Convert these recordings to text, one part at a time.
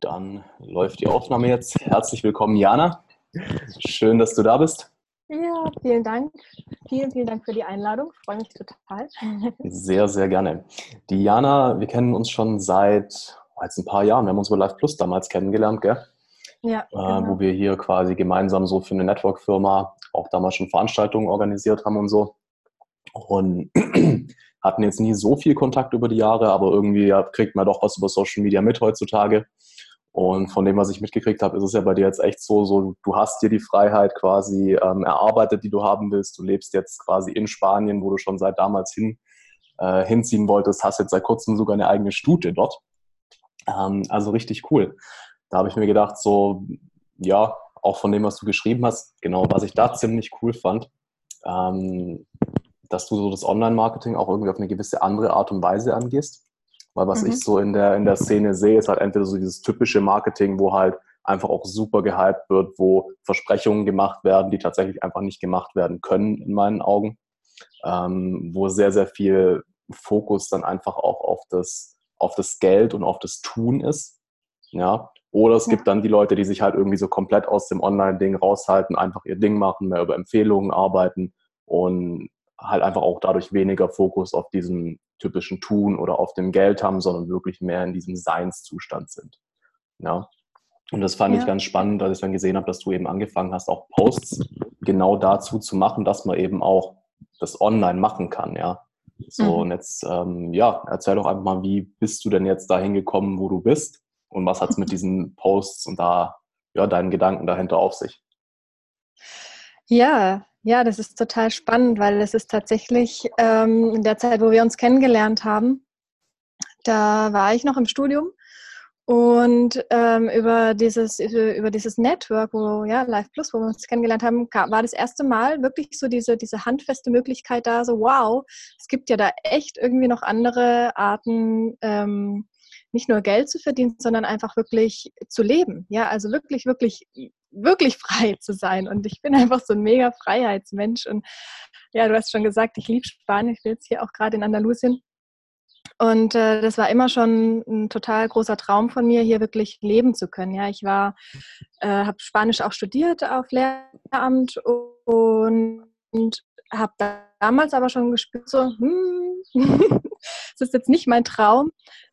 Dann läuft die Aufnahme jetzt. Herzlich willkommen, Jana. Schön, dass du da bist. Ja, vielen Dank. Vielen, vielen Dank für die Einladung. Ich freue mich total. Sehr, sehr gerne. Die Jana, wir kennen uns schon seit oh, jetzt ein paar Jahren. Wir haben uns über Live Plus damals kennengelernt, gell? Ja. Äh, genau. Wo wir hier quasi gemeinsam so für eine Network-Firma auch damals schon Veranstaltungen organisiert haben und so. Und hatten jetzt nie so viel Kontakt über die Jahre, aber irgendwie kriegt man doch was über Social Media mit heutzutage. Und von dem, was ich mitgekriegt habe, ist es ja bei dir jetzt echt so, so du hast dir die Freiheit quasi ähm, erarbeitet, die du haben willst. Du lebst jetzt quasi in Spanien, wo du schon seit damals hin, äh, hinziehen wolltest, hast jetzt seit kurzem sogar eine eigene Stute dort. Ähm, also richtig cool. Da habe ich mir gedacht, so, ja, auch von dem, was du geschrieben hast, genau, was ich da ziemlich cool fand, ähm, dass du so das Online-Marketing auch irgendwie auf eine gewisse andere Art und Weise angehst. Weil was mhm. ich so in der, in der Szene sehe, ist halt entweder so dieses typische Marketing, wo halt einfach auch super gehypt wird, wo Versprechungen gemacht werden, die tatsächlich einfach nicht gemacht werden können, in meinen Augen. Ähm, wo sehr, sehr viel Fokus dann einfach auch auf das, auf das Geld und auf das Tun ist. Ja. Oder es ja. gibt dann die Leute, die sich halt irgendwie so komplett aus dem Online-Ding raushalten, einfach ihr Ding machen, mehr über Empfehlungen arbeiten und halt einfach auch dadurch weniger Fokus auf diesem typischen Tun oder auf dem Geld haben, sondern wirklich mehr in diesem Seinszustand sind. Ja. Und das fand ja. ich ganz spannend, als ich dann gesehen habe, dass du eben angefangen hast, auch Posts genau dazu zu machen, dass man eben auch das online machen kann, ja. So, mhm. und jetzt, ähm, ja, erzähl doch einfach mal, wie bist du denn jetzt dahin gekommen, wo du bist? Und was hat es mit diesen Posts und da, ja, deinen Gedanken dahinter auf sich? Ja, ja, das ist total spannend, weil es ist tatsächlich ähm, in der Zeit, wo wir uns kennengelernt haben, da war ich noch im Studium und ähm, über dieses über dieses Network, wo ja Live Plus, wo wir uns kennengelernt haben, war das erste Mal wirklich so diese diese handfeste Möglichkeit da, so wow, es gibt ja da echt irgendwie noch andere Arten. Ähm, nicht nur Geld zu verdienen, sondern einfach wirklich zu leben. Ja, also wirklich, wirklich wirklich frei zu sein. Und ich bin einfach so ein mega Freiheitsmensch. Und ja, du hast schon gesagt, ich liebe Spanien. Ich bin jetzt hier auch gerade in Andalusien. Und äh, das war immer schon ein total großer Traum von mir, hier wirklich leben zu können. Ja, ich war, äh, habe Spanisch auch studiert auf Lehramt und, und habe damals aber schon gespürt, so, hm, das ist jetzt nicht mein Traum,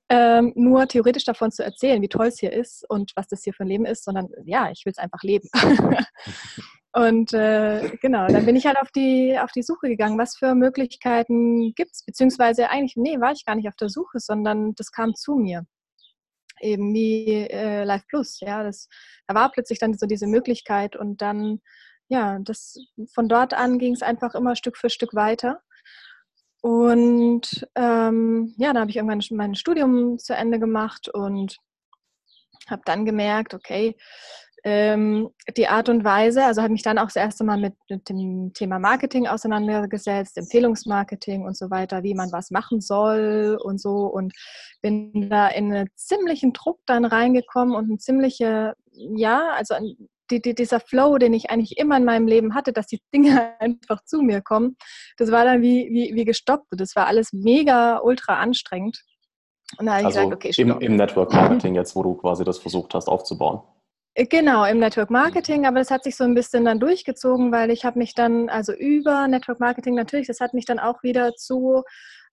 ähm, nur theoretisch davon zu erzählen, wie toll es hier ist und was das hier für ein Leben ist, sondern ja, ich will es einfach leben. und äh, genau, dann bin ich halt auf die, auf die Suche gegangen, was für Möglichkeiten gibt es, beziehungsweise eigentlich, nee, war ich gar nicht auf der Suche, sondern das kam zu mir. Eben wie äh, Live Plus, ja, das, da war plötzlich dann so diese Möglichkeit und dann, ja, das, von dort an ging es einfach immer Stück für Stück weiter. Und ähm, ja, dann habe ich irgendwann mein Studium zu Ende gemacht und habe dann gemerkt, okay, ähm, die Art und Weise, also habe mich dann auch das erste Mal mit, mit, dem Thema Marketing auseinandergesetzt, Empfehlungsmarketing und so weiter, wie man was machen soll und so und bin da in einen ziemlichen Druck dann reingekommen und ein ziemliche, ja, also ein die, die, dieser Flow, den ich eigentlich immer in meinem Leben hatte, dass die Dinge einfach zu mir kommen, das war dann wie, wie, wie gestoppt. Das war alles mega ultra anstrengend. Und da habe ich also gesagt, okay, stopp. Im, im Network Marketing jetzt, wo du quasi das versucht hast aufzubauen. Äh, genau, im Network Marketing, aber das hat sich so ein bisschen dann durchgezogen, weil ich habe mich dann, also über Network Marketing natürlich, das hat mich dann auch wieder zu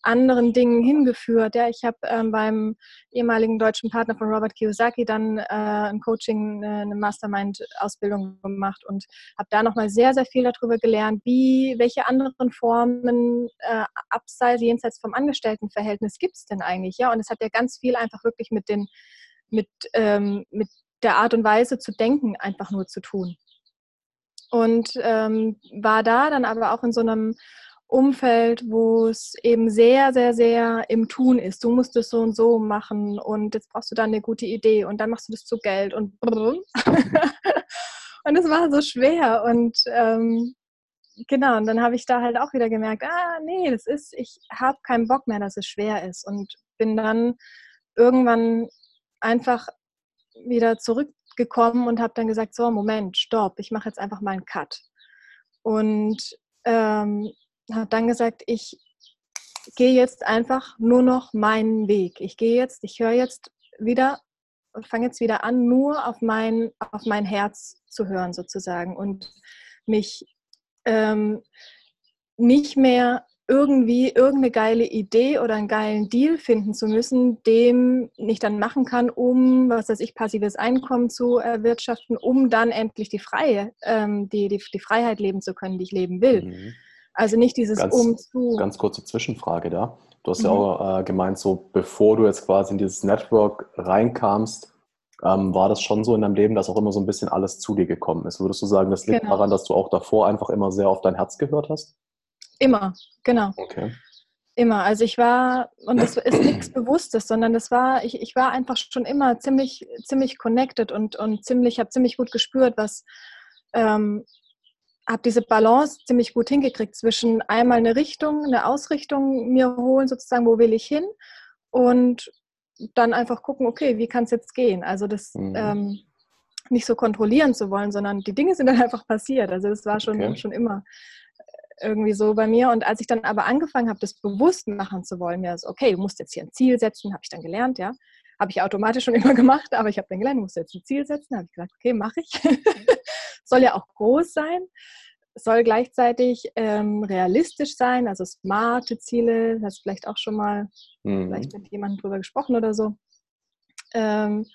anderen Dingen hingeführt. Ja, ich habe ähm, beim ehemaligen deutschen Partner von Robert Kiyosaki dann äh, ein Coaching, äh, eine Mastermind-Ausbildung gemacht und habe da nochmal sehr, sehr viel darüber gelernt, wie, welche anderen Formen äh, abseits, jenseits vom Angestelltenverhältnis gibt es denn eigentlich? Ja, und es hat ja ganz viel einfach wirklich mit den, mit, ähm, mit der Art und Weise zu denken einfach nur zu tun. Und ähm, war da dann aber auch in so einem Umfeld, wo es eben sehr, sehr, sehr im Tun ist. Du musst es so und so machen und jetzt brauchst du dann eine gute Idee und dann machst du das zu Geld und und es war so schwer und ähm, genau, und dann habe ich da halt auch wieder gemerkt, ah nee, das ist, ich habe keinen Bock mehr, dass es schwer ist und bin dann irgendwann einfach wieder zurückgekommen und habe dann gesagt, so Moment, stopp, ich mache jetzt einfach mal einen Cut. Und ähm, habe dann gesagt, ich gehe jetzt einfach nur noch meinen Weg. Ich gehe jetzt, ich höre jetzt wieder fange jetzt wieder an, nur auf mein, auf mein Herz zu hören sozusagen und mich ähm, nicht mehr irgendwie irgendeine geile Idee oder einen geilen Deal finden zu müssen, dem ich dann machen kann, um, was weiß ich, passives Einkommen zu erwirtschaften, um dann endlich die Freie, ähm, die, die, die Freiheit leben zu können, die ich leben will. Mhm. Also nicht dieses ganz, um zu. Ganz kurze Zwischenfrage da. Du hast mhm. ja auch äh, gemeint, so bevor du jetzt quasi in dieses Network reinkamst, ähm, war das schon so in deinem Leben, dass auch immer so ein bisschen alles zu dir gekommen ist. Würdest du sagen, das liegt genau. daran, dass du auch davor einfach immer sehr auf dein Herz gehört hast? Immer, genau. Okay. Immer. Also ich war, und das ist nichts Bewusstes, sondern das war, ich, ich war einfach schon immer ziemlich, ziemlich connected und, und ziemlich, habe ziemlich gut gespürt, was, ähm, habe diese Balance ziemlich gut hingekriegt zwischen einmal eine Richtung, eine Ausrichtung mir holen, sozusagen, wo will ich hin und dann einfach gucken, okay, wie kann es jetzt gehen? Also das mhm. ähm, nicht so kontrollieren zu wollen, sondern die Dinge sind dann einfach passiert. Also das war schon, okay. schon immer irgendwie so bei mir. Und als ich dann aber angefangen habe, das bewusst machen zu wollen, mir so, okay, du musst jetzt hier ein Ziel setzen, habe ich dann gelernt, ja. Habe ich automatisch schon immer gemacht, aber ich habe dann gelernt, du musst jetzt ein Ziel setzen. habe ich gesagt, okay, mache ich. soll ja auch groß sein, soll gleichzeitig ähm, realistisch sein, also smarte Ziele, hast du vielleicht auch schon mal mhm. vielleicht mit jemandem drüber gesprochen oder so. Ähm,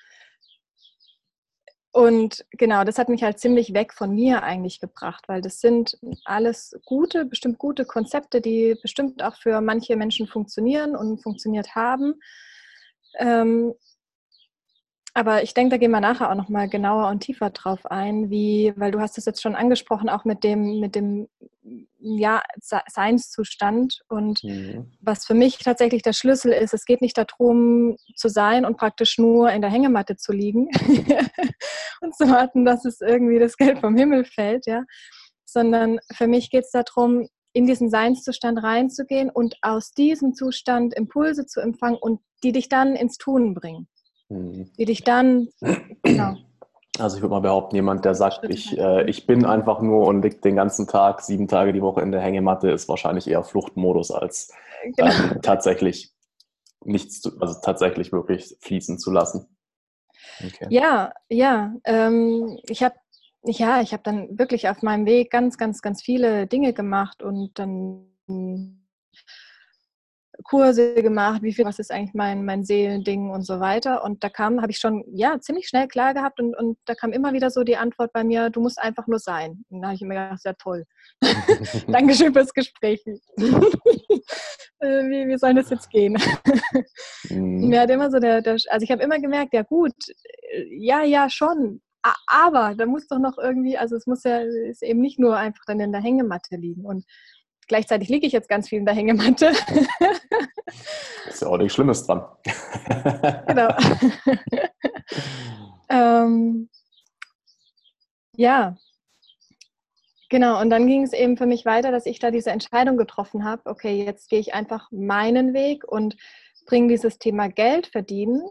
und genau, das hat mich halt ziemlich weg von mir eigentlich gebracht, weil das sind alles gute, bestimmt gute Konzepte, die bestimmt auch für manche Menschen funktionieren und funktioniert haben. Ähm, aber ich denke, da gehen wir nachher auch nochmal genauer und tiefer drauf ein, wie, weil du hast es jetzt schon angesprochen, auch mit dem, mit dem ja, Seinszustand. Und mhm. was für mich tatsächlich der Schlüssel ist, es geht nicht darum zu sein und praktisch nur in der Hängematte zu liegen und zu warten, dass es irgendwie das Geld vom Himmel fällt, ja. Sondern für mich geht es darum, in diesen Seinszustand reinzugehen und aus diesem Zustand Impulse zu empfangen und die dich dann ins Tun bringen. Mhm. Die dich dann, genau. Also ich würde mal behaupten, jemand, der sagt, ich, äh, ich bin einfach nur und liegt den ganzen Tag, sieben Tage die Woche in der Hängematte, ist wahrscheinlich eher Fluchtmodus als genau. ähm, tatsächlich nichts, zu, also tatsächlich wirklich fließen zu lassen. Okay. Ja, ja. Ähm, ich habe ja, ich habe dann wirklich auf meinem Weg ganz, ganz, ganz viele Dinge gemacht und dann Kurse gemacht, wie viel, was ist eigentlich mein, mein Seelending und so weiter. Und da kam, habe ich schon, ja, ziemlich schnell klar gehabt und, und da kam immer wieder so die Antwort bei mir, du musst einfach nur sein. Und da habe ich mir gedacht, ja toll. Dankeschön fürs Gespräch. Äh, wie, wie soll das jetzt gehen? mhm. Mir hat immer so der, der also ich habe immer gemerkt, ja gut, äh, ja, ja, schon, aber da muss doch noch irgendwie, also es muss ja, ist eben nicht nur einfach dann in der Hängematte liegen. Und Gleichzeitig liege ich jetzt ganz viel in der Hängematte. ist ja auch nichts Schlimmes dran. genau. ähm, ja, genau. Und dann ging es eben für mich weiter, dass ich da diese Entscheidung getroffen habe, okay, jetzt gehe ich einfach meinen Weg und bringe dieses Thema Geld verdienen,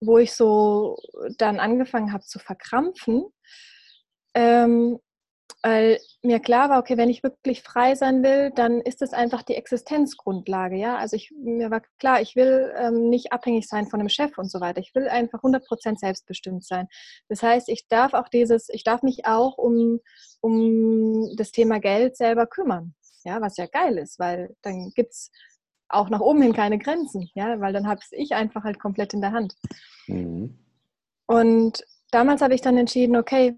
wo ich so dann angefangen habe zu verkrampfen. Ähm, weil mir klar war, okay, wenn ich wirklich frei sein will, dann ist es einfach die Existenzgrundlage, ja. Also ich, mir war klar, ich will ähm, nicht abhängig sein von einem Chef und so weiter. Ich will einfach 100% selbstbestimmt sein. Das heißt, ich darf auch dieses, ich darf mich auch um, um das Thema Geld selber kümmern, ja, was ja geil ist, weil dann gibt es auch nach oben hin keine Grenzen, ja, weil dann habe ich einfach halt komplett in der Hand. Mhm. Und damals habe ich dann entschieden, okay,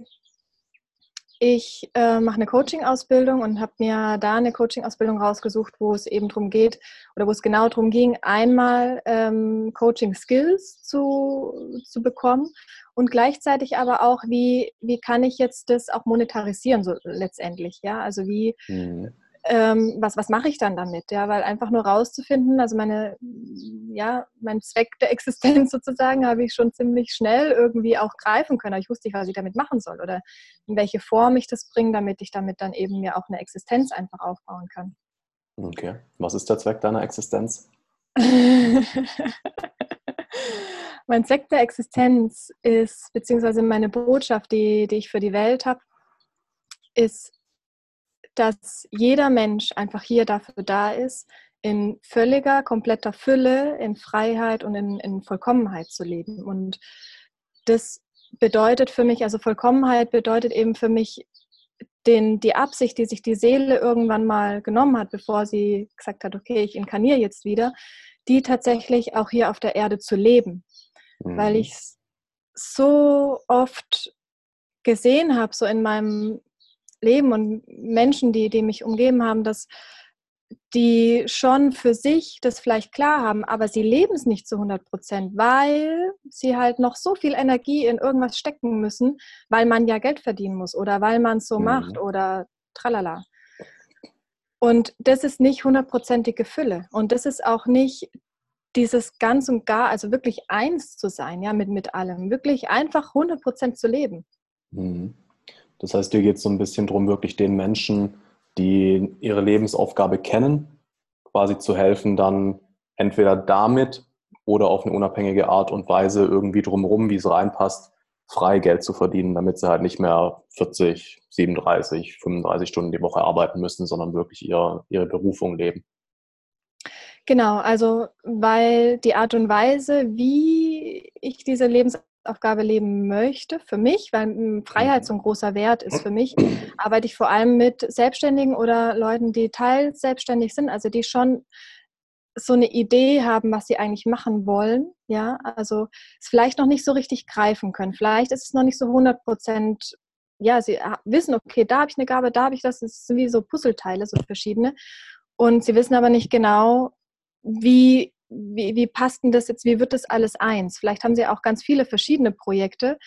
ich äh, mache eine Coaching-Ausbildung und habe mir da eine Coaching-Ausbildung rausgesucht, wo es eben darum geht oder wo es genau darum ging, einmal ähm, Coaching-Skills zu, zu bekommen und gleichzeitig aber auch, wie, wie kann ich jetzt das auch monetarisieren, so letztendlich, ja, also wie, mhm ähm, was, was mache ich dann damit? Ja, weil einfach nur rauszufinden, also meine, ja, mein Zweck der Existenz sozusagen habe ich schon ziemlich schnell irgendwie auch greifen können. Aber ich wusste nicht, was ich damit machen soll oder in welche Form ich das bringe, damit ich damit dann eben mir auch eine Existenz einfach aufbauen kann. Okay. Was ist der Zweck deiner Existenz? mein Zweck der Existenz ist, beziehungsweise meine Botschaft, die, die ich für die Welt habe, ist dass jeder Mensch einfach hier dafür da ist, in völliger, kompletter Fülle, in Freiheit und in, in Vollkommenheit zu leben. Und das bedeutet für mich, also Vollkommenheit bedeutet eben für mich den, die Absicht, die sich die Seele irgendwann mal genommen hat, bevor sie gesagt hat, okay, ich inkarniere jetzt wieder, die tatsächlich auch hier auf der Erde zu leben. Mhm. Weil ich es so oft gesehen habe, so in meinem Leben und Menschen, die, die mich umgeben haben, dass die schon für sich das vielleicht klar haben, aber sie leben es nicht zu 100 Prozent, weil sie halt noch so viel Energie in irgendwas stecken müssen, weil man ja Geld verdienen muss oder weil man es so mhm. macht oder tralala. Und das ist nicht hundertprozentige Fülle. Und das ist auch nicht dieses ganz und gar, also wirklich eins zu sein, ja, mit, mit allem. Wirklich einfach 100 Prozent zu leben. Mhm. Das heißt, dir geht es so ein bisschen darum, wirklich den Menschen, die ihre Lebensaufgabe kennen, quasi zu helfen, dann entweder damit oder auf eine unabhängige Art und Weise irgendwie drumherum, wie es reinpasst, frei Geld zu verdienen, damit sie halt nicht mehr 40, 37, 35 Stunden die Woche arbeiten müssen, sondern wirklich ihre, ihre Berufung leben. Genau, also weil die Art und Weise, wie ich diese Lebensaufgabe Aufgabe leben möchte, für mich, weil hm, Freiheit mhm. so ein großer Wert ist für mich, arbeite ich vor allem mit Selbstständigen oder Leuten, die teils selbstständig sind, also die schon so eine Idee haben, was sie eigentlich machen wollen, ja, also es vielleicht noch nicht so richtig greifen können. Vielleicht ist es noch nicht so 100 Prozent, ja, sie wissen, okay, da habe ich eine Gabe, da habe ich das, das sind wie so Puzzleteile, so verschiedene. Und sie wissen aber nicht genau, wie wie, wie passt denn das jetzt, wie wird das alles eins? Vielleicht haben sie auch ganz viele verschiedene Projekte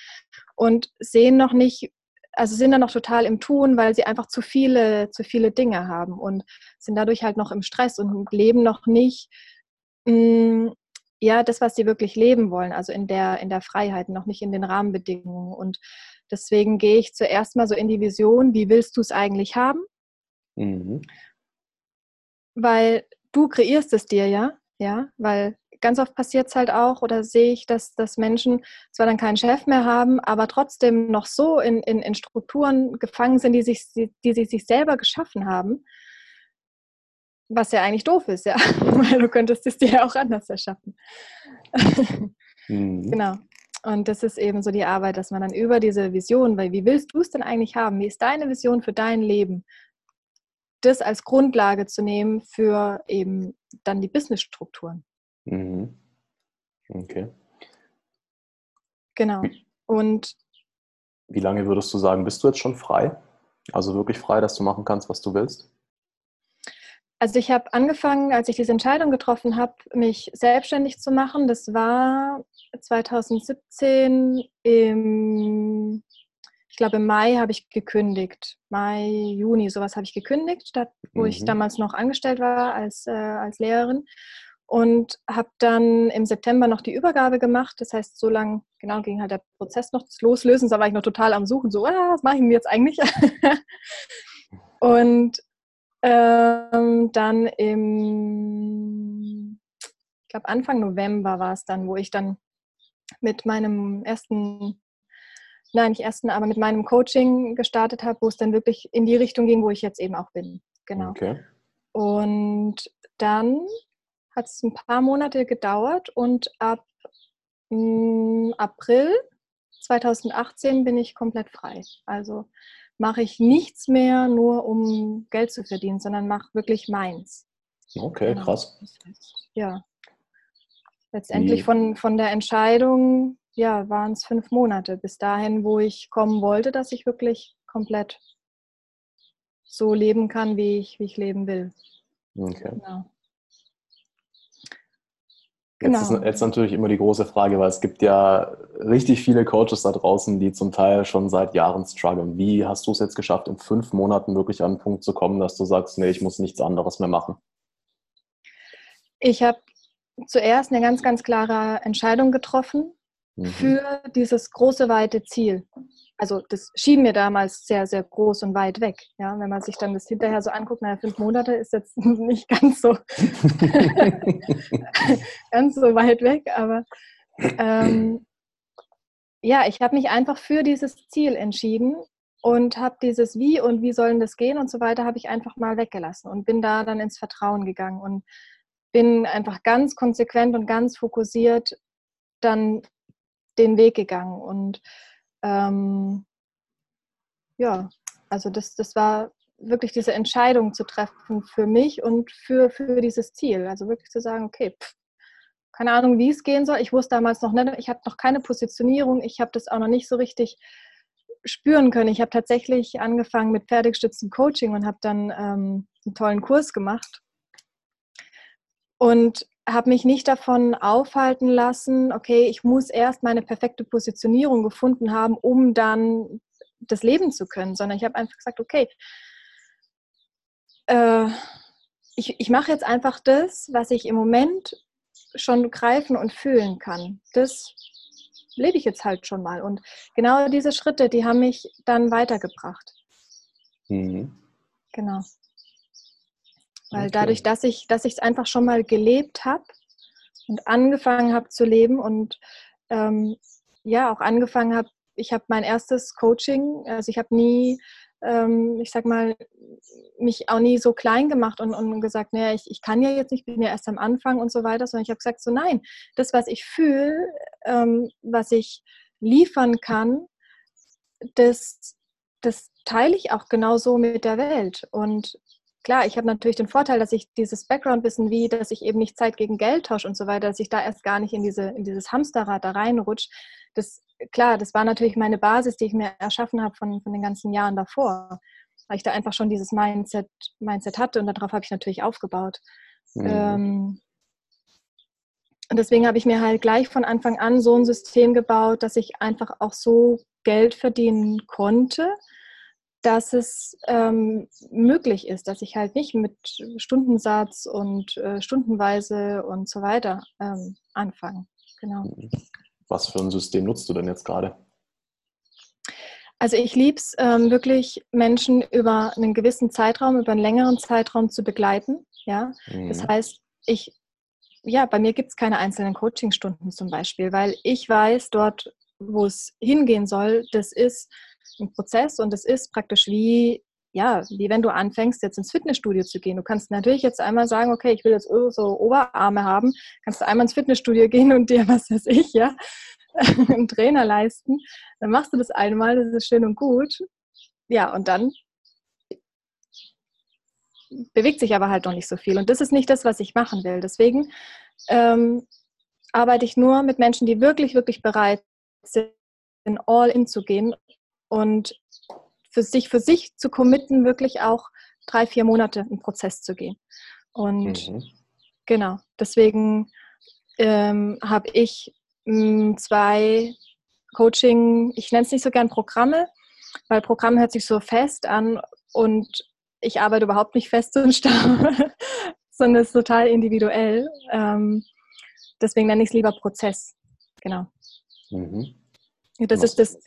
und sehen noch nicht, also sind da noch total im Tun, weil sie einfach zu viele, zu viele Dinge haben und sind dadurch halt noch im Stress und leben noch nicht, mh, mm, ja, das, was sie wirklich leben wollen, also in der, in der Freiheit, noch nicht in den Rahmenbedingungen. Und deswegen gehe ich zuerst mal so in die Vision, wie willst du es eigentlich haben? Mhm. Weil du kreierst es dir ja ja, weil ganz oft passiert es halt auch oder sehe ich, dass, dass Menschen zwar dann keinen Chef mehr haben, aber trotzdem noch so in, in, in Strukturen gefangen sind, die, sich, die sie sich selber geschaffen haben. Was ja eigentlich doof ist, ja, weil du könntest es dir ja auch anders erschaffen. mhm. Genau. Und das ist eben so die Arbeit, dass man dann über diese Vision, weil wie willst du es denn eigentlich haben? Wie ist deine Vision für dein Leben? Das als Grundlage zu nehmen für eben dann die Businessstrukturen. Mhm. Okay. Genau. Und wie lange würdest du sagen, bist du jetzt schon frei? Also wirklich frei, dass du machen kannst, was du willst? Also ich habe angefangen, als ich diese Entscheidung getroffen habe, mich selbstständig zu machen. Das war 2017 im glaube, im Mai habe ich gekündigt. Mai, Juni, sowas habe ich gekündigt, statt, wo mhm. ich damals noch angestellt war als, äh, als Lehrerin. Und habe dann im September noch die Übergabe gemacht. Das heißt, so lange, genau, ging halt der Prozess noch des Loslösens. Da war ich noch total am Suchen, so, ah, was mache ich denn jetzt eigentlich? und ähm, dann im, ich glaube, Anfang November war es dann, wo ich dann mit meinem ersten nein, nicht ersten, aber mit meinem Coaching gestartet habe, wo es dann wirklich in die Richtung ging, wo ich jetzt eben auch bin. Genau. Okay. Und dann hat es ein paar Monate gedauert und ab mh, hm, April 2018 bin ich komplett frei. Also mache ich nichts mehr nur um Geld zu verdienen, sondern mache wirklich meins. Okay, genau. krass. Ja. Letztendlich von, von der Entscheidung, ja, waren es fünf Monate bis dahin, wo ich kommen wollte, dass ich wirklich komplett so leben kann, wie ich, wie ich leben will. Okay. Genau. Genau. Jetzt ist jetzt natürlich immer die große Frage, weil es gibt ja richtig viele Coaches da draußen, die zum Teil schon seit Jahren strugglen. Wie hast du es jetzt geschafft, in fünf Monaten wirklich an den Punkt zu kommen, dass du sagst, nee, ich muss nichts anderes mehr machen? Ich habe zuerst eine ganz, ganz klare Entscheidung getroffen, Mhm. für dieses große, weite Ziel. Also das schien mir damals sehr, sehr groß und weit weg. Ja, wenn man sich dann das hinterher so anguckt, naja, fünf Monate ist jetzt nicht ganz so, ganz so weit weg, aber ähm, ja, ich habe mich einfach für dieses Ziel entschieden und habe dieses Wie und wie sollen das gehen und so weiter, habe ich einfach mal weggelassen und bin da dann ins Vertrauen gegangen und bin einfach ganz konsequent und ganz fokussiert dann den Weg gegangen. Und ähm, ja, also das, das war wirklich diese Entscheidung zu treffen für mich und für, für dieses Ziel. Also wirklich zu sagen, okay, pff, keine Ahnung, wie es gehen soll. Ich wusste damals noch nicht, ich hatte noch keine Positionierung, ich habe das auch noch nicht so richtig spüren können. Ich habe tatsächlich angefangen mit fertiggestütztem Coaching und habe dann ähm, einen tollen Kurs gemacht und habe mich nicht davon aufhalten lassen, okay, ich muss erst meine perfekte Positionierung gefunden haben, um dann das leben zu können, sondern ich habe einfach gesagt, okay, äh, ich, ich mache jetzt einfach das, was ich im Moment schon greifen und fühlen kann. Das lebe ich jetzt halt schon mal. Und genau diese Schritte, die haben mich dann weitergebracht. Mhm. Genau. Weil okay. dadurch, dass ich dass es einfach schon mal gelebt habe und angefangen habe zu leben und ähm, ja auch angefangen habe, ich habe mein erstes Coaching, also ich habe nie ähm, ich sag mal, mich auch nie so klein gemacht und, und gesagt, naja, ich, ich kann ja jetzt nicht, bin ja erst am Anfang und so weiter, sondern ich habe gesagt, so nein, das, was ich fühle, ähm, was ich liefern kann, das, das teile ich auch genauso mit der Welt. Und klar, ich habe natürlich den Vorteil, dass ich dieses Background-Wissen, wie, dass ich eben nicht Zeit gegen Geld tausche und so weiter, dass ich da erst gar nicht in, diese, in dieses Hamsterrad da reinrutsche. Das, klar, das war natürlich meine Basis, die ich mir erschaffen habe von, von den ganzen Jahren davor, weil ich da einfach schon dieses Mindset, Mindset hatte und darauf habe ich natürlich aufgebaut. Mhm. Ähm, und deswegen habe ich mir halt gleich von Anfang an so ein System gebaut, dass ich einfach auch so Geld verdienen konnte, dass es ähm, möglich ist, dass ich halt nicht mit Stundensatz und äh, stundenweise und so weiter ähm, anfange. Genau. Mhm. Was für ein System nutzt du denn jetzt gerade? Also ich liebe es ähm, wirklich, Menschen über einen gewissen Zeitraum, über einen längeren Zeitraum zu begleiten. Ja? Mhm. Das heißt, ich, ja, bei mir gibt es keine einzelnen Coachingstunden zum Beispiel, weil ich weiß, dort, wo es hingehen soll, das ist ein Prozess und es ist praktisch wie, ja, wie wenn du anfängst, jetzt ins Fitnessstudio zu gehen. Du kannst natürlich jetzt einmal sagen, okay, ich will jetzt so Oberarme haben, kannst du einmal ins Fitnessstudio gehen und dir, was weiß ich, ja, einen Trainer leisten. Dann machst du das einmal, das ist schön und gut. Ja, und dann bewegt sich aber halt noch nicht so viel. Und das ist nicht das, was ich machen will. Deswegen ähm, arbeite ich nur mit Menschen, die wirklich, wirklich bereit sind, all in zu gehen und für sich, für sich zu committen, wirklich auch drei, vier Monate im Prozess zu gehen. Und mhm. genau, deswegen ähm, habe ich mh, zwei Coaching, ich nenne es nicht so gern Programme, weil Programm hört sich so fest an und ich arbeite überhaupt nicht fest und starr, sondern es ist total individuell. Ähm, deswegen nenne ich es lieber Prozess. Genau. Mhm. Das ist das,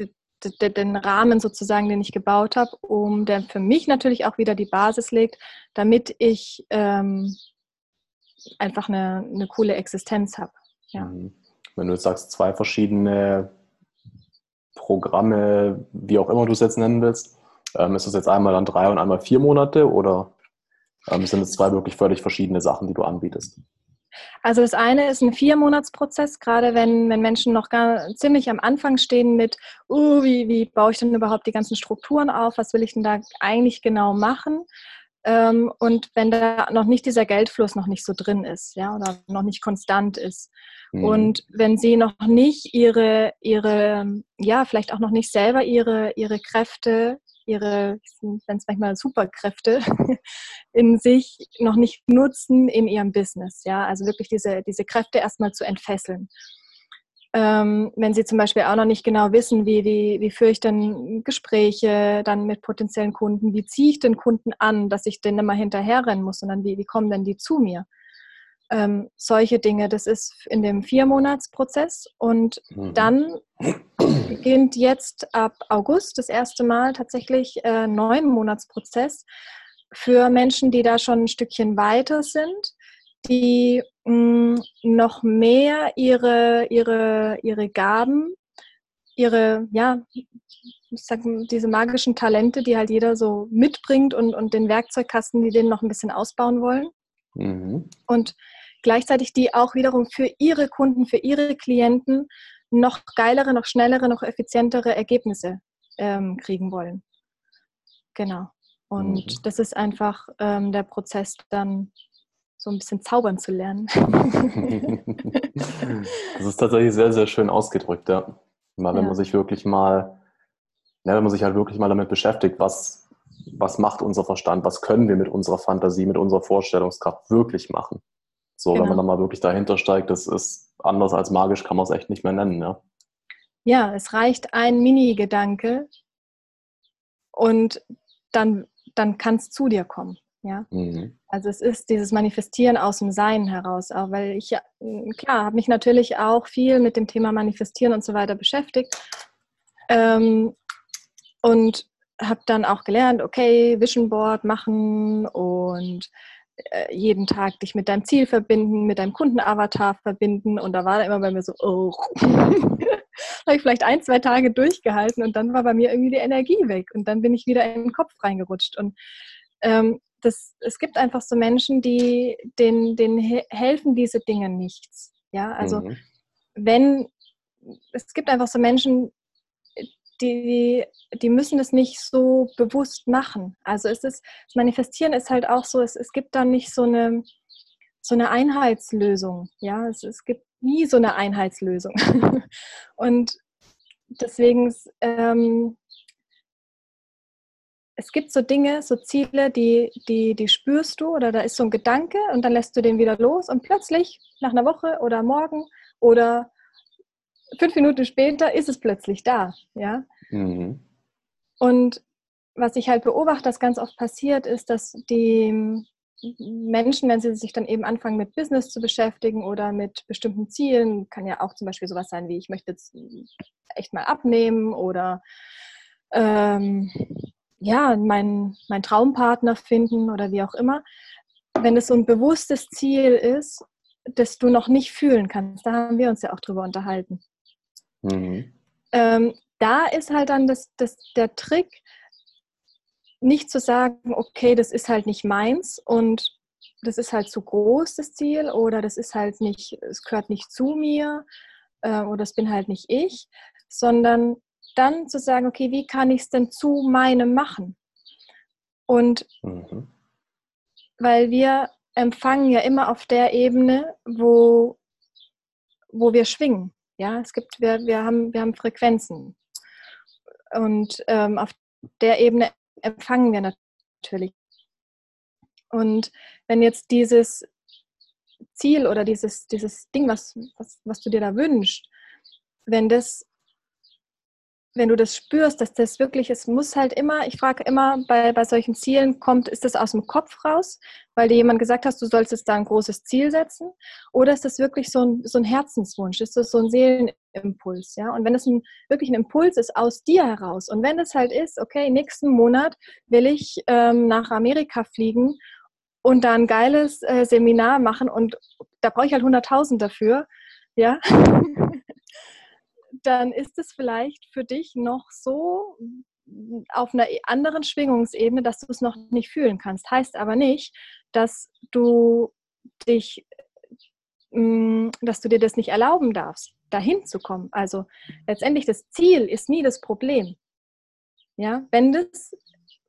den Rahmen sozusagen, den ich gebaut habe, um der für mich natürlich auch wieder die Basis legt, damit ich ähm, einfach eine, eine coole Existenz habe. Ja. Mhm. Wenn du jetzt sagst, zwei verschiedene Programme, wie auch immer du es jetzt nennen willst, ähm, ist das jetzt einmal dann drei und einmal vier Monate oder ähm, sind es zwei wirklich völlig verschiedene Sachen, die du anbietest? Also das eine ist ein Viermonatsprozess, gerade wenn, wenn Menschen noch gar, ziemlich am Anfang stehen mit, uh, wie, wie baue ich denn überhaupt die ganzen Strukturen auf, was will ich denn da eigentlich genau machen? Ähm, und wenn da noch nicht dieser Geldfluss noch nicht so drin ist, ja, oder noch nicht konstant ist. Mhm. Und wenn sie noch nicht ihre, ihre, ja, vielleicht auch noch nicht selber ihre, ihre Kräfte ihre, ich nenne es manchmal Superkräfte, in sich noch nicht nutzen in ihrem Business. Ja, also wirklich diese, diese Kräfte erstmal zu entfesseln. Ähm, wenn Sie zum Beispiel auch noch nicht genau wissen, wie, wie, wie führe ich denn Gespräche dann mit potenziellen Kunden, wie ziehe ich den Kunden an, dass ich denn immer hinterherrennen muss, sondern wie, wie kommen denn die zu mir? Ähm, solche Dinge, das ist in dem Viermonatsprozess und mhm. dann beginnt jetzt ab August das erste Mal tatsächlich äh, neun Monatsprozess für Menschen, die da schon ein Stückchen weiter sind, die mh, mm, noch mehr ihre, ihre, ihre Gaben, ihre, ja, ich sag, diese magischen Talente, die halt jeder so mitbringt und, und den Werkzeugkasten, die den noch ein bisschen ausbauen wollen. Mhm. Und gleichzeitig die auch wiederum für ihre Kunden, für ihre Klienten noch geilere, noch schnellere, noch effizientere Ergebnisse ähm, kriegen wollen. Genau. Und mhm. das ist einfach ähm, der Prozess, dann so ein bisschen zaubern zu lernen. das ist tatsächlich sehr, sehr schön ausgedrückt, ja. Weil wenn ja. man sich wirklich mal, ja, wenn man sich halt wirklich mal damit beschäftigt, was, was macht unser Verstand, was können wir mit unserer Fantasie, mit unserer Vorstellungskraft wirklich machen. So, genau. wenn man genau. dann mal wirklich dahinter steigt, das ist anders als magisch, kann man es echt nicht mehr nennen, ja. Ja, es reicht ein Mini-Gedanke und dann, dann kann es zu dir kommen. Ja? Mhm. Also es ist dieses Manifestieren aus dem Sein heraus, auch weil ich ja, klar, habe mich natürlich auch viel mit dem Thema Manifestieren und so weiter beschäftigt ähm, und habe dann auch gelernt, okay, Vision Board machen und äh, jeden Tag dich mit deinem Ziel verbinden, mit deinem Kundenavatar verbinden und da war da immer bei mir so, oh, habe ich vielleicht ein, zwei Tage durchgehalten und dann war bei mir irgendwie die Energie weg und dann bin ich wieder in den Kopf reingerutscht und ähm, das, es gibt einfach so Menschen, die denen, denen helfen diese Dinge nichts. Ja, also mhm. wenn es gibt einfach so Menschen, die, die müssen es nicht so bewusst machen. Also es ist, das Manifestieren ist halt auch so, es, es gibt dann nicht so eine, so eine Einheitslösung. Ja, es, es gibt nie so eine Einheitslösung. Und deswegen ähm, es gibt so Dinge, so Ziele, die, die, die spürst du oder da ist so ein Gedanke und dann lässt du den wieder los und plötzlich nach einer Woche oder morgen oder fünf Minuten später ist es plötzlich da. Ja? Mhm. Und was ich halt beobachte, das ganz oft passiert, ist, dass die Menschen, wenn sie sich dann eben anfangen mit Business zu beschäftigen oder mit bestimmten Zielen, kann ja auch zum Beispiel sowas sein wie, ich möchte jetzt echt mal abnehmen oder ähm, ja, meinen mein Traumpartner finden oder wie auch immer, wenn es so ein bewusstes Ziel ist, das du noch nicht fühlen kannst, da haben wir uns ja auch drüber unterhalten. Mhm. Ähm, da ist halt dann das, das, der Trick, nicht zu sagen, okay, das ist halt nicht meins und das ist halt zu groß, das Ziel, oder das ist halt nicht, es gehört nicht zu mir, äh, oder das bin halt nicht ich, sondern dann zu sagen, okay, wie kann ich es denn zu meinem machen? Und mhm. weil wir empfangen ja immer auf der Ebene, wo, wo wir schwingen. Ja, es gibt, wir, wir, haben, wir haben Frequenzen. Und ähm, auf der Ebene empfangen wir natürlich. Und wenn jetzt dieses Ziel oder dieses, dieses Ding, was, was, was du dir da wünschst, wenn das wenn du das spürst, dass das wirklich, es muss halt immer, ich frage immer bei, bei solchen Zielen, kommt, ist das aus dem Kopf raus, weil dir jemand gesagt hast, du sollst jetzt da ein großes Ziel setzen? Oder ist das wirklich so ein, so ein Herzenswunsch? Ist das so ein Seelenimpuls? Ja? Und wenn es ein, wirklich ein Impuls ist aus dir heraus und wenn es halt ist, okay, nächsten Monat will ich ähm, nach Amerika fliegen und da ein geiles äh, Seminar machen und da brauche ich halt 100.000 dafür, ja, dann ist es vielleicht für dich noch so auf einer anderen Schwingungsebene, dass du es noch nicht fühlen kannst. Heißt aber nicht, dass du dich, mm, dass du dir das nicht erlauben darfst, dahin zu kommen. Also letztendlich das Ziel ist nie das Problem. Ja, wenn das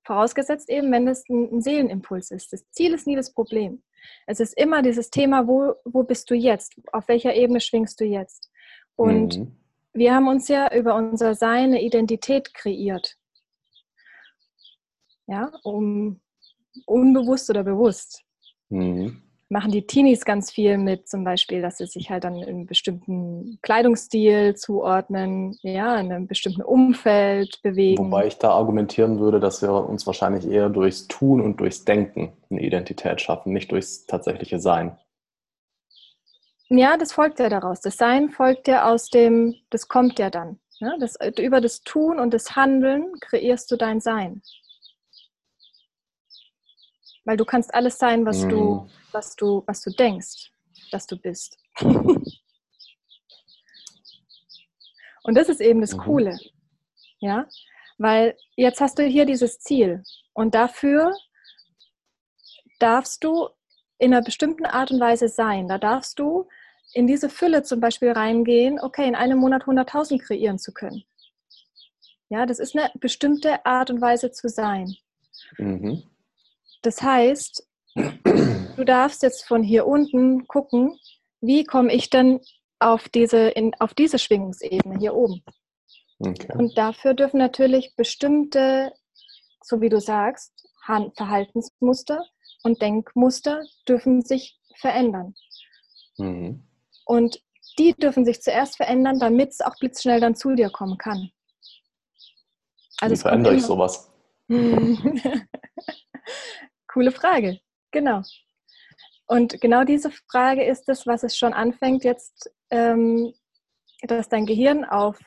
vorausgesetzt eben, wenn das ein Seelenimpuls ist. Das Ziel ist nie das Problem. Es ist immer dieses Thema, wo, wo bist du jetzt? Auf welcher Ebene schwingst du jetzt? Und mhm wir haben uns ja über unser Sein eine Identität kreiert. Ja, um unbewusst oder bewusst. Mhm. Machen die Teenies ganz viel mit, zum Beispiel, dass sie sich halt dann in einem bestimmten Kleidungsstil zuordnen, ja, in einem bestimmten Umfeld bewegen. Wobei ich da argumentieren würde, dass wir uns wahrscheinlich eher durchs Tun und durchs Denken eine Identität schaffen, nicht durchs tatsächliche Sein. Ja, das folgt ja daraus. Das Sein folgt ja aus dem, das kommt ja dann. Ne? Das, über das Tun und das Handeln kreierst du dein Sein. Weil du kannst alles sein, was mhm. du, was du, was du denkst, dass du bist. und das ist eben das mhm. Coole. Ja, weil jetzt hast du hier dieses Ziel und dafür darfst du in einer bestimmten Art und Weise sein. Da darfst du in diese Fülle zum Beispiel reingehen, okay, in einem Monat 100.000 kreieren zu können. Ja, das ist eine bestimmte Art und Weise zu sein. Mhm. Das heißt, du darfst jetzt von hier unten gucken, wie komme ich denn auf diese, in, auf diese Schwingungsebene hier oben. Okay. Und dafür dürfen natürlich bestimmte, so wie du sagst, Verhaltensmuster und Denkmuster dürfen sich verändern. Mhm. Und die dürfen sich zuerst verändern, damit es auch blitzschnell dann zu dir kommen kann. Also Wie verändere ich sowas? Coole Frage, genau. Und genau diese Frage ist es, was es schon anfängt jetzt, ähm, dass dein Gehirn auf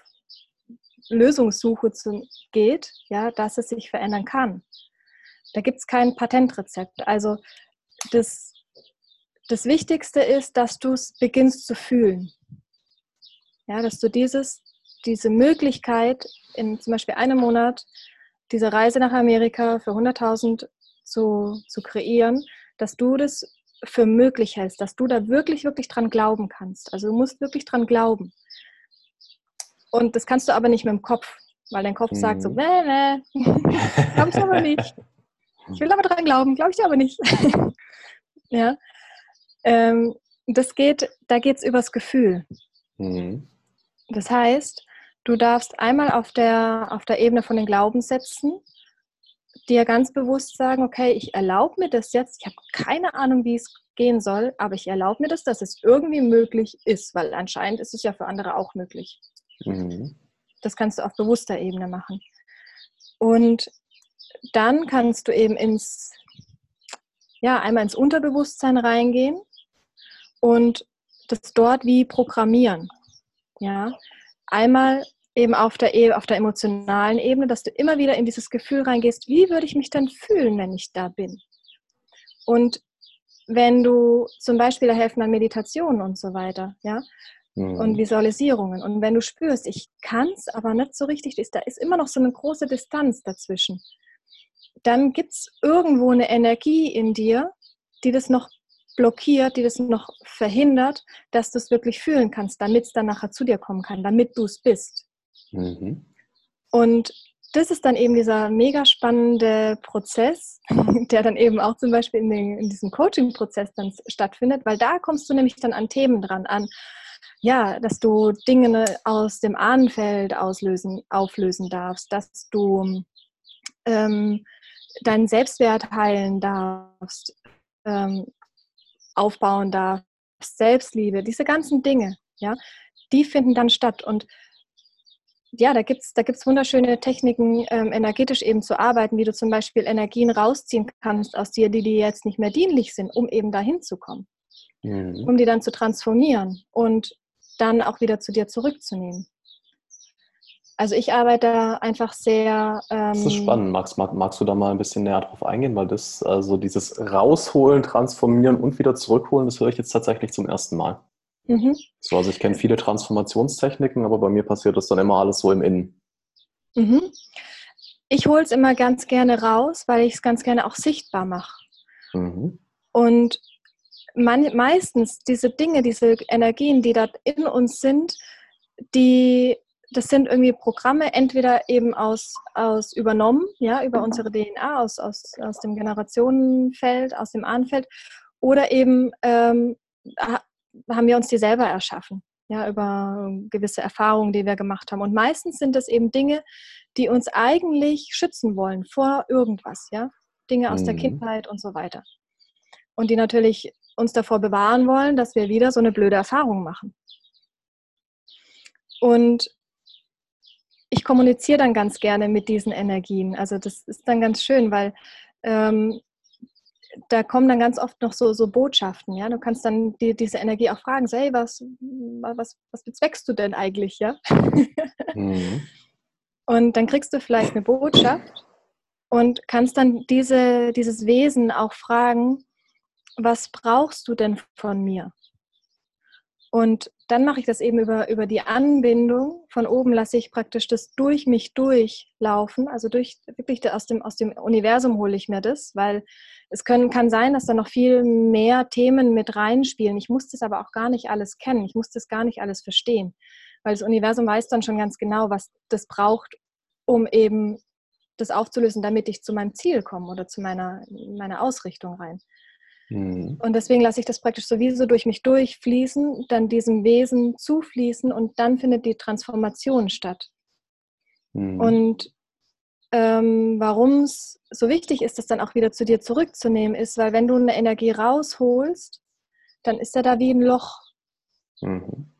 Lösungssuche zu, geht, ja, dass es sich verändern kann. Da gibt es kein Patentrezept. Also das, das Wichtigste ist, dass du es beginnst zu fühlen. Ja, dass du dieses, diese Möglichkeit in zum Beispiel einem Monat diese Reise nach Amerika für 100.000 zu, zu kreieren, dass du das für möglich hältst, dass du da wirklich, wirklich dran glauben kannst. Also du musst wirklich dran glauben. Und das kannst du aber nicht mit dem Kopf, weil dein Kopf mhm. sagt so, nee, nee, glaube ich aber nicht. Ich will aber dran glauben, glaube ich aber nicht. ja. Ähm, das geht, da geht es übers Gefühl. Mhm. Das heißt, du darfst einmal auf der, auf der Ebene von den Glaubenssätzen dir ganz bewusst sagen, okay, ich erlaube mir das jetzt, ich habe keine Ahnung, wie es gehen soll, aber ich erlaube mir das, dass es irgendwie möglich ist, weil anscheinend ist es ja für andere auch möglich. Mhm. Das kannst du auf bewusster Ebene machen. Und dann kannst du eben ins, ja, einmal ins Unterbewusstsein reingehen und das dort wie programmieren. Ja, einmal eben auf der, e, auf der emotionalen Ebene, dass du immer wieder in dieses Gefühl reingehst, wie würde ich mich dann fühlen, wenn ich da bin? Und wenn du zum Beispiel, da helfen dann Meditationen und so weiter, ja, mhm. und Visualisierungen. Und wenn du spürst, ich kann es, aber nicht so richtig, ist, da ist immer noch so eine große Distanz dazwischen, dann gibt es irgendwo eine Energie in dir, die das noch blockiert, die das noch verhindert, dass du es wirklich fühlen kannst, damit es dann nachher zu dir kommen kann, damit du es bist. Mhm. Und das ist dann eben dieser mega spannende Prozess, der dann eben auch zum Beispiel in, den, in diesem Coaching-Prozess dann stattfindet, weil da kommst du nämlich dann an Themen dran, an, ja, dass du Dinge aus dem Ahnenfeld auslösen, auflösen darfst, dass du ähm, deinen Selbstwert heilen darfst, ähm, aufbauen darfst, Selbstliebe, diese ganzen Dinge, ja, die finden dann statt. Und ja, da gibt es da gibt's wunderschöne Techniken, ähm, energetisch eben zu arbeiten, wie du zum Beispiel Energien rausziehen kannst aus dir, die dir jetzt nicht mehr dienlich sind, um eben dahin zu kommen. Mhm. Um die dann zu transformieren und dann auch wieder zu dir zurückzunehmen. Also ich arbeite einfach sehr. Ähm, das ist spannend. Magst, mag, magst du da mal ein bisschen näher drauf eingehen? Weil das, also dieses Rausholen, Transformieren und wieder zurückholen, das höre ich jetzt tatsächlich zum ersten Mal. Mhm. So, also ich kenne viele Transformationstechniken, aber bei mir passiert das dann immer alles so im Innen. Mhm. Ich hole es immer ganz gerne raus, weil ich es ganz gerne auch sichtbar mache. Mhm. Und man, meistens diese Dinge, diese Energien, die da in uns sind, die, das sind irgendwie Programme, entweder eben aus, aus übernommen, ja, über unsere DNA, aus, aus, aus dem Generationenfeld, aus dem Ahnenfeld, oder eben ähm, haben wir uns die selber erschaffen, ja, über gewisse Erfahrungen, die wir gemacht haben. Und meistens sind das eben Dinge, die uns eigentlich schützen wollen vor irgendwas, ja, Dinge aus mhm. der Kindheit und so weiter. Und die natürlich uns davor bewahren wollen, dass wir wieder so eine blöde Erfahrung machen. Und kommuniziere dann ganz gerne mit diesen Energien. Also das ist dann ganz schön, weil ähm, da kommen dann ganz oft noch so, so Botschaften, ja. Du kannst dann die, diese Energie auch fragen, so, hey, was, was, was bezweckst du denn eigentlich, ja? Mhm. Und dann kriegst du vielleicht eine Botschaft und kannst dann diese, dieses Wesen auch fragen, was brauchst du denn von mir? Und dann mache ich das eben über, über die Anbindung. Von oben lasse ich praktisch das durch mich durchlaufen. Also durch wirklich aus dem, aus dem Universum hole ich mir das, weil es können, kann sein, dass da noch viel mehr Themen mit reinspielen. Ich muss das aber auch gar nicht alles kennen. Ich muss das gar nicht alles verstehen. Weil das Universum weiß dann schon ganz genau, was das braucht, um eben das aufzulösen, damit ich zu meinem Ziel komme oder zu meiner, meiner Ausrichtung rein. Mhm. Und deswegen lasse ich das praktisch sowieso durch mich durchfließen, dann diesem Wesen zufließen und dann findet die Transformation statt. Mhm. Und ähm, warum es so wichtig ist, das dann auch wieder zu dir zurückzunehmen, ist, weil wenn du eine Energie rausholst, dann ist er da wie ein Loch. Mhm.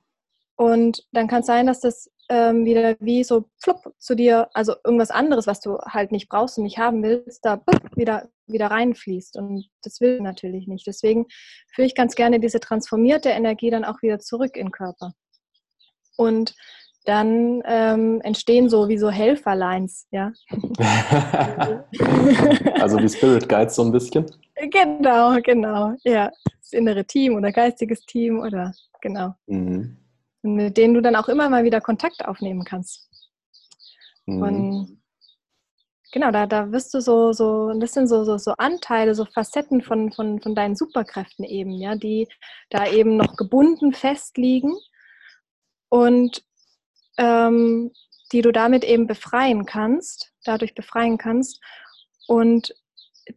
Und dann kann es sein, dass das ähm, wieder wie so flupp zu dir, also irgendwas anderes, was du halt nicht brauchst und nicht haben willst, da wieder, wieder reinfließt. Und das will natürlich nicht. Deswegen führe ich ganz gerne diese transformierte Energie dann auch wieder zurück in den Körper. Und dann ähm, entstehen so wie so Helferlines, ja. also wie Spirit Guides so ein bisschen. Genau, genau, ja. Das innere Team oder geistiges Team oder genau. Mhm mit denen du dann auch immer mal wieder Kontakt aufnehmen kannst. Mhm. Und genau, da, da wirst du so, so, das sind so, so, so Anteile, so Facetten von, von, von deinen Superkräften eben, ja, die da eben noch gebunden festliegen und ähm, die du damit eben befreien kannst, dadurch befreien kannst. Und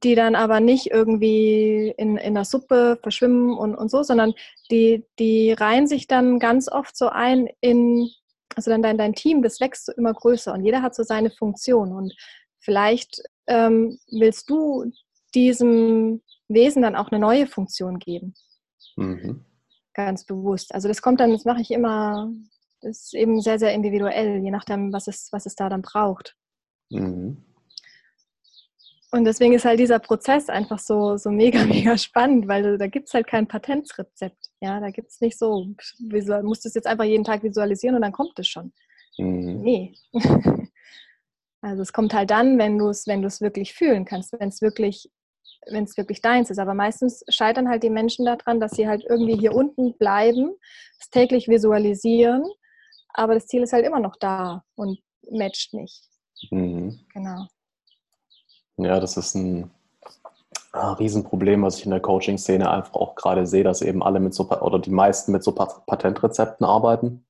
die dann aber nicht irgendwie in, in der Suppe verschwimmen und, und so, sondern die, die reihen sich dann ganz oft so ein in, also dann dein, dein Team, das wächst so immer größer und jeder hat so seine Funktion und vielleicht ähm, willst du diesem Wesen dann auch eine neue Funktion geben. Mhm. Ganz bewusst. Also das kommt dann, das mache ich immer, das ist eben sehr, sehr individuell, je nachdem, was es, was es da dann braucht. Mhm. Und deswegen ist halt dieser Prozess einfach so, so mega, mega spannend, weil da gibt es halt kein Patentsrezept. Ja, da gibt es nicht so, du musst es jetzt einfach jeden Tag visualisieren und dann kommt es schon. Mhm. Nee. Also es kommt halt dann, wenn du es wenn wirklich fühlen kannst, wenn es wirklich, wenn es wirklich deins ist. Aber meistens scheitern halt die Menschen daran, dass sie halt irgendwie hier unten bleiben, es täglich visualisieren, aber das Ziel ist halt immer noch da und matcht nicht. Mhm. Genau. Ja, das ist ein ah, Riesenproblem, was ich in der Coaching-Szene einfach auch gerade sehe, dass eben alle mit so, oder die meisten mit so Patentrezepten arbeiten.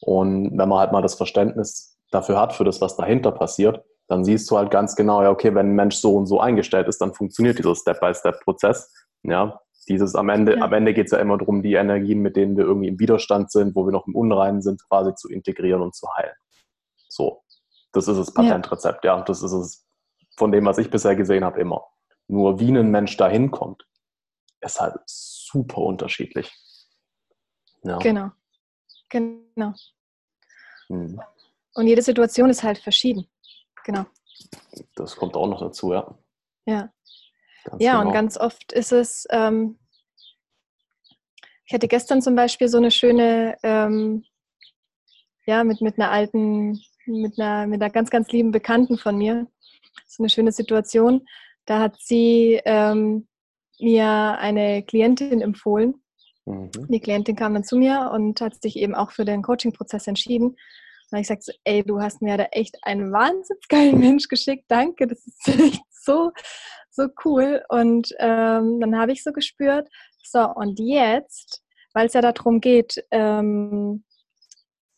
Und wenn man halt mal das Verständnis dafür hat, für das, was dahinter passiert, dann siehst du halt ganz genau, ja, okay, wenn ein Mensch so und so eingestellt ist, dann funktioniert dieser Step-by-Step-Prozess. Ja, dieses am Ende, ja. am Ende geht es ja immer darum, die Energien, mit denen wir irgendwie im Widerstand sind, wo wir noch im Unreinen sind, quasi zu integrieren und zu heilen. So, das ist das Patentrezept, ja. ja. Das ist es von dem, was ich bisher gesehen habe, immer. Nur wie ein Mensch da hinkommt, ist halt super unterschiedlich. Ja. Genau. Genau. Hm. Und jede Situation ist halt verschieden. Genau. Das kommt auch noch dazu, ja. Ja. Ganz ja, genau. und ganz oft ist es, ähm, ich hatte gestern zum Beispiel so eine schöne, ähm, ja, mit, mit einer alten, mit einer, mit einer ganz, ganz lieben Bekannten von mir, so eine schöne Situation. Da hat sie ähm, mir eine Klientin empfohlen. Mhm. Die Klientin kam dann zu mir und hat sich eben auch für den Coaching-Prozess entschieden. Und ich sagte so, ey, du hast mir da echt einen wahnsinnig geilen Mensch geschickt. Danke, das ist echt so, so cool. Und ähm, dann habe ich so gespürt, so, und jetzt, weil es ja darum geht, ähm,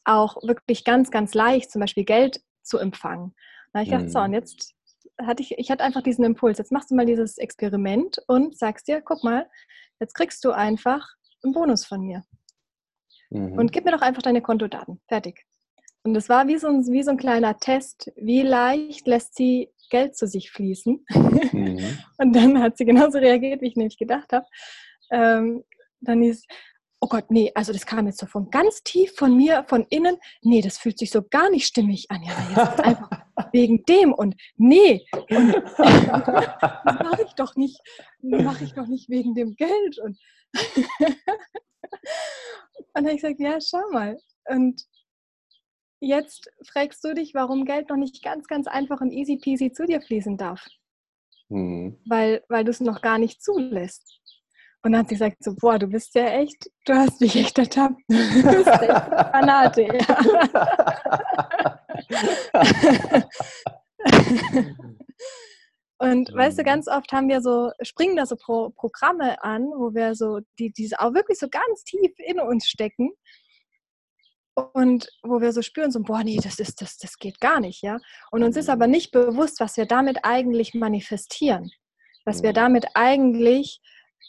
auch wirklich ganz, ganz leicht zum Beispiel Geld zu empfangen. Da habe ich gedacht, mhm. so, und jetzt hatte ich, ich hatte einfach diesen Impuls, jetzt machst du mal dieses Experiment und sagst dir, guck mal, jetzt kriegst du einfach einen Bonus von mir. Mhm. Und gib mir doch einfach deine Kontodaten. Fertig. Und es war wie so, ein, wie so ein kleiner Test, wie leicht lässt sie Geld zu sich fließen. Mhm. und dann hat sie genauso reagiert, wie ich nämlich gedacht habe. Ähm, dann ist, oh Gott, nee, also das kam jetzt so von ganz tief von mir, von innen. Nee, das fühlt sich so gar nicht stimmig an. Ja, jetzt einfach wegen dem und nee, und das mache ich doch nicht, mache ich doch nicht wegen dem Geld. Und, und dann habe ich gesagt, ja, schau mal. Und jetzt fragst du dich, warum Geld noch nicht ganz, ganz einfach und easy peasy zu dir fließen darf. Mhm. Weil, weil du es noch gar nicht zulässt. Und dann hat sie gesagt, so, boah, du bist ja echt, du hast mich echt ertappt. Du bist echt Granate, ja. Und weißt du, ganz oft haben wir so, springen da so Pro Programme an, wo wir so, die, die auch wirklich so ganz tief in uns stecken. Und wo wir so spüren, so, boah, nee, das ist, das, das geht gar nicht, ja. Und uns ist aber nicht bewusst, was wir damit eigentlich manifestieren. Was wir damit eigentlich,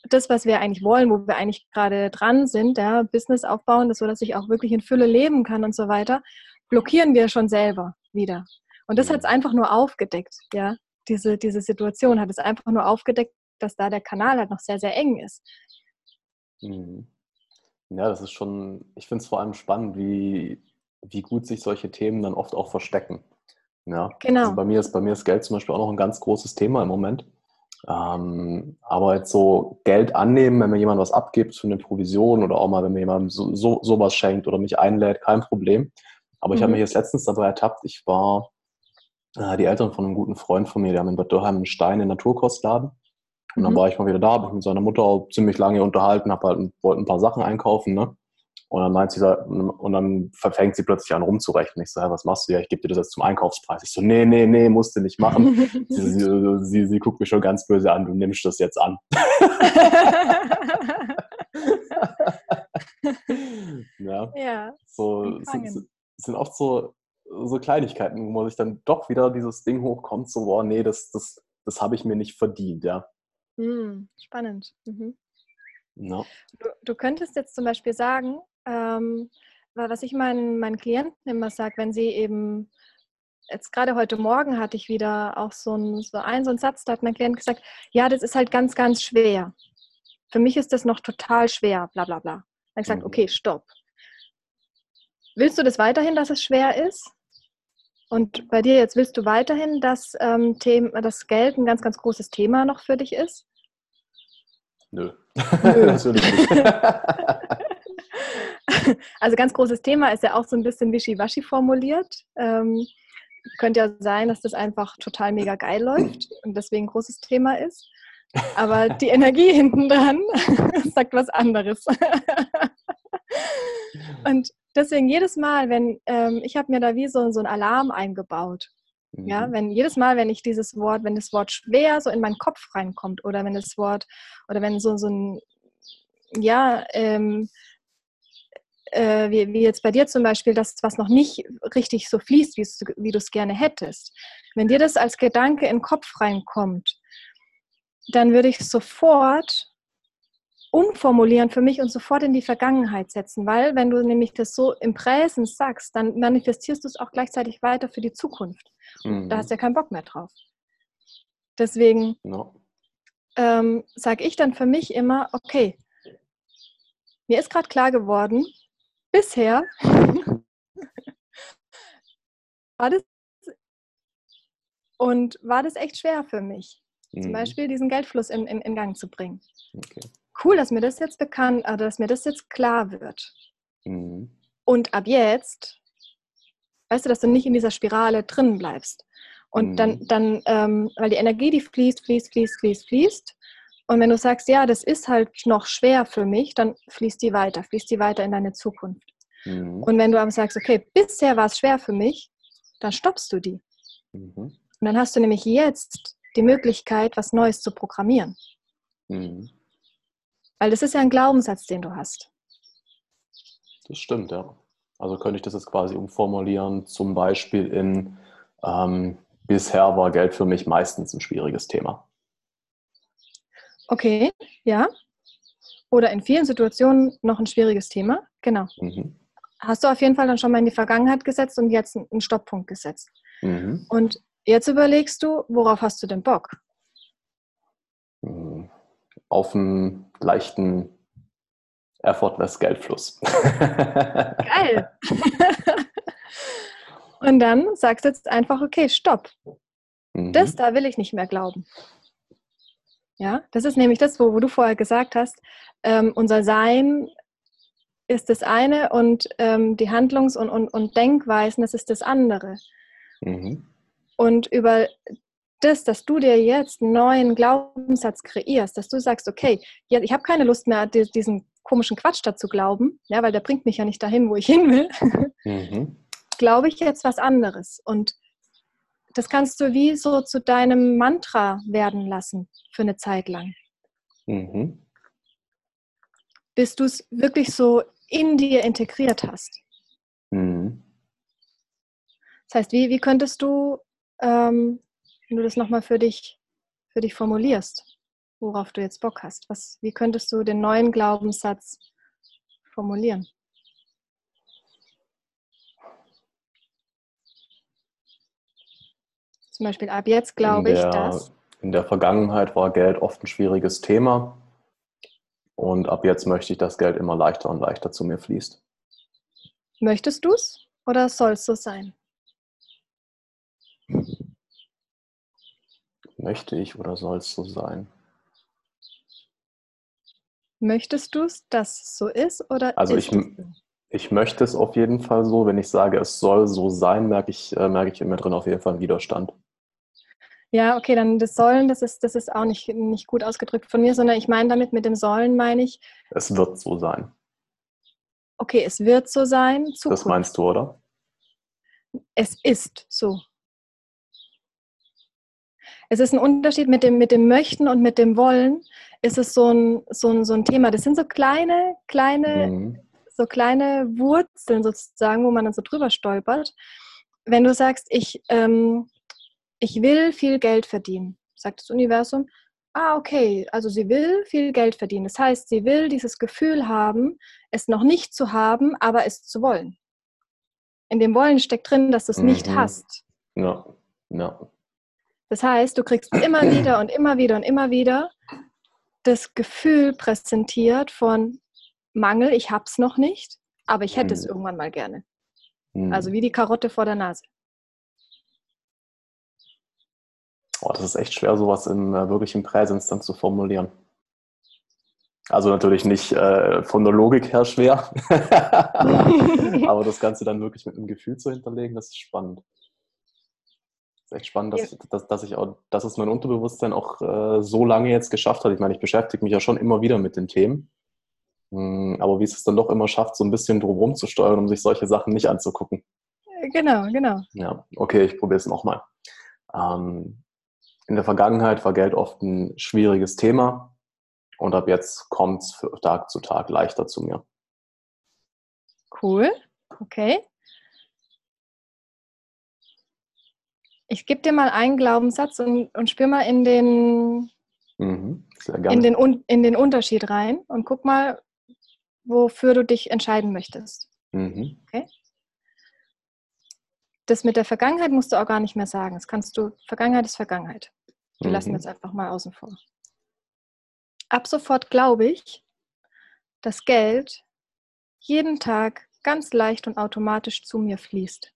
das, was wir eigentlich wollen, wo wir eigentlich gerade dran sind, ja, Business aufbauen, das so, dass ich auch wirklich in Fülle leben kann und so weiter, blockieren wir schon selber wieder. Und das hat es einfach nur aufgedeckt, ja diese, diese Situation, hat es einfach nur aufgedeckt, dass da der Kanal halt noch sehr, sehr eng ist. Mhm. Ja, das ist schon, ich finde es vor allem spannend, wie, wie gut sich solche Themen dann oft auch verstecken. Ja, genau. Also bei, mir ist, bei mir ist Geld zum Beispiel auch noch ein ganz großes Thema im Moment. Ähm, aber jetzt so Geld annehmen, wenn mir jemand was abgibt für eine Provision oder auch mal, wenn mir jemand so, so, sowas schenkt oder mich einlädt, kein Problem. Aber ich mhm. habe mich jetzt letztens dabei ertappt, ich war äh, die Eltern von einem guten Freund von mir, die haben in Bad Dürheim einen Stein in Naturkostladen. Und dann mhm. war ich mal wieder da, habe mich mit seiner Mutter ziemlich lange unterhalten, hab halt, wollte ein paar Sachen einkaufen, ne? Und dann meint sie, und dann verfängt sie plötzlich an rumzurechnen. Ich so, hey, was machst du? Ja, ich gebe dir das jetzt zum Einkaufspreis. Ich so, nee, nee, nee, musst du nicht machen. sie, sie, sie, sie, guckt mich schon ganz böse an, du nimmst das jetzt an. ja. ja. So, sind, sind oft so, so Kleinigkeiten, wo man sich dann doch wieder dieses Ding hochkommt, so, boah, nee, das, das, das habe ich mir nicht verdient, ja. Hm, spannend. Mhm. No. Du, du, könntest jetzt zum Beispiel sagen, ähm, was ich meinen, meinen Klienten immer sage, wenn sie eben, jetzt gerade heute Morgen hatte ich wieder auch so, ein, so einen, so einen Satz, da hat mein Klient gesagt, ja, das ist halt ganz, ganz schwer. Für mich ist das noch total schwer, bla bla bla. Dann gesagt, mhm. okay, stopp. Willst du das weiterhin, dass es schwer ist? Und bei dir jetzt willst du weiterhin, dass ähm, Thema, das Geld ein ganz, ganz großes Thema noch für dich ist? Nö. Nö. Nicht. also ganz großes Thema ist ja auch so ein bisschen wischiwaschi formuliert. Ähm, könnte ja sein, dass das einfach total mega geil läuft und deswegen ein großes Thema ist. Aber die Energie hinten dran sagt was anderes. und deswegen jedes Mal, wenn ähm, ich habe mir da wie so, so ein Alarm eingebaut. Mhm. Ja, wenn jedes Mal, wenn ich dieses Wort, wenn das Wort schwer so in meinen Kopf reinkommt oder wenn das Wort oder wenn so, so ein, ja, ähm, äh, wie, wie, jetzt bei dir zum Beispiel, das, was noch nicht richtig so fließt, wie du es gerne hättest, wenn dir das als Gedanke in den Kopf reinkommt, dann würde ich sofort umformulieren für mich und sofort in die Vergangenheit setzen, weil wenn du nämlich das so im Präsens sagst, dann manifestierst du es auch gleichzeitig weiter für die Zukunft. Mhm. Da hast du ja keinen Bock mehr drauf. Deswegen no. ähm, sage ich dann für mich immer, okay, mir ist gerade klar geworden, bisher war das und war das echt schwer für mich, mhm. zum Beispiel diesen Geldfluss in, in, in Gang zu bringen. Okay cool, dass mir das jetzt bekannt, äh, dass mir das jetzt klar wird. Mhm. Und ab jetzt, weißt du, dass du nicht in dieser Spirale drin bleibst. Und mhm. dann, dann ähm, weil die Energie, die fließt, fließt, fließt, fließt, fließt. Und wenn du sagst, ja, das ist halt noch schwer für mich, dann fließt die weiter, fließt die weiter in deine Zukunft. Mhm. Und wenn du aber sagst, okay, bisher war es schwer für mich, dann stoppst du die. Mhm. Und dann hast du nämlich jetzt die Möglichkeit, was Neues zu programmieren. Mhm. Weil das ist ja ein Glaubenssatz, den du hast. Das stimmt, ja. Also könnte ich das jetzt quasi umformulieren, zum Beispiel in ähm, bisher war Geld für mich meistens ein schwieriges Thema. Okay, ja. Oder in vielen Situationen noch ein schwieriges Thema, genau. Mhm. Hast du auf jeden Fall dann schon mal in die Vergangenheit gesetzt und jetzt einen Stopppunkt gesetzt. Mhm. Und jetzt überlegst du, worauf hast du denn Bock? Auf einen leichten effortless Geldfluss. Geil. Und dann sagst du jetzt einfach, okay, stopp. Mhm. Das da will ich nicht mehr glauben. Ja, das ist nämlich das, wo, wo du vorher gesagt hast, ähm, unser Sein ist das eine und ähm, die Handlungs- und, und, und Denkweisen, das ist das andere. Mhm. Und über das, dass du dir jetzt einen neuen Glaubenssatz kreierst, dass du sagst, okay, ich habe keine Lust mehr, diesen komischen Quatsch dazu glauben, ja, weil der bringt mich ja nicht dahin, wo ich hin will, mhm. glaube ich jetzt was anderes. Und das kannst du wie so zu deinem Mantra werden lassen für eine Zeit lang. Mhm. Bis du es wirklich so in dir integriert hast. Mhm. Das heißt, wie, wie könntest du, ähm, wenn du das nochmal für dich, für dich formulierst, worauf du jetzt Bock hast, was, wie könntest du den neuen Glaubenssatz formulieren? Zum Beispiel ab jetzt glaube ich, dass. In der Vergangenheit war Geld oft ein schwieriges Thema. Und ab jetzt möchte ich, dass Geld immer leichter und leichter zu mir fließt. Möchtest du es oder soll es so sein? Möchte ich oder soll es so sein? Möchtest du es, dass es so ist oder also ist ich, es so? ich möchte es auf jeden Fall so. Wenn ich sage, es soll so sein, merke ich, äh, merke ich in mir drin auf jeden Fall einen Widerstand. Ja, okay, dann das Sollen, das ist, das ist auch nicht, nicht gut ausgedrückt von mir, sondern ich meine damit, mit dem Sollen meine ich. Es wird so sein. Okay, es wird so sein. Zukunft. Das meinst du, oder? Es ist so. Es ist ein Unterschied mit dem, mit dem Möchten und mit dem Wollen. Ist es so ein, so ein, so ein Thema. Das sind so kleine, kleine, mhm. so kleine Wurzeln sozusagen, wo man dann so drüber stolpert. Wenn du sagst, ich, ähm, ich will viel Geld verdienen, sagt das Universum, ah, okay, also sie will viel Geld verdienen. Das heißt, sie will dieses Gefühl haben, es noch nicht zu haben, aber es zu wollen. In dem Wollen steckt drin, dass du es mhm. nicht hast. Ja, ja. Das heißt, du kriegst immer wieder und immer wieder und immer wieder das Gefühl präsentiert von Mangel, ich hab's noch nicht, aber ich hätte mhm. es irgendwann mal gerne. Mhm. Also wie die Karotte vor der Nase. Oh, das ist echt schwer, sowas in äh, wirklich im Präsens dann zu formulieren. Also natürlich nicht äh, von der Logik her schwer, aber das Ganze dann wirklich mit einem Gefühl zu hinterlegen, das ist spannend ist echt spannend, dass, ja. dass, dass, ich auch, dass es mein Unterbewusstsein auch äh, so lange jetzt geschafft hat. Ich meine, ich beschäftige mich ja schon immer wieder mit den Themen. Hm, aber wie es es dann doch immer schafft, so ein bisschen drumherum zu steuern, um sich solche Sachen nicht anzugucken. Genau, genau. Ja, okay, ich probiere es nochmal. Ähm, in der Vergangenheit war Geld oft ein schwieriges Thema und ab jetzt kommt es Tag zu Tag leichter zu mir. Cool, okay. Ich gebe dir mal einen Glaubenssatz und, und spür mal in den, mhm, in, den, in den Unterschied rein und guck mal, wofür du dich entscheiden möchtest. Mhm. Okay? Das mit der Vergangenheit musst du auch gar nicht mehr sagen. Das kannst du, Vergangenheit ist Vergangenheit. Die mhm. lassen wir jetzt einfach mal außen vor. Ab sofort glaube ich, dass Geld jeden Tag ganz leicht und automatisch zu mir fließt.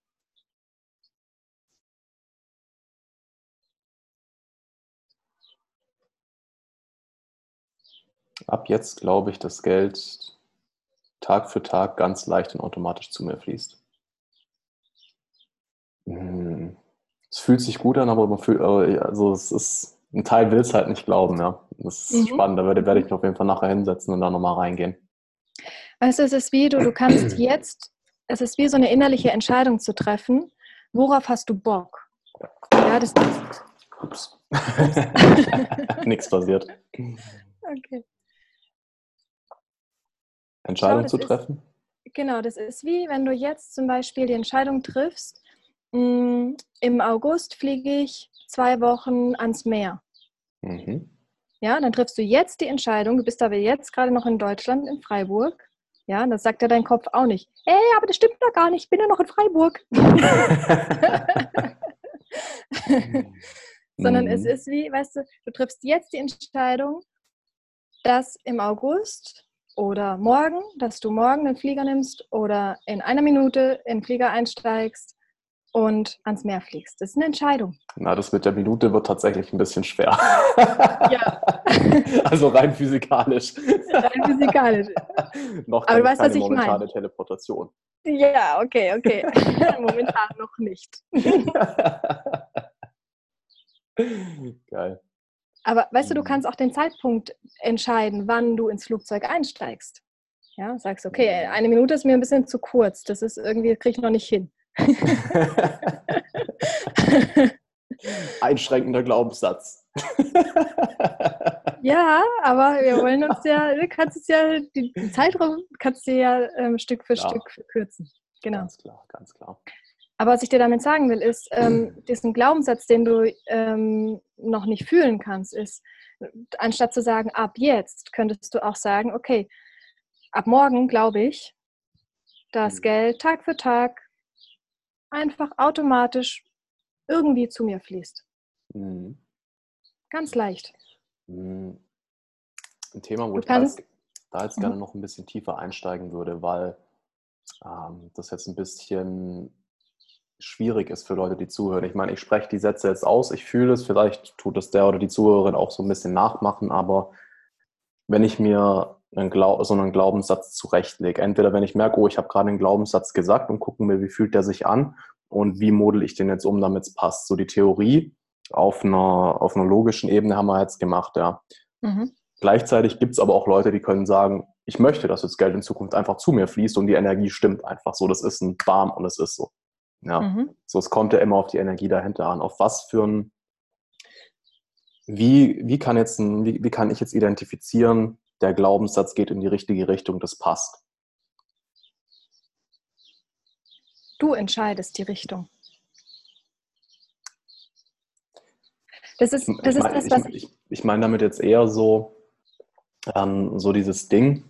Ab jetzt glaube ich, dass Geld Tag für Tag ganz leicht und automatisch zu mir fließt. Hm. Es fühlt sich gut an, aber man fühlt, also es ist, ein Teil will es halt nicht glauben, ja. Das ist mhm. spannend, da werde, werde ich mich auf jeden Fall nachher hinsetzen und da nochmal reingehen. Also es ist wie du, du kannst jetzt, es ist wie so eine innerliche Entscheidung zu treffen, worauf hast du Bock? Ja, das ist. Ups. Nichts passiert. Okay. Entscheidung zu treffen? Ist, genau, das ist wie wenn du jetzt zum Beispiel die Entscheidung triffst, mh, mm, im August fliege ich zwei Wochen ans Meer. Mhm. Ja, dann triffst du jetzt die Entscheidung, du bist aber jetzt gerade noch in Deutschland, in Freiburg. Ja, das sagt ja dein Kopf auch nicht. Ey, aber das stimmt doch gar nicht, ich bin ja noch in Freiburg. Sondern mhm. es ist wie, weißt du, du triffst jetzt die Entscheidung, dass im August oder morgen, dass du morgen den Flieger nimmst oder in einer Minute in den Flieger einsteigst und ans Meer fliegst. Das ist eine Entscheidung. Na, das mit der Minute wird tatsächlich ein bisschen schwer. Ja. also rein physikalisch. Rein physikalisch. noch Aber du weißt, was ich momentane meine. Teleportation. Ja, okay, okay. Momentan noch nicht. Aber weißt du, du mhm. kannst auch den Zeitpunkt entscheiden, wann du ins Flugzeug einsteigst. Ja, sagst, okay, mhm. eine Minute ist mir ein bisschen zu kurz. Das ist irgendwie, kriege ich noch nicht hin. Einschränkender Glaubenssatz. ja, aber wir wollen uns ja, du kannst es ja, den Zeitraum kannst du ja ähm, Stück für klar. Stück verkürzen. Genau. Ganz klar, ganz klar. Aber was ich dir damit sagen will, ist, ähm, diesen Glaubenssatz, den du ähm, noch nicht fühlen kannst, ist, anstatt zu sagen, ab jetzt, könntest du auch sagen, okay, ab morgen glaube ich, dass mhm. Geld Tag für Tag einfach automatisch irgendwie zu mir fließt. Mhm. Ganz leicht. Mhm. Ein Thema, wo du ich kannst, da jetzt, gerne mhm. noch ein bisschen tiefer einsteigen würde, weil ähm, das jetzt ein bisschen schwierig ist für Leute, die zuhören. Ich meine, ich spreche die Sätze jetzt aus, ich fühle es, vielleicht tut es der oder die Zuhörerin auch so ein bisschen nachmachen, aber wenn ich mir einen so einen Glaubenssatz zurechtlege, entweder wenn ich merke, oh, ich habe gerade einen Glaubenssatz gesagt und gucken mir, wie fühlt der sich an und wie model ich den jetzt um, damit es passt. So die Theorie auf einer, auf einer logischen Ebene haben wir jetzt gemacht, ja. Mhm. Gleichzeitig gibt es aber auch Leute, die können sagen, ich möchte, dass das Geld in Zukunft einfach zu mir fließt und die Energie stimmt einfach so. Das ist ein Bam und es ist so. Ja, mhm. so es kommt ja immer auf die Energie dahinter an. Auf was für ein, wie, wie kann jetzt ein, wie, wie kann ich jetzt identifizieren, der Glaubenssatz geht in die richtige Richtung, das passt? Du entscheidest die Richtung. Das ist, das, ist das, was ich, ich, ich meine damit jetzt eher so, ähm, so dieses Ding.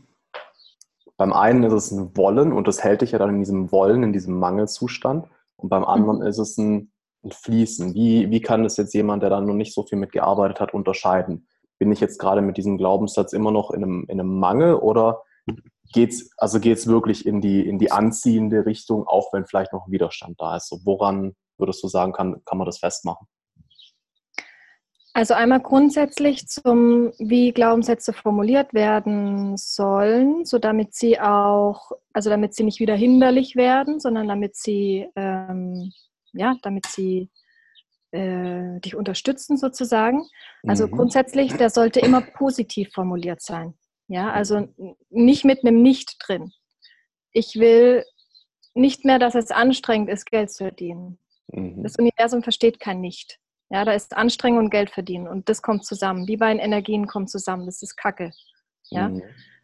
Beim einen ist es ein Wollen und das hält dich ja dann in diesem Wollen, in diesem Mangelzustand. Und beim anderen ist es ein, ein Fließen. Wie, wie kann das jetzt jemand, der da noch nicht so viel mitgearbeitet hat, unterscheiden? Bin ich jetzt gerade mit diesem Glaubenssatz immer noch in einem, in einem Mangel oder geht's, also geht's wirklich in die, in die anziehende Richtung, auch wenn vielleicht noch ein Widerstand da ist? So, woran würdest du sagen, kann, kann man das festmachen? Also einmal grundsätzlich zum, wie Glaubenssätze formuliert werden sollen, so damit sie auch, also damit sie nicht wieder hinderlich werden, sondern damit sie, ähm, ja, damit sie äh, dich unterstützen sozusagen. Also mhm. grundsätzlich, der sollte immer positiv formuliert sein. Ja, also nicht mit einem Nicht drin. Ich will nicht mehr, dass es anstrengend ist, Geld zu verdienen. Mhm. Das Universum versteht kein Nicht. Ja, da ist Anstrengung und Geld verdienen und das kommt zusammen. Die beiden Energien kommen zusammen. Das ist Kacke. Ja. Mhm.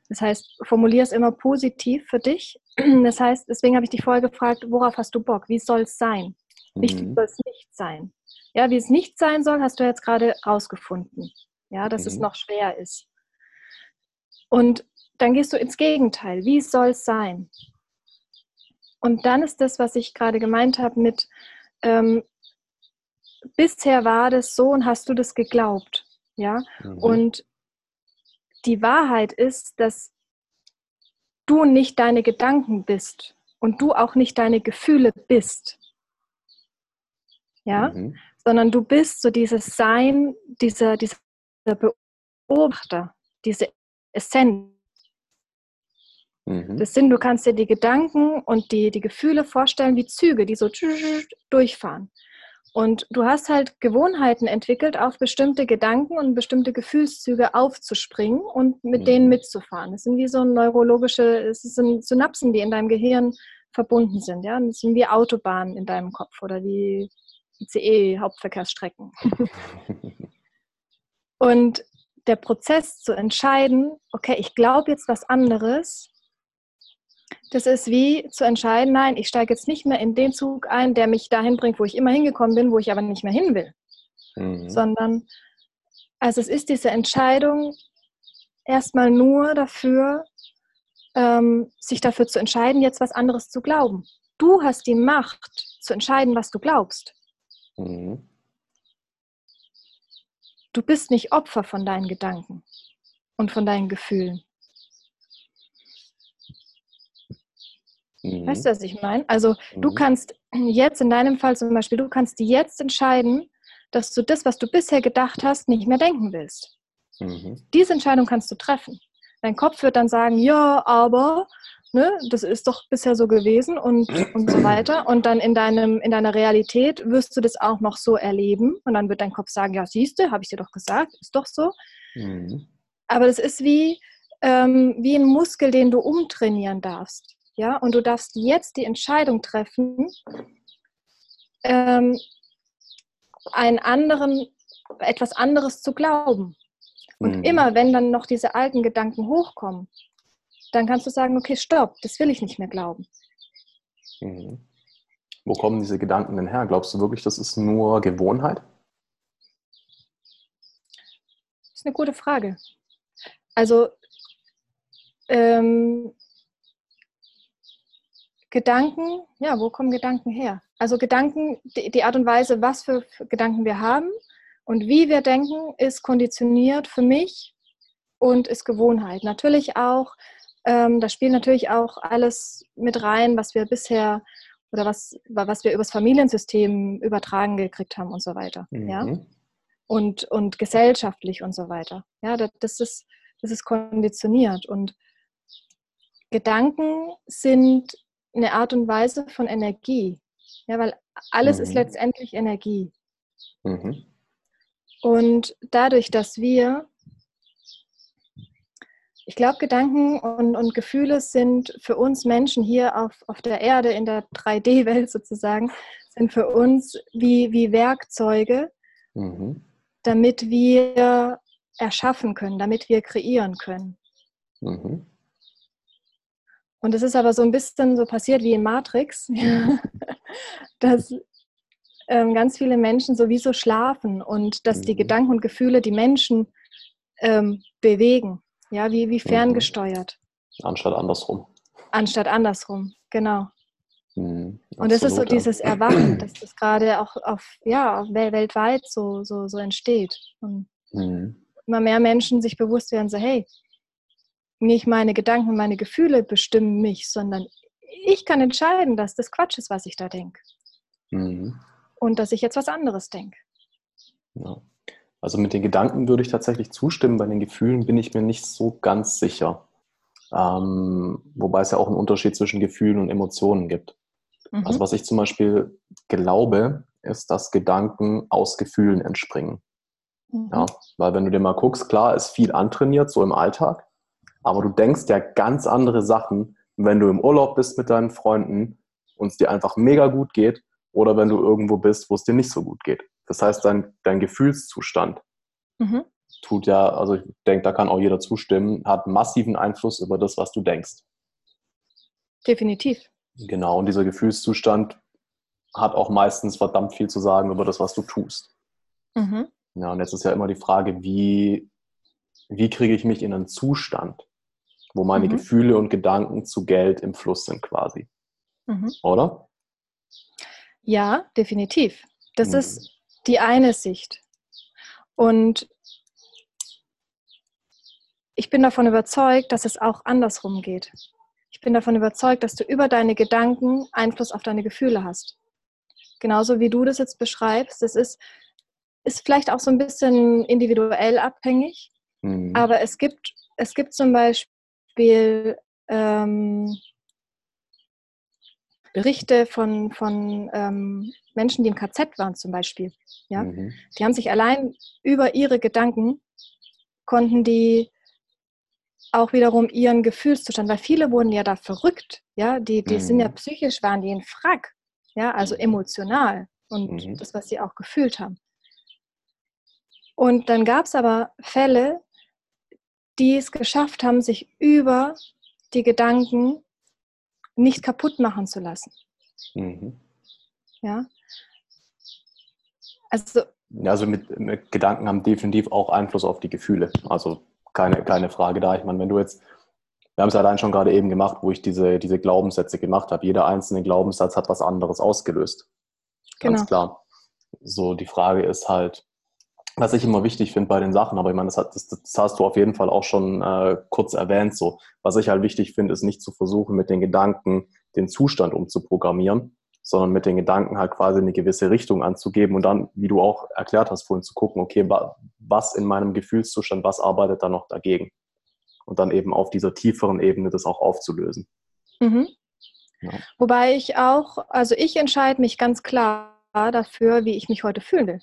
Das heißt, formulier es immer positiv für dich. Das heißt, deswegen habe ich dich vorher gefragt, worauf hast du Bock? Wie soll es sein? Nicht, wie mhm. soll es nicht sein? Ja, wie es nicht sein soll, hast du jetzt gerade rausgefunden. Ja, dass mhm. es noch schwer ist. Und dann gehst du ins Gegenteil. Wie soll es sein? Und dann ist das, was ich gerade gemeint habe mit, ähm, bisher war das so und hast du das geglaubt. Ja, mhm. und die Wahrheit ist, dass du nicht deine Gedanken bist und du auch nicht deine Gefühle bist. Ja, mhm. sondern du bist so dieses Sein, dieser, dieser Beobachter, diese Essenz. Mhm. Das sind, du kannst dir die Gedanken und die, die Gefühle vorstellen wie Züge, die so durchfahren. Und du hast halt Gewohnheiten entwickelt, auf bestimmte Gedanken und bestimmte Gefühlszüge aufzuspringen und mit mhm. denen mitzufahren. Das sind wie so neurologische, es sind Synapsen, die in deinem Gehirn verbunden sind. Ja? das sind wie Autobahnen in deinem Kopf oder wie ICE-Hauptverkehrsstrecken. und der Prozess zu entscheiden, okay, ich glaube jetzt was anderes, das ist wie zu entscheiden, nein, ich steige jetzt nicht mehr in den Zug ein, der mich dahin bringt, wo ich immer hingekommen bin, wo ich aber nicht mehr hin will. Mhm. Sondern, also es ist diese Entscheidung erstmal nur dafür, ähm, sich dafür zu entscheiden, jetzt was anderes zu glauben. Du hast die Macht zu entscheiden, was du glaubst. Mhm. Du bist nicht Opfer von deinen Gedanken und von deinen Gefühlen. Mhm. Weißt du, was ich meine? Also mhm. du kannst jetzt in deinem Fall zum Beispiel, du kannst jetzt entscheiden, dass du das, was du bisher gedacht hast, nicht mehr denken willst. Mhm. Diese Entscheidung kannst du treffen. Dein Kopf wird dann sagen, ja, aber ne, das ist doch bisher so gewesen und, und so weiter. Und dann in, deinem, in deiner Realität wirst du das auch noch so erleben. Und dann wird dein Kopf sagen, ja, siehst du, habe ich dir doch gesagt, ist doch so. Mhm. Aber das ist wie, ähm, wie ein Muskel, den du umtrainieren darfst. Ja, und du darfst jetzt die Entscheidung treffen, ähm, einen anderen, etwas anderes zu glauben. Und mhm. immer, wenn dann noch diese alten Gedanken hochkommen, dann kannst du sagen, okay, stopp, das will ich nicht mehr glauben. Mhm. Wo kommen diese Gedanken denn her? Glaubst du wirklich, das ist nur Gewohnheit? Das ist eine gute Frage. Also ähm, Gedanken, ja, wo kommen Gedanken her? Also Gedanken, die, die Art und Weise, was für Gedanken wir haben und wie wir denken, ist konditioniert für mich und ist Gewohnheit. Natürlich auch ähm, da spielt natürlich auch alles mit rein, was wir bisher oder was, was wir übers Familiensystem übertragen gekriegt haben und so weiter. Mhm. Ja? Und, und gesellschaftlich und so weiter. Ja, das ist, das ist konditioniert. Und Gedanken sind eine Art und Weise von Energie. Ja, weil alles mhm. ist letztendlich Energie. Mhm. Und dadurch, dass wir ich glaube, Gedanken und, und, Gefühle sind für uns Menschen hier auf, auf der Erde, in der 3D-Welt sozusagen, sind für uns wie, wie Werkzeuge, mhm. damit wir erschaffen können, damit wir kreieren können. Mhm. Und es ist aber so ein bisschen so passiert wie in Matrix, dass ähm, ganz viele Menschen sowieso schlafen und dass mhm. die Gedanken und Gefühle die Menschen ähm, bewegen. Ja, wie, wie ferngesteuert. Mhm. Anstatt andersrum. Anstatt andersrum, genau. Mhm, und das ist so dieses Erwachen, dass das gerade auch auf, ja, weltweit so, so, so entsteht. Und mhm. immer mehr Menschen sich bewusst werden, so, hey, nicht meine Gedanken, meine Gefühle bestimmen mich, sondern ich kann entscheiden, dass das Quatsch ist, was ich da denke. Mhm. Und dass ich jetzt was anderes denke. Ja. Also mit den Gedanken würde ich tatsächlich zustimmen, bei den Gefühlen bin ich mir nicht so ganz sicher. Ähm, wobei es ja auch einen Unterschied zwischen Gefühlen und Emotionen gibt. Mhm. Also was ich zum Beispiel glaube, ist, dass Gedanken aus Gefühlen entspringen. Mhm. Ja, weil wenn du dir mal guckst, klar ist viel antrainiert, so im Alltag, aber du denkst ja ganz andere Sachen, wenn du im Urlaub bist mit deinen Freunden und es dir einfach mega gut geht oder wenn du irgendwo bist, wo es dir nicht so gut geht. Das heißt, dein, dein Gefühlszustand mhm. tut ja, also ich denke, da kann auch jeder zustimmen, hat massiven Einfluss über das, was du denkst. Definitiv. Genau, und dieser Gefühlszustand hat auch meistens verdammt viel zu sagen über das, was du tust. Mhm. Ja, und jetzt ist ja immer die Frage, wie, wie kriege ich mich in einen Zustand, wo meine mhm. Gefühle und Gedanken zu Geld im Fluss sind quasi. Mhm. Oder? Ja, definitiv. Das mhm. ist die eine Sicht. Und ich bin davon überzeugt, dass es auch andersrum geht. Ich bin davon überzeugt, dass du über deine Gedanken Einfluss auf deine Gefühle hast. Genauso wie du das jetzt beschreibst. Das ist, ist vielleicht auch so ein bisschen individuell abhängig. Mhm. Aber es gibt, es gibt zum Beispiel ähm, Berichte von, von ähm, Menschen, die im KZ waren zum Beispiel. Ja? Mhm. Die haben sich allein über ihre Gedanken, konnten die auch wiederum ihren Gefühlszustand, weil viele wurden ja da verrückt, ja, die, die mhm. sind ja mhm. psychisch, waren die in Frack, ja, also mhm. emotional und mhm. das, was sie auch gefühlt haben. Und dann gab es aber Fälle, die es geschafft haben, sich über die Gedanken nicht kaputt machen zu lassen. Mhm. Ja. Also, also mit, mit, Gedanken haben definitiv auch Einfluss auf die Gefühle. Also keine, keine Frage da. Ich meine, wenn du jetzt, wir haben es allein schon gerade eben gemacht, wo ich diese, diese Glaubenssätze gemacht habe. Jeder einzelne Glaubenssatz hat was anderes ausgelöst. Ganz genau. klar. So, die Frage ist halt, was ich immer wichtig finde bei den Sachen, aber ich meine, das, hat, das, das hast du auf jeden Fall auch schon äh, kurz erwähnt. So, was ich halt wichtig finde, ist nicht zu versuchen, mit den Gedanken den Zustand umzuprogrammieren, sondern mit den Gedanken halt quasi eine gewisse Richtung anzugeben und dann, wie du auch erklärt hast, vorhin zu gucken, okay, was in meinem Gefühlszustand, was arbeitet da noch dagegen? und dann eben auf dieser tieferen Ebene das auch aufzulösen. Mhm. Ja. Wobei ich auch, also ich entscheide mich ganz klar dafür, wie ich mich heute fühlen will.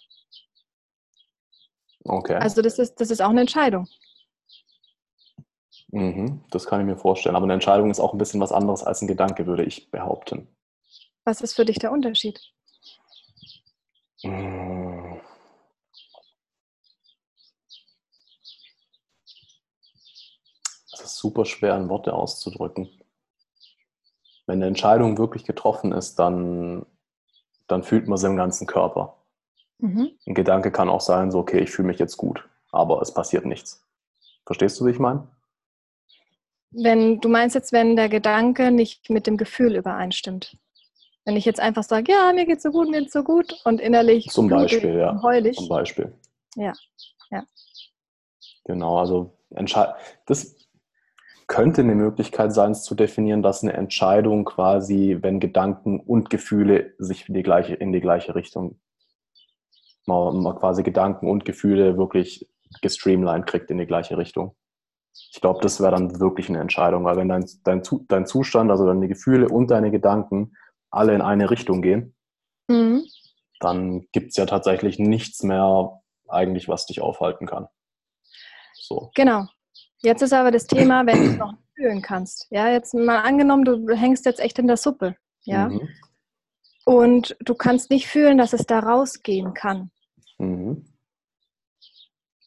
Okay. Also das ist, das ist auch eine Entscheidung. Mhm, das kann ich mir vorstellen. Aber eine Entscheidung ist auch ein bisschen was anderes als ein Gedanke, würde ich behaupten. Was ist für dich der Unterschied? Mmh. Es ist super schwer in Worte auszudrücken. Wenn eine Entscheidung wirklich getroffen ist, dann, dann fühlt man sie im ganzen Körper. Mhm. Ein Gedanke kann auch sein, so, okay, ich fühle mich jetzt gut, aber es passiert nichts. Verstehst du, wie ich meine? Wenn du meinst jetzt, wenn der Gedanke nicht mit dem Gefühl übereinstimmt. Wenn ich jetzt einfach sage, ja, mir geht's so gut, mir geht's so gut und innerlich zum Beispiel, ja, heulig. Zum Beispiel. Ja, ja. Genau, also das könnte eine Möglichkeit sein, es zu definieren, dass eine Entscheidung quasi, wenn Gedanken und Gefühle sich in die gleiche, in die gleiche Richtung, man, man quasi Gedanken und Gefühle wirklich gestreamlined kriegt in die gleiche Richtung. Ich glaube, das wäre dann wirklich eine Entscheidung, weil wenn dein, dein, dein Zustand, also deine Gefühle und deine Gedanken alle in eine Richtung gehen, mhm. dann gibt es ja tatsächlich nichts mehr eigentlich, was dich aufhalten kann. So. Genau. Jetzt ist aber das Thema, wenn du es noch fühlen kannst. Ja, jetzt mal angenommen, du hängst jetzt echt in der Suppe. Ja. Mhm. Und du kannst nicht fühlen, dass es da rausgehen kann. Mhm.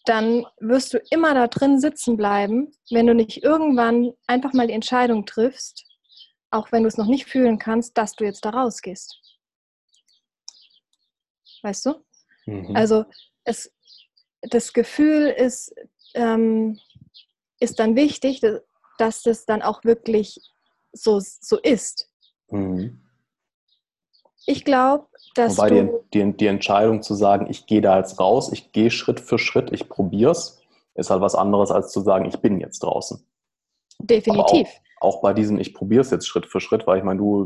Dann wirst du immer da drin sitzen bleiben, wenn du nicht irgendwann einfach mal die Entscheidung triffst, auch wenn du es noch nicht fühlen kannst, dass du jetzt da rausgehst. Weißt du? Mhm. Also es, das Gefühl ist, ähm, ist dann wichtig, dass das dann auch wirklich so, so ist. Mhm. Ich glaube, dass. Wobei die, die, die, Entscheidung zu sagen, ich gehe da jetzt raus, ich gehe Schritt für Schritt, ich probiere es, ist halt was anderes als zu sagen, ich bin jetzt draußen. Definitiv auch bei diesem, ich probiere es jetzt Schritt für Schritt, weil ich meine, du,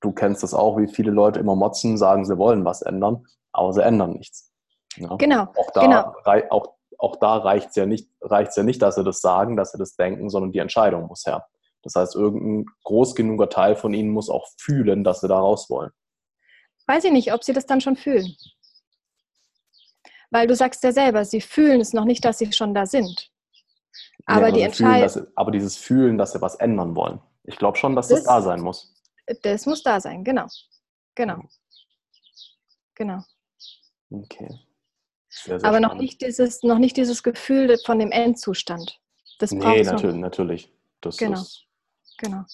du kennst das auch, wie viele Leute immer motzen, sagen, sie wollen was ändern, aber sie ändern nichts. Ja? Genau. Auch da, genau. Auch, auch da reicht es ja, nicht, ja nicht, dass sie das sagen, dass sie das denken, sondern die Entscheidung muss her. Das heißt, irgendein groß genuger Teil von ihnen muss auch fühlen, dass sie da raus wollen. Weiß ich nicht, ob sie das dann schon fühlen. Weil du sagst ja selber, sie fühlen es noch nicht, dass sie schon da sind. Aber, die Entscheidung. Aber dieses Fühlen, dass sie was ändern wollen. Ich glaube schon, dass das, das, da sein muss. Das muss da sein, genau. Genau. Genau. Okay. Sehr, sehr aber noch nicht, dieses, noch nicht dieses Gefühl von dem Endzustand. Das nee, natürlich, natürlich. Das genau. Ist, genau.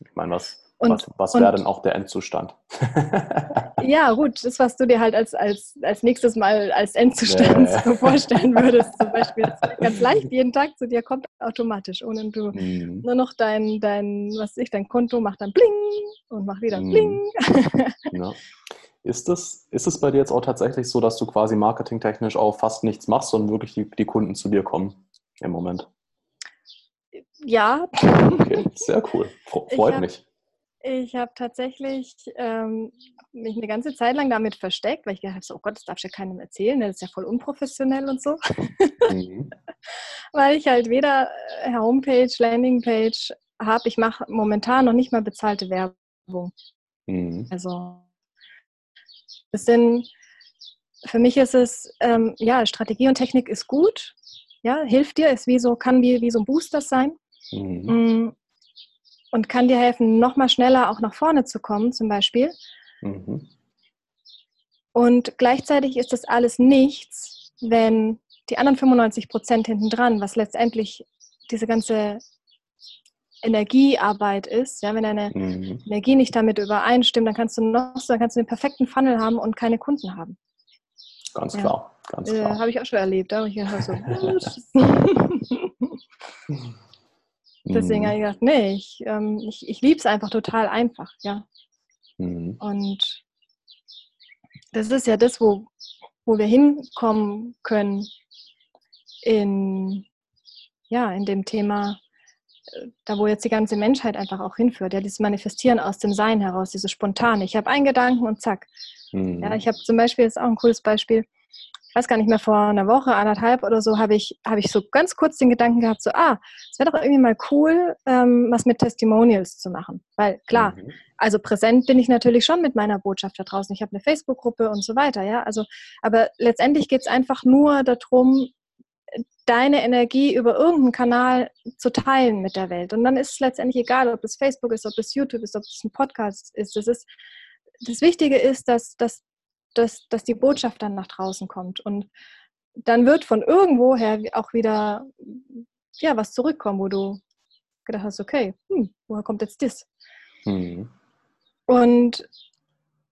Ich meine, was, und, was, was wäre denn auch der Endzustand? ja, gut, das, was du dir halt als, als, als nächstes Mal als Endzustand ja, ja. vorstellen würdest, zum Beispiel, ganz leicht jeden Tag zu dir kommt automatisch, ohne du mhm. nur noch dein, dein, was ich, dein Konto macht dann bling und macht wieder mhm. bling. ja. Ist es ist das bei dir jetzt auch tatsächlich so, dass du quasi marketingtechnisch auch fast nichts machst, sondern wirklich die, die Kunden zu dir kommen im Moment? Ja. Okay, sehr cool. Freut hab, mich. Ich habe tatsächlich ähm, mich eine ganze Zeit lang damit versteckt, weil ich gedacht habe, so, oh Gott, das darf ich ja keinem erzählen, das ist ja voll unprofessionell und so. Mhm. weil ich halt weder äh, Homepage, Landingpage habe. Ich mache momentan noch nicht mal bezahlte Werbung. Mhm. Also, es sind, für mich ist es, ähm, ja, Strategie und Technik ist gut, ja, hilft dir, ist wie so, kann wie, wie so ein Booster sein. Mhm. Und kann dir helfen, nochmal schneller auch nach vorne zu kommen, zum Beispiel. Mhm. Und gleichzeitig ist das alles nichts, wenn die anderen 95 Prozent hinten dran, was letztendlich diese ganze Energiearbeit ist, ja, wenn deine mhm. Energie nicht damit übereinstimmt, dann kannst du noch so, dann kannst du den perfekten Funnel haben und keine Kunden haben. Ganz ja. klar, ganz klar. Äh, Habe ich auch schon erlebt. Da ich gedacht so, Deswegen mhm. habe ich gedacht, nee, ich, ähm, ich, ich liebe es einfach total einfach, ja. Mhm. Und das ist ja das, wo, wo wir hinkommen können in, ja, in dem Thema, äh, da wo jetzt die ganze Menschheit einfach auch hinführt, ja, dieses Manifestieren aus dem Sein heraus, dieses Spontane. Ich habe einen Gedanken und zack. Mhm. Ja, ich habe zum Beispiel, das ist auch ein cooles Beispiel, weiß gar nicht mehr, vor einer Woche, anderthalb oder so, habe ich, habe ich so ganz kurz den Gedanken gehabt, so, ah, es wäre doch irgendwie mal cool, ähm, was mit Testimonials zu machen. Weil klar, mhm. also präsent bin ich natürlich schon mit meiner Botschaft da draußen. Ich habe eine Facebook-Gruppe und so weiter, ja. Also, aber letztendlich geht es einfach nur darum, deine Energie über irgendeinen Kanal zu teilen mit der Welt. Und dann ist es letztendlich egal, ob es Facebook ist, ob es YouTube ist, ob es ein Podcast ist. Das, ist, das Wichtige ist, dass, dass, dass, dass die Botschaft dann nach draußen kommt. Und dann wird von irgendwoher auch wieder ja, was zurückkommen, wo du gedacht hast, okay, hm, woher kommt jetzt das? Mhm. Und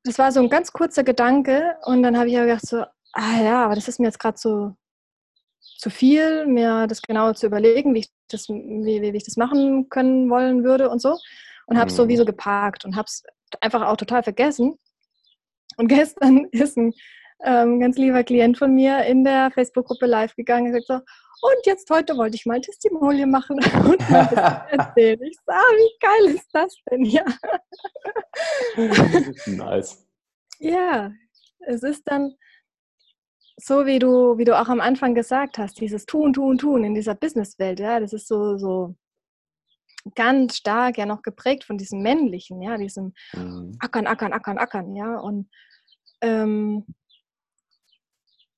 das war so ein ganz kurzer Gedanke und dann habe ich aber gedacht so, ah ja, aber das ist mir jetzt gerade so zu viel, mir das genau zu überlegen, wie ich das, wie, wie ich das machen können wollen würde und so. Und habe es so wie so mhm. geparkt und habe es einfach auch total vergessen. Und gestern ist ein ähm, ganz lieber Klient von mir in der Facebook-Gruppe live gegangen und gesagt so, und jetzt heute wollte ich mal Testimonial machen und mal erzählen. Ich sage, ah, wie geil ist das denn? Ja. nice. Ja, es ist dann, so wie du, wie du auch am Anfang gesagt hast, dieses Tun, Tun, Tun in dieser Businesswelt, ja, das ist so, so ganz stark ja noch geprägt von diesem Männlichen, ja, diesem mhm. Ackern, Ackern, Ackern, Ackern, ja. Und ähm,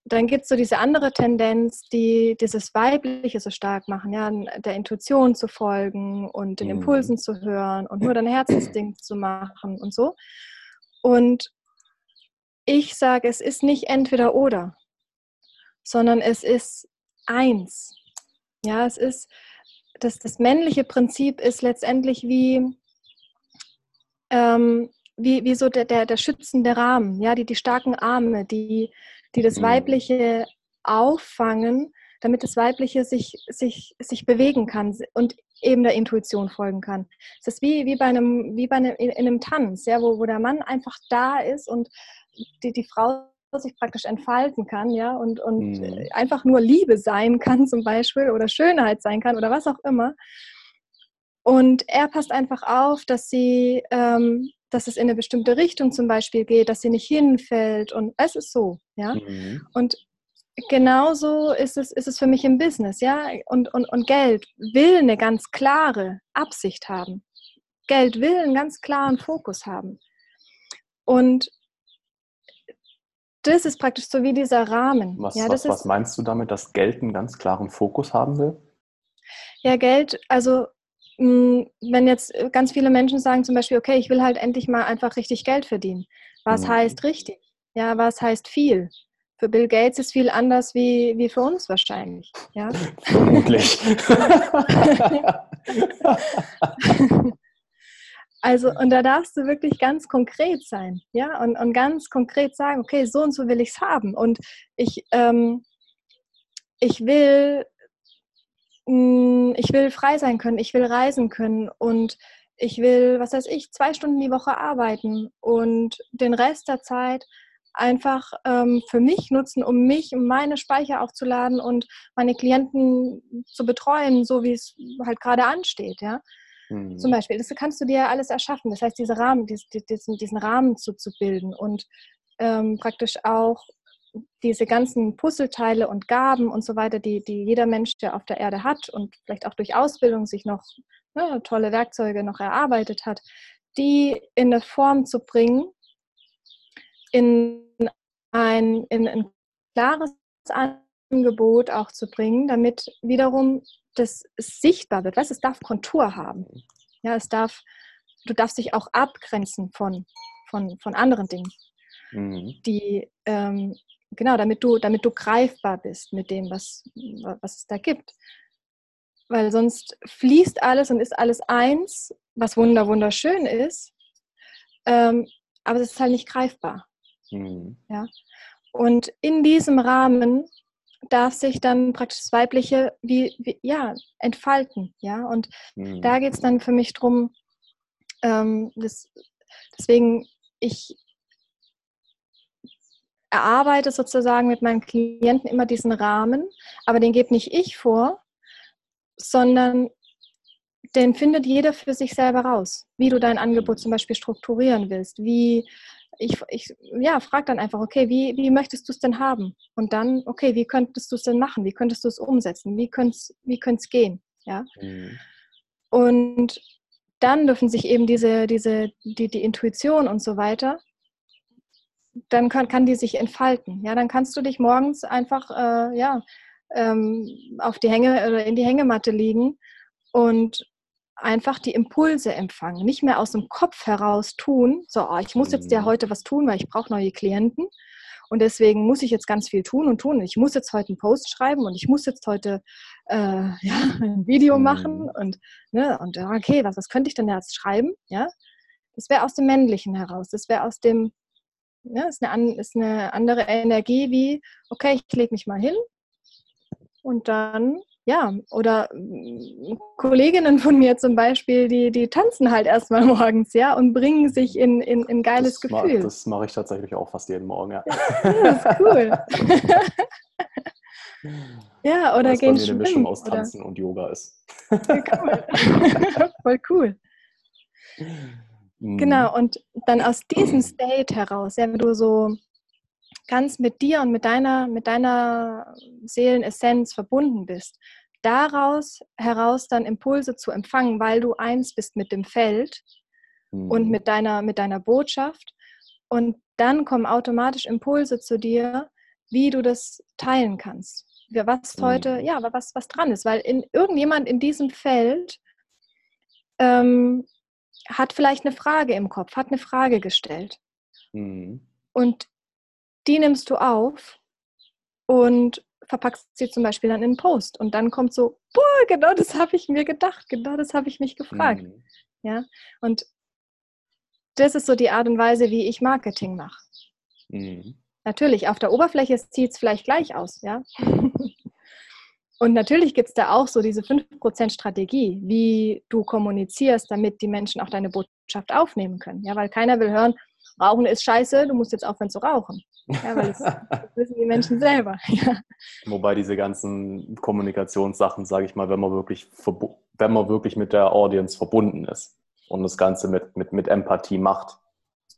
dann gibt es so diese andere Tendenz, die dieses Weibliche so stark machen, ja, der Intuition zu folgen und den Impulsen mhm. zu hören und nur dein Herzensding zu machen und so. Und ich sage, es ist nicht entweder oder sondern es ist eins. Ja, es ist, das, das männliche Prinzip ist letztendlich wie, ähm, wie, wie so der, der, der schützende Rahmen, ja, die, die starken Arme, die, die das mhm. Weibliche auffangen, damit das Weibliche sich, sich, sich bewegen kann und eben der Intuition folgen kann. Es ist wie, wie bei einem, wie bei einem, in, in einem Tanz, ja, wo, wo der Mann einfach da ist und die, die Frau sich praktisch entfalten kann, ja, und, und mhm. einfach nur Liebe sein kann zum Beispiel oder Schönheit sein kann oder was auch immer. Und er passt einfach auf, dass sie, ähm, dass es in eine bestimmte Richtung zum Beispiel geht, dass sie nicht hinfällt und es ist so, ja. Mhm. Und genauso ist es, ist es für mich im Business, ja. Und, und, und Geld will eine ganz klare Absicht haben. Geld will einen ganz klaren Fokus haben. Und das ist praktisch so wie dieser Rahmen. Was, ja, was, was meinst du damit, dass Geld einen ganz klaren Fokus haben will? Ja, Geld, also mm, wenn jetzt ganz viele Menschen sagen zum Beispiel, okay, ich will halt endlich mal einfach richtig Geld verdienen. Was mhm. heißt richtig? Ja, was heißt viel? Für Bill Gates ist viel anders wie, wie für uns wahrscheinlich. Ja? Vermutlich. Also, und da darfst du wirklich ganz konkret sein, ja, und, und ganz konkret sagen, okay, so und so will ich es haben. Und ich, ähm, ich will, mh, mm, ich will frei sein können, ich will reisen können und ich will, was weiß ich, zwei Stunden die Woche arbeiten und den Rest der Zeit einfach ähm, für mich nutzen, um mich, um meine Speicher aufzuladen und meine Klienten zu betreuen, so wie es halt gerade ansteht, ja. Mhm. Zum Beispiel, das kannst du dir alles erschaffen. Das heißt, diese Rahmen, diesen, diesen Rahmen zu, zu bilden und ähm, praktisch auch diese ganzen Puzzleteile und Gaben und so weiter, die, die jeder Mensch, der auf der Erde hat und vielleicht auch durch Ausbildung sich noch ne, tolle Werkzeuge noch erarbeitet hat, die in eine Form zu bringen, in ein, in ein klares Angebot auch zu bringen, damit wiederum das sichtbar wird. Weißt, es darf Kontur haben. Ja, es darf, du darfst dich auch abgrenzen von, von, von anderen Dingen, mhm. die, ähm, genau, damit du, damit du greifbar bist mit dem, was, was es da gibt. Weil sonst fließt alles und ist alles eins, was wunder, wunderschön ist, ähm, aber es ist halt nicht greifbar. Mhm. Ja? Und in diesem Rahmen darf sich dann praktisch das Weibliche wie, wie ja, entfalten. Ja? Und mhm. da geht es dann für mich darum, ähm, das, deswegen, ich erarbeite sozusagen mit meinen Klienten immer diesen Rahmen, aber den gebe nicht ich vor, sondern den findet jeder für sich selber raus, wie du dein Angebot zum Beispiel strukturieren willst, wie ich, ich ja, frag dann einfach, okay, wie, wie möchtest du es denn haben? Und dann, okay, wie könntest du es denn machen? Wie könntest du es umsetzen? Wie könnte es wie gehen? Ja. Mhm. Und dann dürfen sich eben diese, diese, die, die Intuition und so weiter, dann kann, kann die sich entfalten. Ja, dann kannst du dich morgens einfach äh, ja, ähm, auf die Hänge oder in die Hängematte liegen und einfach die Impulse empfangen. Nicht mehr aus dem Kopf heraus tun, so, oh, ich muss jetzt ja mhm. heute was tun, weil ich brauche neue Klienten. Und deswegen muss ich jetzt ganz viel tun und tun. Ich muss jetzt heute einen Post schreiben und ich muss jetzt heute äh, ja, ein Video machen mhm. und, ne, und okay, was, was könnte ich denn jetzt schreiben? Ja? Das wäre aus dem Männlichen heraus. Das wäre aus dem, ja, ist eine, ist eine andere Energie wie, okay, ich lege mich mal hin und dann ja, oder mm, Kolleginnen von mir zum Beispiel, die, die tanzen halt erstmal morgens, ja, und bringen sich in, in, in geiles das Gefühl. Ma das mache ich tatsächlich auch fast jeden Morgen, ja. das ist cool. ja, oder das gehen bei mir eine Mischung aus Tanzen oder? und Yoga ist. cool. Voll cool. Genau, mhm. und dann aus diesem State heraus, ja, wenn du so ganz mit dir und mit deiner, mit deiner Seelenessenz verbunden bist, daraus heraus dann Impulse zu empfangen, weil du eins bist mit dem Feld mhm. und mit deiner, mit deiner Botschaft. Und dann kommen automatisch Impulse zu dir, wie du das teilen kannst. Was heute, mhm. ja, was, was dran ist. Weil in, irgendjemand in diesem Feld ähm, hat vielleicht eine Frage im Kopf, hat eine Frage gestellt. Mhm. Und die nimmst du auf und verpackst sie zum Beispiel dann in einen Post. Und dann kommt so, boah, genau das habe ich mir gedacht, genau das habe ich mich gefragt. Mhm. Ja, und das ist so die Art und Weise, wie ich Marketing mache. Mhm. Natürlich, auf der Oberfläche sieht es vielleicht gleich aus, ja. Und natürlich gibt es da auch so diese 5% Strategie, wie du kommunizierst, damit die Menschen auch deine Botschaft aufnehmen können. Ja, weil keiner will hören, Rauchen ist scheiße, du musst jetzt aufhören zu rauchen. Ja, weil das, das wissen die Menschen selber. Ja. Wobei diese ganzen Kommunikationssachen, sage ich mal, wenn man wirklich wenn man wirklich mit der Audience verbunden ist und das Ganze mit, mit, mit Empathie macht,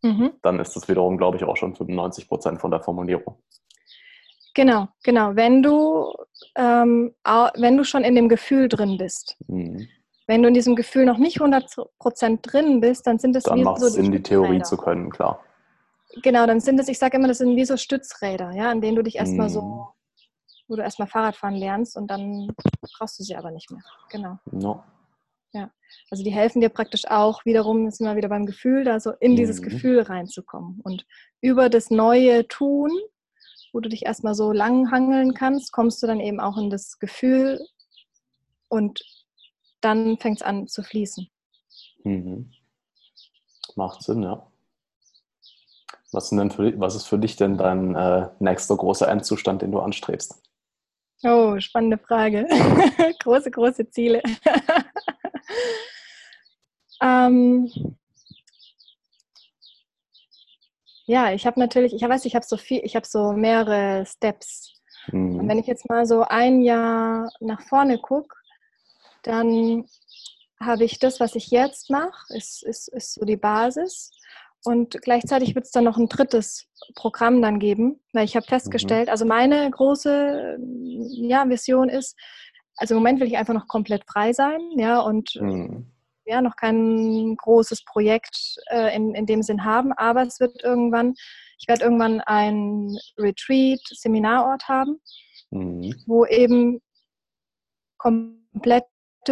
mhm. dann ist das wiederum, glaube ich, auch schon 95 Prozent von der Formulierung. Genau, genau. Wenn du, ähm, wenn du schon in dem Gefühl drin bist. Mhm. Wenn du in diesem Gefühl noch nicht 100% drin bist, dann sind es dann macht so es Sinn, die Theorie zu können, klar. Genau, dann sind es, ich sage immer, das sind wie so Stützräder, ja, an denen du dich erstmal mm. so, mhm. wo du erstmal Fahrradfahren lernst und dann brauchst du sie aber nicht mehr. Genau. No. Ja. Also die helfen dir praktisch auch wiederum, sind wir wieder beim Gefühl, da so in dieses mm. Gefühl reinzukommen. Und über das neue Tun, wo du dich erstmal so lang hangeln kannst, kommst du dann eben auch in das Gefühl und dann fängt es an zu fließen. Mhm. Macht Sinn, ja. Was, denn für, was ist für dich denn dein äh, nächster großer Endzustand, den du anstrebst? Oh, spannende Frage. große, große Ziele. ähm, ja, ich habe natürlich, ich weiß, ich habe so viel, ich habe so mehrere Steps. Mhm. Und wenn ich jetzt mal so ein Jahr nach vorne gucke, dann habe ich das, was ich jetzt mache, ist, ist, ist so die Basis. Und gleichzeitig wird es dann noch ein drittes Programm dann geben, weil ich habe festgestellt, mhm. also meine große ja, Vision ist, also im Moment will ich einfach noch komplett frei sein, ja, und mhm. ja, noch kein großes Projekt äh, in, in dem Sinn haben, aber es wird irgendwann, ich werde irgendwann ein Retreat, Seminarort haben, mhm. wo eben komplett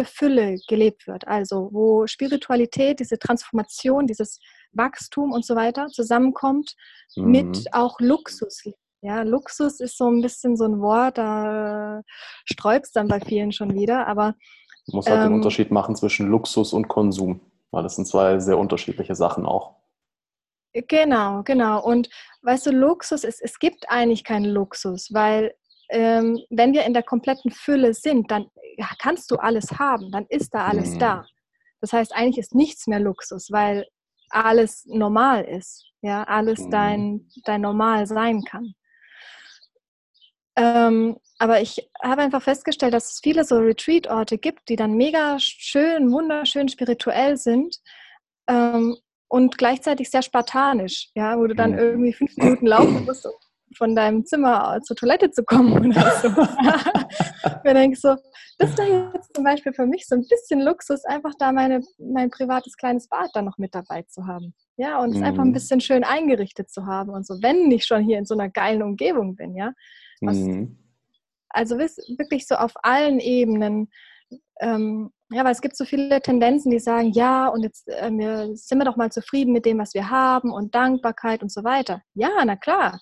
Fülle gelebt wird. Also wo Spiritualität, diese Transformation, dieses Wachstum und so weiter zusammenkommt mhm. mit auch Luxus. Ja, Luxus ist so ein bisschen so ein Wort, da sträubt es dann bei vielen schon wieder, aber man muss halt ähm, den Unterschied machen zwischen Luxus und Konsum, weil das sind zwei sehr unterschiedliche Sachen auch. Genau, genau. Und weißt du, Luxus ist, es gibt eigentlich keinen Luxus, weil ähm, wenn wir in der kompletten Fülle sind, dann kannst du alles haben, dann ist da alles mhm. da. Das heißt, eigentlich ist nichts mehr Luxus, weil alles normal ist, ja, alles mhm. dein, dein Normal sein kann. Ähm, aber ich habe einfach festgestellt, dass es viele so Retreat-Orte gibt, die dann mega schön, wunderschön spirituell sind. Ähm, und gleichzeitig sehr spartanisch, ja, wo du dann mhm. irgendwie fünf Minuten laufen musst, um von deinem Zimmer zur Toilette zu kommen oder so. ich denke so, das wäre jetzt zum Beispiel für mich so ein bisschen Luxus, einfach da meine, mein privates kleines Bad dann noch mit dabei zu haben. Ja, und es einfach ein mhm. bisschen schön eingerichtet zu haben und so, wenn ich schon hier in so einer geilen Umgebung bin, ja. Was, mhm. Also wirklich so auf allen Ebenen. Ähm, ja, weil es gibt so viele Tendenzen, die sagen, ja, und jetzt äh, wir, sind wir doch mal zufrieden mit dem, was wir haben und Dankbarkeit und so weiter. Ja, na klar.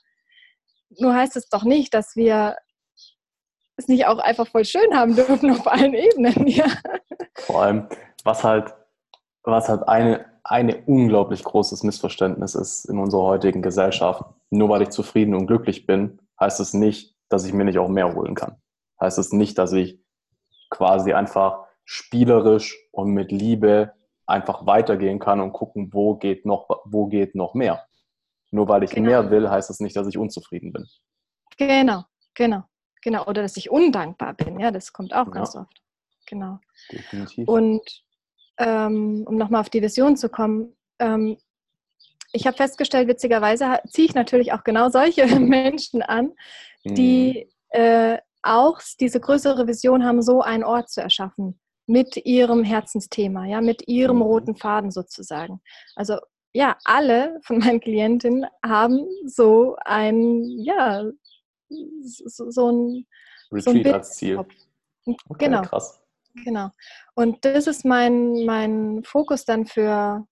Nur heißt es doch nicht, dass wir es nicht auch einfach voll schön haben dürfen auf allen Ebenen. Ja. Vor allem, was halt, was halt eine, eine unglaublich großes Missverständnis ist in unserer heutigen Gesellschaft. Nur weil ich zufrieden und glücklich bin, heißt es nicht, dass ich mir nicht auch mehr holen kann. Heißt es nicht, dass ich quasi einfach spielerisch und mit Liebe einfach weitergehen kann und gucken, wo geht noch, wo geht noch mehr. Nur weil ich genau. mehr will, heißt das nicht, dass ich unzufrieden bin. Genau, genau, genau. Oder dass ich undankbar bin. Ja, das kommt auch ja. ganz oft. Genau. Definitiv. Und ähm, um nochmal auf die Vision zu kommen, ähm, ich habe festgestellt, witzigerweise ziehe ich natürlich auch genau solche Menschen an, die mhm. äh, auch diese größere Vision haben, so einen Ort zu erschaffen mit ihrem Herzensthema, ja, mit ihrem mhm. roten Faden sozusagen. Also ja, alle von meinen Klientinnen haben so ein, ja, so, so ein Retreat so ein als Ziel. Okay, genau. Krass. Genau. Und das ist mein, mein Fokus dann für,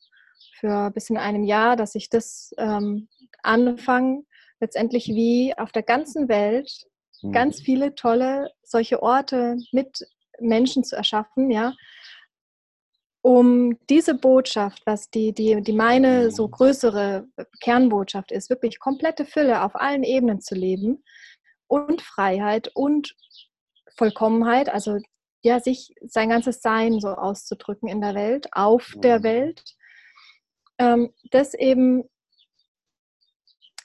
für bis in einem Jahr, dass ich das ähm, anfange, letztendlich wie auf der ganzen Welt mhm. ganz viele tolle solche Orte mit Menschen zu erschaffen, ja, um diese Botschaft, was die, die, die meine so mhm. größere Kernbotschaft ist, wirklich komplette Fülle auf allen Ebenen zu leben und Freiheit und Vollkommenheit, also ja, sich sein ganzes Sein so auszudrücken in der Welt, auf der mhm. Welt, ähm, das eben,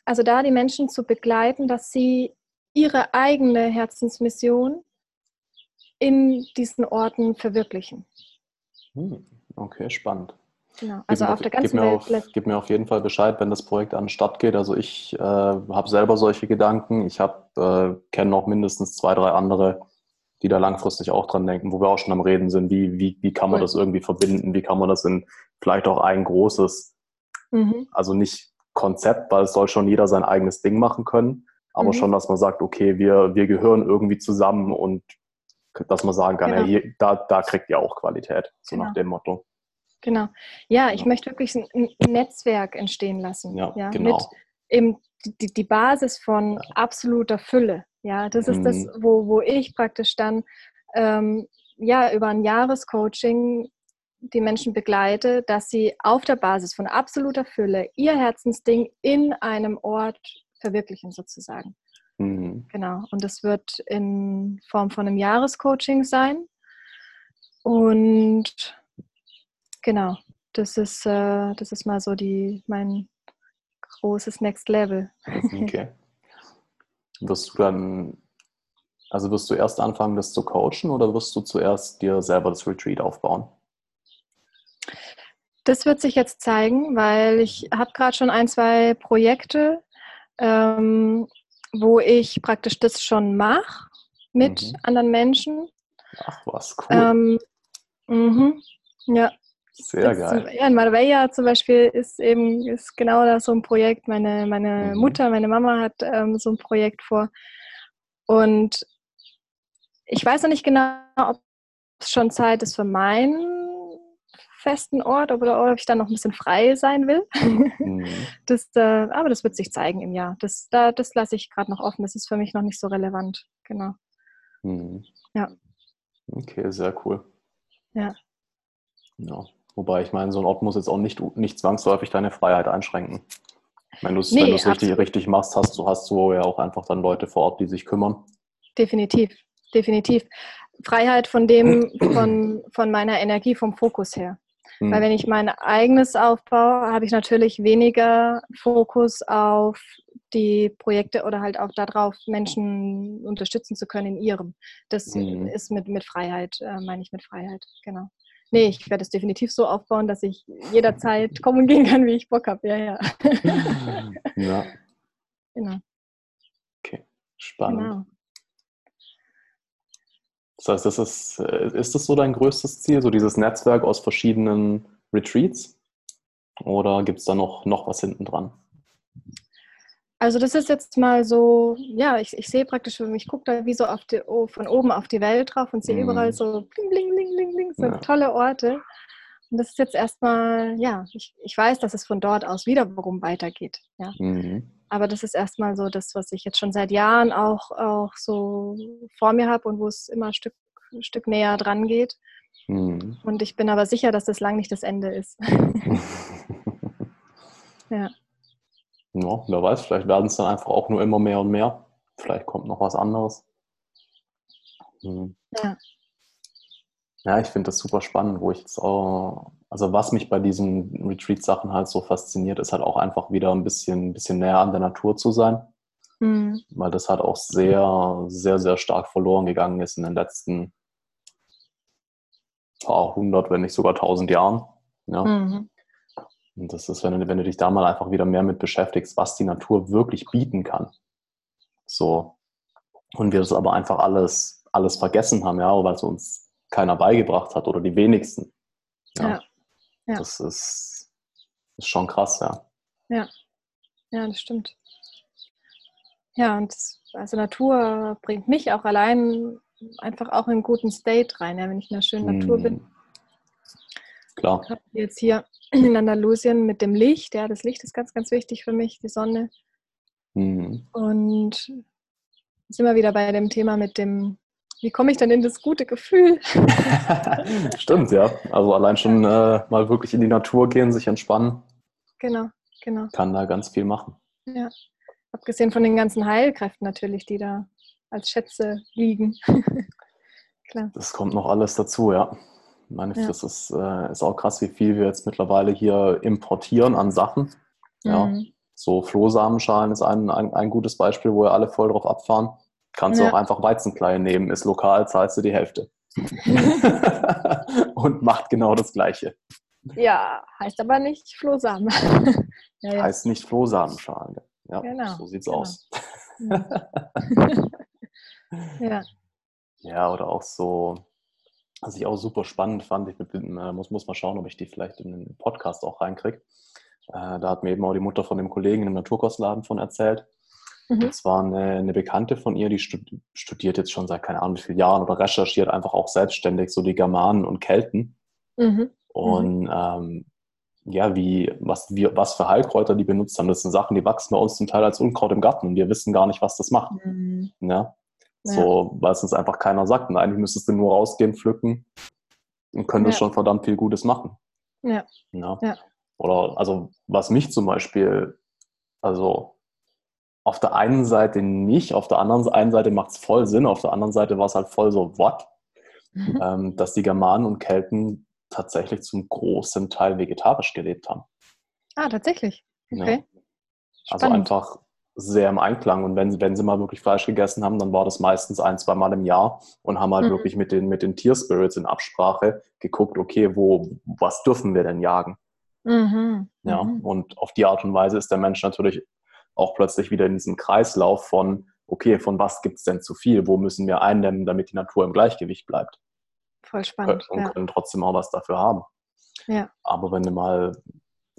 also da die Menschen zu begleiten, dass sie ihre eigene Herzensmission in diesen Orten verwirklichen. Hm, okay, spannend. Genau. Also gib auf der ganzen gib Welt. Auf, gib mir auf jeden Fall Bescheid, wenn das Projekt an den Start geht. Also ich äh, habe selber solche Gedanken. Ich äh, kenne noch mindestens zwei, drei andere, die da langfristig auch dran denken, wo wir auch schon am Reden sind, wie, wie, wie kann man cool. das irgendwie verbinden, wie kann man das in vielleicht auch ein großes, mhm. also nicht Konzept, weil es soll schon jeder sein eigenes Ding machen können, aber mhm. schon, dass man sagt, okay, wir, wir gehören irgendwie zusammen und dass man sagen kann, genau. hey, da, da kriegt ihr auch Qualität, so genau. nach dem Motto. Genau. Ja, ich ja. möchte wirklich ein Netzwerk entstehen lassen. Ja, ja genau. Mit eben die, die Basis von absoluter Fülle. Ja, das ist mhm. das, wo, wo ich praktisch dann ähm, ja über ein Jahrescoaching die Menschen begleite, dass sie auf der Basis von absoluter Fülle ihr Herzensding in einem Ort verwirklichen sozusagen. Mhm. Genau. Und das wird in Form von einem Jahrescoaching sein. Und genau, das ist, äh, das ist mal so die, mein großes Next Level. Okay. Wirst du dann, also wirst du erst anfangen, das zu coachen oder wirst du zuerst dir selber das Retreat aufbauen? Das wird sich jetzt zeigen, weil ich habe gerade schon ein, zwei Projekte, ähm, wo ich praktisch das schon mache mit mhm. anderen Menschen. Ach was, cool. Ähm, ja. Sehr geil. Ja, in Marbella zum Beispiel ist eben ist genau da so ein Projekt. Meine, meine mhm. Mutter, meine Mama hat ähm, so ein Projekt vor. Und ich weiß noch nicht genau, ob es schon Zeit ist für meinen festen Ort oder ob ich dann noch ein bisschen frei sein will. Mhm. Das, äh, aber das wird sich zeigen im Jahr. Das, da, das lasse ich gerade noch offen. Das ist für mich noch nicht so relevant. Genau. Mhm. Ja. Okay, sehr cool. Ja. ja. Wobei ich meine, so ein Ort muss jetzt auch nicht, nicht zwangsläufig deine Freiheit einschränken. Wenn du es nee, richtig, richtig machst, hast du, hast du ja auch einfach dann Leute vor Ort, die sich kümmern. Definitiv, definitiv. Freiheit von dem, von, von meiner Energie, vom Fokus her. Mhm. Weil wenn ich mein eigenes aufbaue, habe ich natürlich weniger Fokus auf die Projekte oder halt auch darauf, Menschen unterstützen zu können in ihrem. Das mhm. ist mit, mit Freiheit, äh, meine ich mit Freiheit, genau. nee, ich werde es definitiv so aufbauen, dass ich jederzeit kommen gehen kann, wie ich Bock habe. Ja, ja. ja. Genau. Okay, spannend. Genau. Das heißt, das ist, äh, ist das so dein größtes Ziel, so dieses Netzwerk aus verschiedenen Retreats? Oder gibt es da noch, noch was hinten dran? Also das ist jetzt mal so, ja, ich, ich sehe praktisch, ich gucke da wie so die, oh, von oben auf die Welt drauf und sehe mm. überall so bling, bling, bling, bling, bling, so ja. tolle Orte. Und das ist jetzt erstmal, ja, ich, ich weiß, dass es von dort aus wiederum weitergeht. Ja. Mhm. Aber das ist erstmal so das, was ich jetzt schon seit Jahren auch, auch so vor mir habe und wo es immer ein Stück, ein Stück näher dran geht. Mhm. Und ich bin aber sicher, dass das lang nicht das Ende ist. ja. Ja, wer weiß, vielleicht werden es dann einfach auch nur immer mehr und mehr. Vielleicht kommt noch was anderes. Hm. Ja. Ja, ich finde das super spannend, wo ich jetzt auch, also was mich bei diesen Retreat-Sachen halt so fasziniert, ist halt auch einfach wieder ein bisschen, ein bisschen näher an der Natur zu sein. Mhm. Weil das halt auch sehr, sehr, sehr stark verloren gegangen ist in den letzten paar hundert, wenn nicht sogar tausend Jahren. Ja. Mhm. Und das ist, wenn du, wenn du dich da mal einfach wieder mehr mit beschäftigst, was die Natur wirklich bieten kann. So. Und wir das aber einfach alles, alles vergessen haben, ja, weil es uns keiner beigebracht hat oder die wenigsten. Ja. ja. Das ist, ist schon krass, ja. Ja. Ja, das stimmt. Ja, und das, also Natur bringt mich auch allein einfach auch in einen guten State rein, ja, wenn ich in einer schönen hm. Natur bin. Klar. Jetzt hier in Andalusien mit dem Licht. Ja, das Licht ist ganz, ganz wichtig für mich, die Sonne. Mhm. Und sind wir wieder bei dem Thema mit dem, wie komme ich dann in das gute Gefühl? Stimmt, ja. Also allein schon äh, mal wirklich in die Natur gehen, sich entspannen. Genau, genau. Kann da ganz viel machen. Ja. Abgesehen von den ganzen Heilkräften natürlich, die da als Schätze liegen. Klar. Das kommt noch alles dazu, ja. Ich meine, ja. das ist, äh, ist auch krass, wie viel wir jetzt mittlerweile hier importieren an Sachen. Ja. Mhm. So Flohsamenschalen ist ein, ein, ein, gutes Beispiel, wo wir alle voll drauf abfahren. Kannst ja. du auch einfach Weizenkleie nehmen, ist lokal, zahlst du die Hälfte. Und macht genau das Gleiche. Ja, heißt aber nicht Flohsamen. ja, heißt nicht Flohsamenschale. Ja, genau. so sieht's genau. aus. ja. Ja, oder auch so was ich auch super spannend fand, ich äh, muss, muss mal schauen, ob ich die vielleicht in den Podcast auch reinkriege. Äh, da hat mir eben auch die Mutter von dem Kollegen im Naturkostladen von erzählt. Mhm. Und zwar eine, eine, Bekannte von ihr, die studiert jetzt schon seit keine Ahnung wie vielen Jahren oder recherchiert einfach auch selbstständig so die Germanen und Kelten. Mhm. Und ähm, ja, wie, was, wie, was für Heilkräuter die benutzt haben. Das sind Sachen, die wachsen bei uns zum Teil als Unkraut im Garten und wir wissen gar nicht, was das macht. Mhm. Ja? So, weil es uns einfach keiner sagt. Und eigentlich müsstest du nur rausgehen, pflücken und könntest ja. schon verdammt viel Gutes machen. Ja. ja. ja. Oder, also, was mich zum Beispiel, also, auf der einen Seite nicht, auf der anderen einen Seite macht es voll Sinn, auf der anderen Seite war es halt voll so, what? Mhm. Ähm, dass die Germanen und Kelten tatsächlich zum großen Teil vegetarisch gelebt haben. Ah, tatsächlich. Okay. Ja. Also einfach sehr im Einklang. Und wenn, wenn sie mal wirklich Fleisch gegessen haben, dann war das meistens ein, zwei Mal im Jahr und haben halt mhm. wirklich mit den, mit den Tierspirits in Absprache geguckt, okay, wo, was dürfen wir denn jagen? Mhm. Ja, mhm. und auf die Art und Weise ist der Mensch natürlich auch plötzlich wieder in diesem Kreislauf von, okay, von was gibt es denn zu viel? Wo müssen wir eindämmen, damit die Natur im Gleichgewicht bleibt? Voll spannend. Und ja. können trotzdem auch was dafür haben. Ja. Aber wenn du mal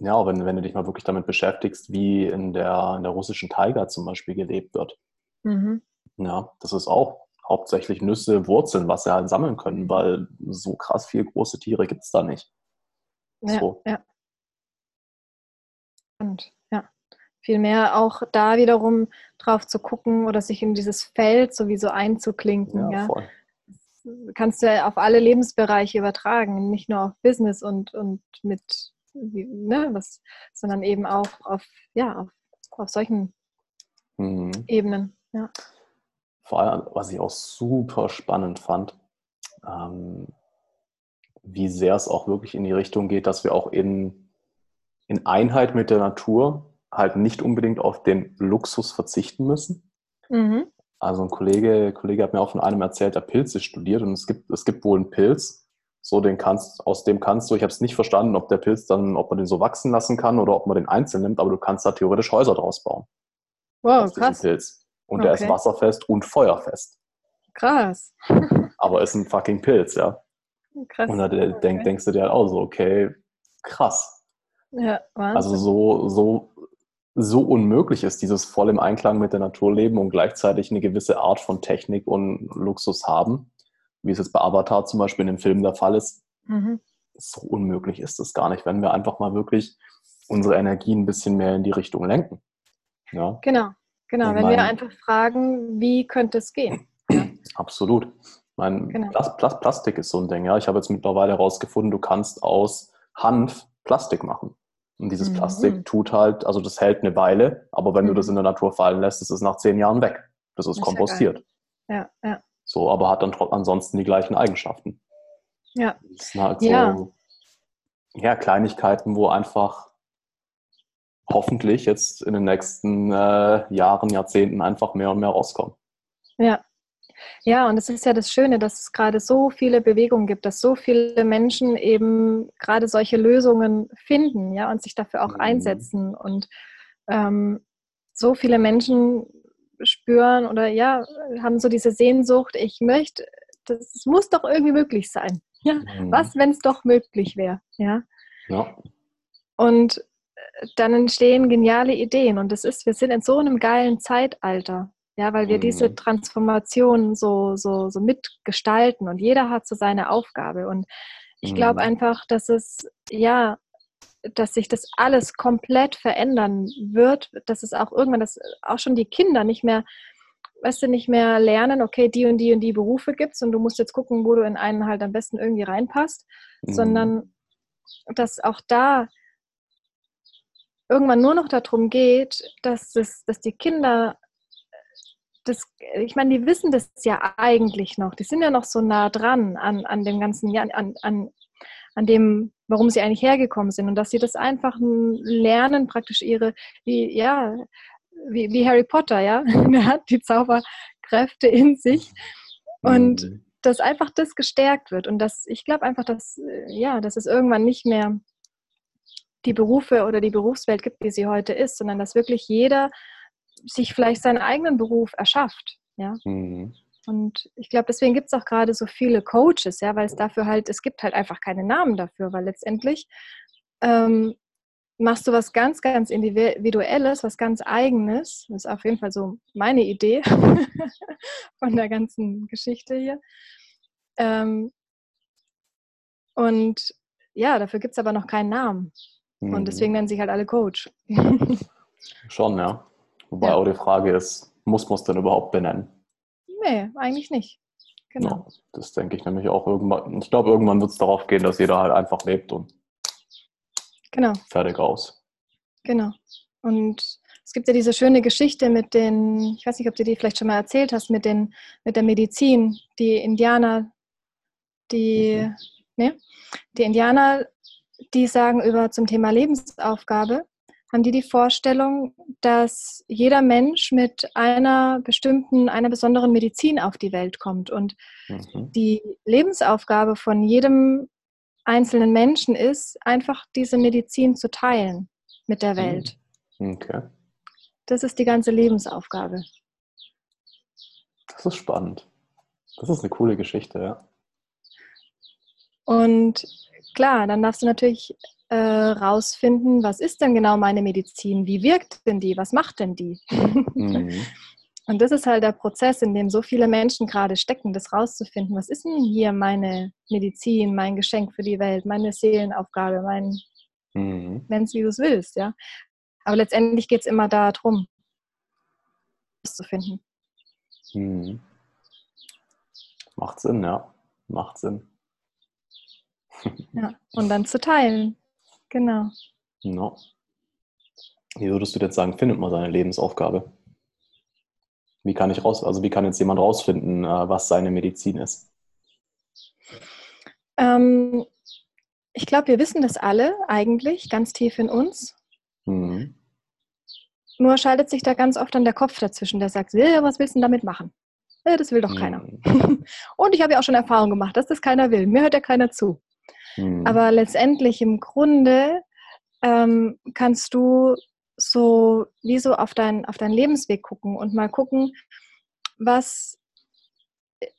ja, wenn, wenn du dich mal wirklich damit beschäftigst, wie in der, in der russischen Taiga zum Beispiel gelebt wird. Mhm. Ja, das ist auch hauptsächlich Nüsse, Wurzeln, was sie halt sammeln können, weil so krass viele große Tiere gibt es da nicht. Ja, so. ja. Und vielmehr auch da wiederum drauf zu gucken oder sich in dieses Feld sowieso einzuklinken. Ja, ja. kannst du ja auf alle Lebensbereiche übertragen, nicht nur auf Business und, und mit ne, was, sondern eben auch auf, ja, auf, auf solchen mhm. Ebenen. Ja. Vor allem, was ich auch super spannend fand, ähm, wie sehr es auch wirklich in die Richtung geht, dass wir auch in, in Einheit mit der Natur halt nicht unbedingt auf den Luxus verzichten müssen. Mhm. Also ein Kollege, Kollege hat mir auch von einem erzählt, der Pilze studiert und es gibt, es gibt wohl einen Pilz, So, den kannst, aus dem kannst du, ich habe es nicht verstanden, ob der Pilz dann, ob man den so wachsen lassen kann oder ob man den einzeln nimmt, aber du kannst da theoretisch Häuser draus bauen. Wow, krass. Pilz. Und okay. der ist wasserfest und feuerfest. Krass. aber ist ein fucking Pilz, ja. Krass. Und da okay. denk, denkst du dir halt auch so, okay, krass. Ja, Wahnsinn. Also so, so, so unmöglich ist dieses voll im Einklang mit der Natur leben und gleichzeitig eine gewisse Art von Technik und Luxus haben wie es jetzt bei Avatar zum Beispiel in dem Film der Fall ist. Mhm. So unmöglich ist es gar nicht, wenn wir einfach mal wirklich unsere Energie ein bisschen mehr in die Richtung lenken. Ja? Genau, genau. Und wenn mein, wir einfach fragen, wie könnte es gehen? Ja. Absolut. Mein genau. Plast Plastik ist so ein Ding. Ja, ich habe jetzt mittlerweile herausgefunden, du kannst aus Hanf Plastik machen. Und dieses mhm. Plastik tut halt, also das hält eine Weile, aber wenn mhm. du das in der Natur fallen lässt, ist es nach zehn Jahren weg. Das ist, das ist kompostiert. Ja, ja. So, aber hat dann ansonsten die gleichen Eigenschaften. Ja. Das sind halt so ja. ja Kleinigkeiten, wo einfach hoffentlich jetzt in den nächsten äh, Jahren, Jahrzehnten einfach mehr und mehr rauskommen. Ja. Ja, und es ist ja das Schöne, dass es gerade so viele Bewegungen gibt, dass so viele Menschen eben gerade solche Lösungen finden, ja, und sich dafür auch mhm. einsetzen und ähm, so viele Menschen spüren oder ja, haben so diese Sehnsucht, ich möchte, das muss doch irgendwie möglich sein. Ja, mhm. was, wenn es doch möglich wäre? Ja. ja. Und äh, dann entstehen geniale Ideen und das ist, wir sind in so einem geilen Zeitalter, ja, weil wir mhm. diese Transformation so, so, so mitgestalten und jeder hat so seine Aufgabe und ich glaube mhm. einfach, dass es ja dass sich das alles komplett verändern wird, dass es auch irgendwann, dass auch schon die Kinder nicht mehr, weißt du, nicht mehr lernen, okay, die und die und die Berufe gibt es und du musst jetzt gucken, wo du in einen halt am besten irgendwie reinpasst, mhm. sondern dass auch da irgendwann nur noch darum geht, dass, es, dass die Kinder das, ich meine, die wissen das ja eigentlich noch. Die sind ja noch so nah dran an, an dem ganzen, an, an, an dem, warum sie eigentlich hergekommen sind und dass sie das einfach lernen, praktisch ihre, wie, ja, wie, wie Harry Potter, ja, der hat die Zauberkräfte in sich und mhm. dass einfach das gestärkt wird und dass ich glaube einfach, dass ja, dass es irgendwann nicht mehr die Berufe oder die Berufswelt gibt, wie sie heute ist, sondern dass wirklich jeder sich vielleicht seinen eigenen Beruf erschafft, ja. Mhm. Und ich glaube, deswegen gibt es auch gerade so viele Coaches, ja, weil es dafür halt, es gibt halt einfach keine Namen dafür, weil letztendlich ähm, machst du was ganz, ganz Individuelles, was ganz Eigenes. Das ist auf jeden Fall so meine Idee von der ganzen Geschichte hier. Ähm, und ja, dafür gibt es aber noch keinen Namen. Mhm. Und deswegen nennen sich halt alle Coach. Schon, ja. Wobei ja. auch die Frage ist, muss man es denn überhaupt benennen? Nee, eigentlich nicht. Genau. Ja, das denke ich nämlich auch irgendwann. Ich glaube, irgendwann wird es darauf gehen, dass jeder halt einfach lebt und genau. fertig aus. Genau. Und es gibt ja diese schöne Geschichte mit den, ich weiß nicht, ob du die vielleicht schon mal erzählt hast, mit, den, mit der Medizin, die Indianer, die, mhm. ne? die Indianer, die sagen über zum Thema Lebensaufgabe, haben die die Vorstellung, dass jeder Mensch mit einer bestimmten, einer besonderen Medizin auf die Welt kommt und mhm. die Lebensaufgabe von jedem einzelnen Menschen ist, einfach diese Medizin zu teilen mit der Welt. Mhm. Okay. Das ist die ganze Lebensaufgabe. Das ist spannend. Das ist eine coole Geschichte, ja. Und klar, dann darfst du natürlich äh, rausfinden, was ist denn genau meine Medizin? Wie wirkt denn die? Was macht denn die? Mhm. Und das ist halt der Prozess, in dem so viele Menschen gerade stecken, das rauszufinden. Was ist denn hier meine Medizin, mein Geschenk für die Welt, meine Seelenaufgabe, mein mhm. Nenn's, wie du es willst, ja. Aber letztendlich geht es immer darum, das zu finden. Mhm. Macht Sinn, ja. Macht Sinn. Ja, und dann zu teilen. Genau. No. Wie würdest du jetzt sagen, findet man seine Lebensaufgabe? Wie kann ich raus, also wie kann jetzt jemand rausfinden, äh, was seine Medizin ist? Ähm, ich glaube, wir wissen das alle eigentlich ganz tief in uns. Mhm. Nur schaltet sich da ganz oft dann der Kopf dazwischen, der sagt, was willst du damit machen? äh, das will doch keiner. Mhm. Und ich habe ja auch schon Erfahrung gemacht, dass das keiner will. Mir hört ja keiner zu. Mhm. Aber letztendlich im Grunde ähm, kannst du so wie so auf, dein, auf deinen Lebensweg gucken und mal gucken, was,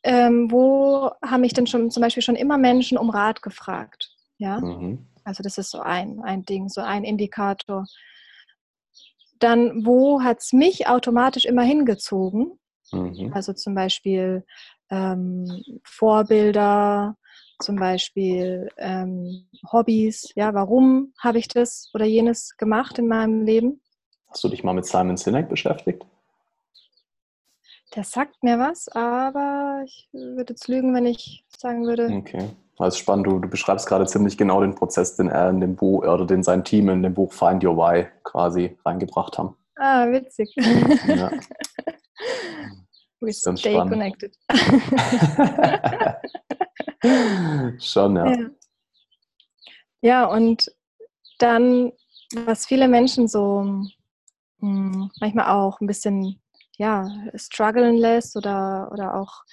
ähm, wo haben mich denn schon zum Beispiel schon immer Menschen um Rat gefragt. Ja, mhm. also das ist so ein, ein Ding, so ein Indikator. Dann, wo hat es mich automatisch immer hingezogen? Mhm. Also zum Beispiel ähm, Vorbilder, zum Beispiel ähm, Hobbys. Ja, warum habe ich das oder jenes gemacht in meinem Leben? Hast du dich mal mit Simon Sinek beschäftigt? Der sagt mir was, aber ich würde jetzt lügen, wenn ich sagen würde. Okay. Das ist spannend. Du, du beschreibst gerade ziemlich genau den Prozess, den er in dem Buch oder den sein Team in dem Buch Find Your Why quasi reingebracht haben. Ah, witzig. Ja. We stay spannend. connected. Schon, ja. ja. Ja, und dann, was viele Menschen so mh, hm, manchmal auch ein bisschen ja, strugglen lässt oder, oder auch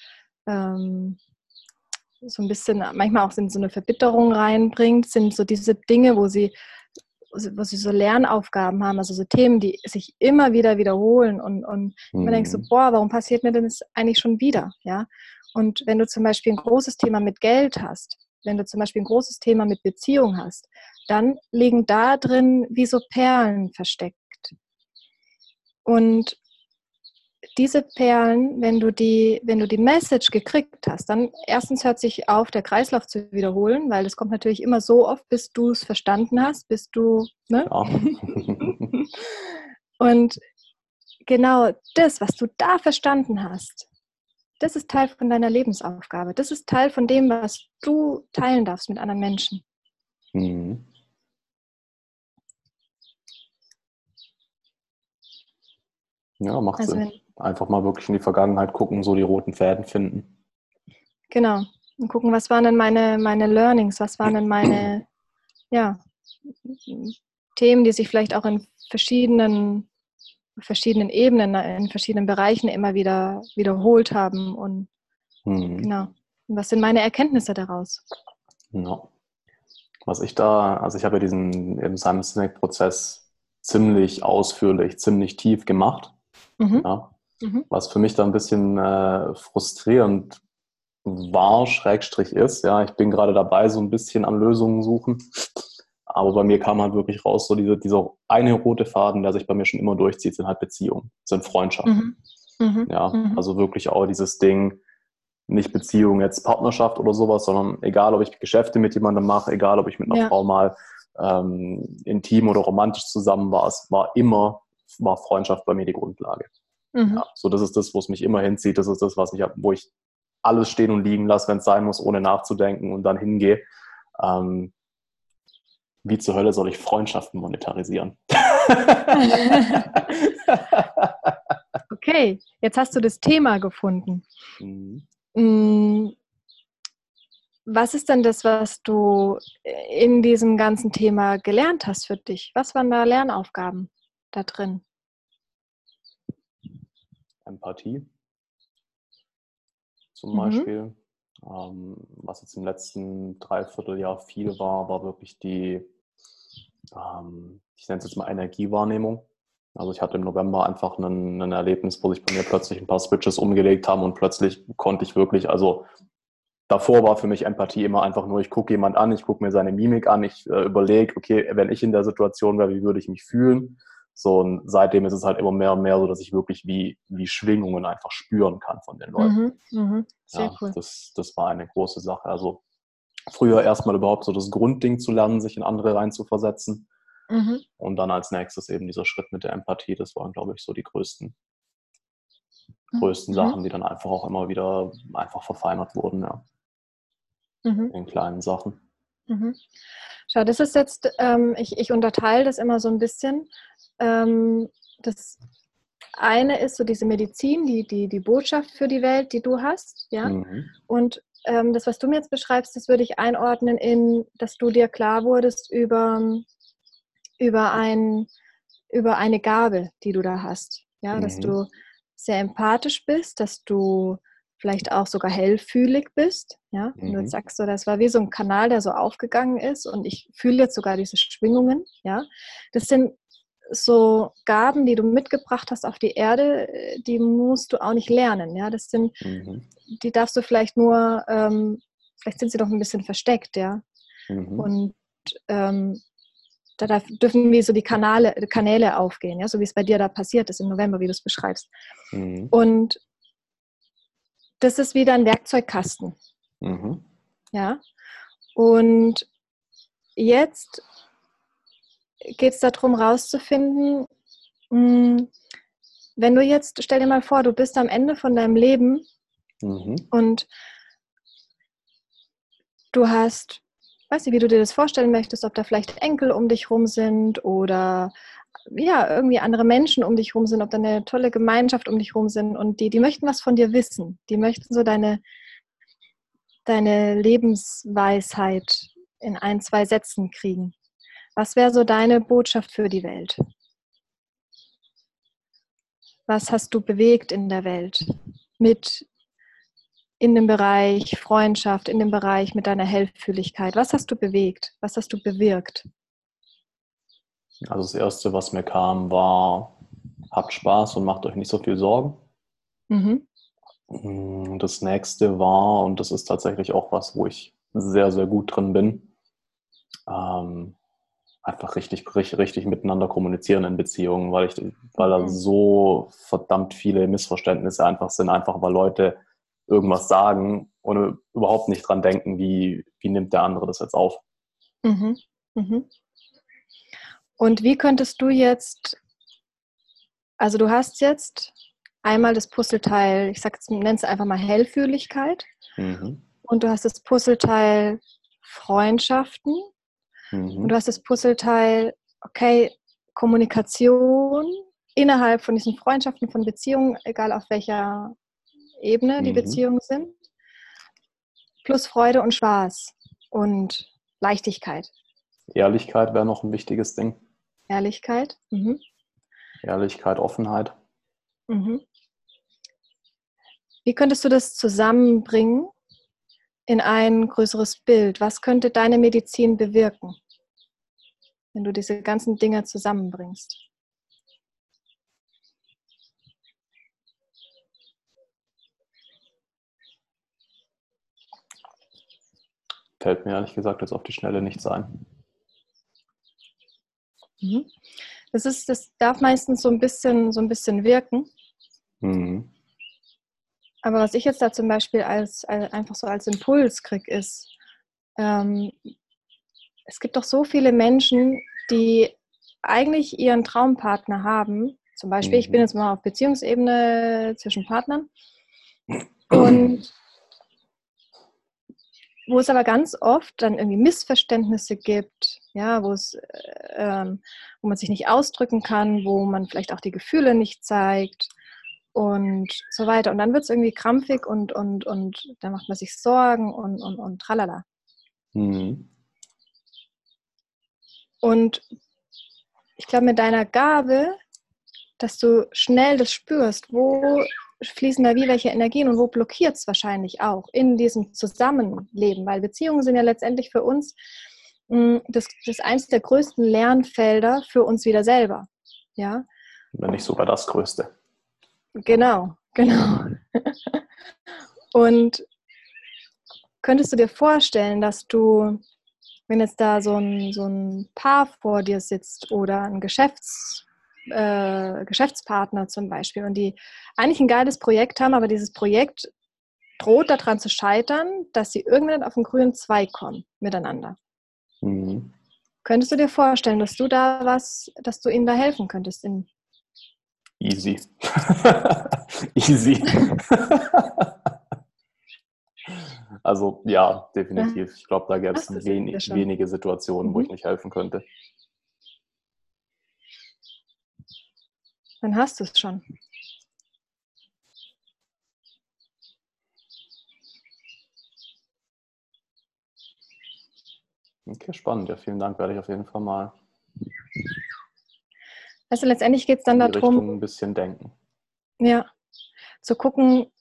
ähm, so ein bisschen, manchmal auch in so eine Verbitterung reinbringt, sind so diese Dinge, wo sie, wo sie so Lernaufgaben haben, also so Themen, die sich immer wieder wiederholen und, und mhm. man denkt so, boah, warum passiert mir denn das eigentlich schon wieder? Ja? Und wenn du zum Beispiel ein großes Thema mit Geld hast, wenn du zum Beispiel ein großes Thema mit Beziehung hast, dann liegen da drin wie so Perlen versteckt. Und diese Perlen, wenn du die, wenn du die Message gekriegt hast, dann erstens hört sich auf, der Kreislauf zu wiederholen, weil es kommt natürlich immer so oft, bis du es verstanden hast, bis du, ne? Ja. Und genau das, was du da verstanden hast, das ist Teil von deiner Lebensaufgabe. Das ist Teil von dem, was du teilen darfst mit anderen Menschen. Mhm. Ja, macht also Sinn. Einfach mal wirklich in die Vergangenheit gucken, so die roten Fäden finden. Genau. Und gucken, was waren denn meine, meine Learnings, was waren denn meine ja, Themen, die sich vielleicht auch in verschiedenen, verschiedenen Ebenen, in verschiedenen Bereichen immer wieder wiederholt haben. Und hm. genau. Und was sind meine Erkenntnisse daraus? Ja. Was ich da, also ich habe ja diesen Simon Sinek-Prozess ziemlich ausführlich, ziemlich tief gemacht. Mhm. Ja. Mhm. Was für mich da ein bisschen äh, frustrierend war, Schrägstrich ist. Ja, ich bin gerade dabei, so ein bisschen an Lösungen suchen. Aber bei mir kam halt wirklich raus, so diese, dieser eine rote Faden, der sich bei mir schon immer durchzieht, sind halt Beziehungen, sind Freundschaften. Mhm. Mhm. Ja, mhm. also wirklich auch dieses Ding, nicht Beziehung, jetzt Partnerschaft oder sowas, sondern egal, ob ich Geschäfte mit jemandem mache, egal, ob ich mit einer ja. Frau mal ähm, intim oder romantisch zusammen war, es war immer war Freundschaft bei mir die Grundlage. Mhm. Ja, so, das ist das, wo es mich immer hinzieht. Das ist das, was ich, wo ich alles stehen und liegen lasse, wenn es sein muss, ohne nachzudenken und dann hingehe. Ähm, wie zur Hölle soll ich Freundschaften monetarisieren? okay, jetzt hast du das Thema gefunden. Mhm. Mm, was ist denn das, was du in diesem ganzen Thema gelernt hast für dich? Was waren da Lernaufgaben? da drin? Empathie zum mhm. Beispiel. Ähm, was jetzt im letzten Dreivierteljahr viel war, war wirklich die, ähm, ich nenne es jetzt mal Energiewahrnehmung. Also ich hatte im November einfach ein, ein Erlebnis, wo sich bei mir plötzlich ein paar Switches umgelegt haben und plötzlich konnte ich wirklich, also davor war für mich Empathie immer einfach nur, ich gucke jemand an, ich gucke mir seine Mimik an, ich äh, überlege, okay, wenn ich in der Situation wäre, wie würde ich mich fühlen? So, und seitdem ist es halt immer mehr und mehr so, dass ich wirklich wie, wie Schwingungen einfach spüren kann von den Leuten. Mhm, mh, sehr ja, cool. Das, das war eine große Sache. Also früher erstmal überhaupt so das Grundding zu lernen, sich in andere reinzuversetzen. Mhm. Und dann als nächstes eben dieser Schritt mit der Empathie. Das waren, glaube ich, so die größten, mhm. größten mhm. Sachen, die dann einfach auch immer wieder einfach verfeinert wurden, ja. Mhm. In kleinen Sachen. Schau, das ist jetzt, ähm, ich, ich unterteile das immer so ein bisschen. Ähm, das eine ist so diese Medizin, die, die, die Botschaft für die Welt, die du hast, ja. Mhm. Und ähm, das, was du mir jetzt beschreibst, das würde ich einordnen in, dass du dir klar wurdest über, über, ein, über eine Gabe, die du da hast. Ja, mhm. dass du sehr empathisch bist, dass du vielleicht auch sogar hellfühlig bist. Ja, und du mhm. sagst so, das war wie so ein Kanal, der so aufgegangen ist und ich fühle jetzt sogar diese Schwingungen. Ja, das sind so Gaben, die du mitgebracht hast auf die Erde, die musst du auch nicht lernen. Ja, das sind, mhm. die darfst du vielleicht nur, ähm, vielleicht sind sie doch ein bisschen versteckt, ja. Mhm. Und ähm, da darf, dürfen wie so die Kanäle, Kanäle aufgehen, ja, so wie es bei dir da passiert ist im November, wie du es beschreibst. Mhm. Und das ist wieder ein Werkzeugkasten. Mhm. Ja. Und jetzt geht es darum, rauszufinden, hm, wenn du jetzt, stell dir mal vor, du bist am Ende von deinem Leben mhm. und du hast, weiß nicht, wie du dir das vorstellen möchtest, ob da vielleicht Enkel um dich rum sind oder ja, irgendwie andere Menschen um dich rum sind, ob da eine tolle Gemeinschaft um dich rum sind und die, die möchten was von dir wissen. Die möchten so deine, deine Lebensweisheit in ein, zwei Sätzen kriegen. Was wäre so deine Botschaft für die Welt? Was hast du bewegt in der Welt mit in dem Bereich Freundschaft, in dem Bereich mit deiner Hellfühligkeit? Was hast du bewegt? Was hast du bewirkt? Also das Erste, was mir kam, war, habt Spaß und macht euch nicht so viel Sorgen. Mhm. Mm, das nächste war, und das ist tatsächlich auch was, wo ich sehr, sehr gut drin bin, ähm, einfach richtig, richtig, richtig miteinander kommunizieren in Beziehungen, weil, ich, weil da mhm. so verdammt viele Missverständnisse einfach sind, einfach weil Leute irgendwas sagen und überhaupt nicht dran denken, wie, wie nimmt der andere das jetzt auf. Mhm. Mhm. Und wie könntest du jetzt, also du hast jetzt einmal das Puzzleteil, ich nenne es einfach mal Hellfühligkeit, mhm. und du hast das Puzzleteil Freundschaften Mhm. Und du hast das Puzzleteil, okay, Kommunikation innerhalb von diesen Freundschaften, von Beziehungen, egal auf welcher Ebene die mhm. Beziehungen sind, plus Freude und Spaß und Leichtigkeit. Ehrlichkeit wäre noch ein wichtiges Ding. Ehrlichkeit. Mhm. Ehrlichkeit, Offenheit. Mhm. Wie könntest du das zusammenbringen, in ein größeres Bild. Was könnte deine Medizin bewirken, wenn du diese ganzen Dinge zusammenbringst? Fällt mir ehrlich gesagt jetzt auf die Schnelle nichts ein. Mhm. Das, ist, das darf meistens so ein bisschen, so ein bisschen wirken. Mhm. Aber was ich jetzt da zum Beispiel als, als einfach so als Impuls kriege, ist, ähm, es gibt doch so viele Menschen, die eigentlich ihren Traumpartner haben. Zum Beispiel, mhm. ich bin mhm. jetzt mal auf Beziehungsebene zwischen Partnern. Und wo es aber ganz oft dann irgendwie Missverständnisse gibt, ja, wo es, äh, wo man sich nicht ausdrücken kann, wo man vielleicht auch die Gefühle nicht zeigt und so weiter. Und dann wird es irgendwie krampfig und, und, und dann macht man sich Sorgen und, und, und tralala. Mhm. Und ich glaube, mit deiner Gabe, dass du schnell das spürst, wo fließen da wie welche Energien und wo blockiert es wahrscheinlich auch in diesem Zusammenleben, weil Beziehungen sind ja letztendlich für uns hm, das, das ist eines der größten Lernfelder für uns wieder selber. Ja? Wenn nicht sogar das größte. Genau, genau. Und könntest du dir vorstellen, dass du, wenn jetzt da so ein, so ein Paar vor dir sitzt oder ein Geschäfts, äh, Geschäftspartner zum Beispiel und die eigentlich ein geiles Projekt haben, aber dieses Projekt droht daran zu scheitern, dass sie irgendwann auf den grünen Zweig kommen miteinander. Mhm. Könntest du dir vorstellen, dass du da was, dass du ihnen da helfen könntest in Easy. Easy. also ja, definitiv. Ich glaube, da gäbe es wen wenige Situationen, mhm. wo ich nicht helfen könnte. Dann hast du es schon. Okay, spannend. Ja, vielen Dank. Werde ich auf jeden Fall mal also letztendlich geht es dann darum. ein bisschen denken. Ja, zu gucken,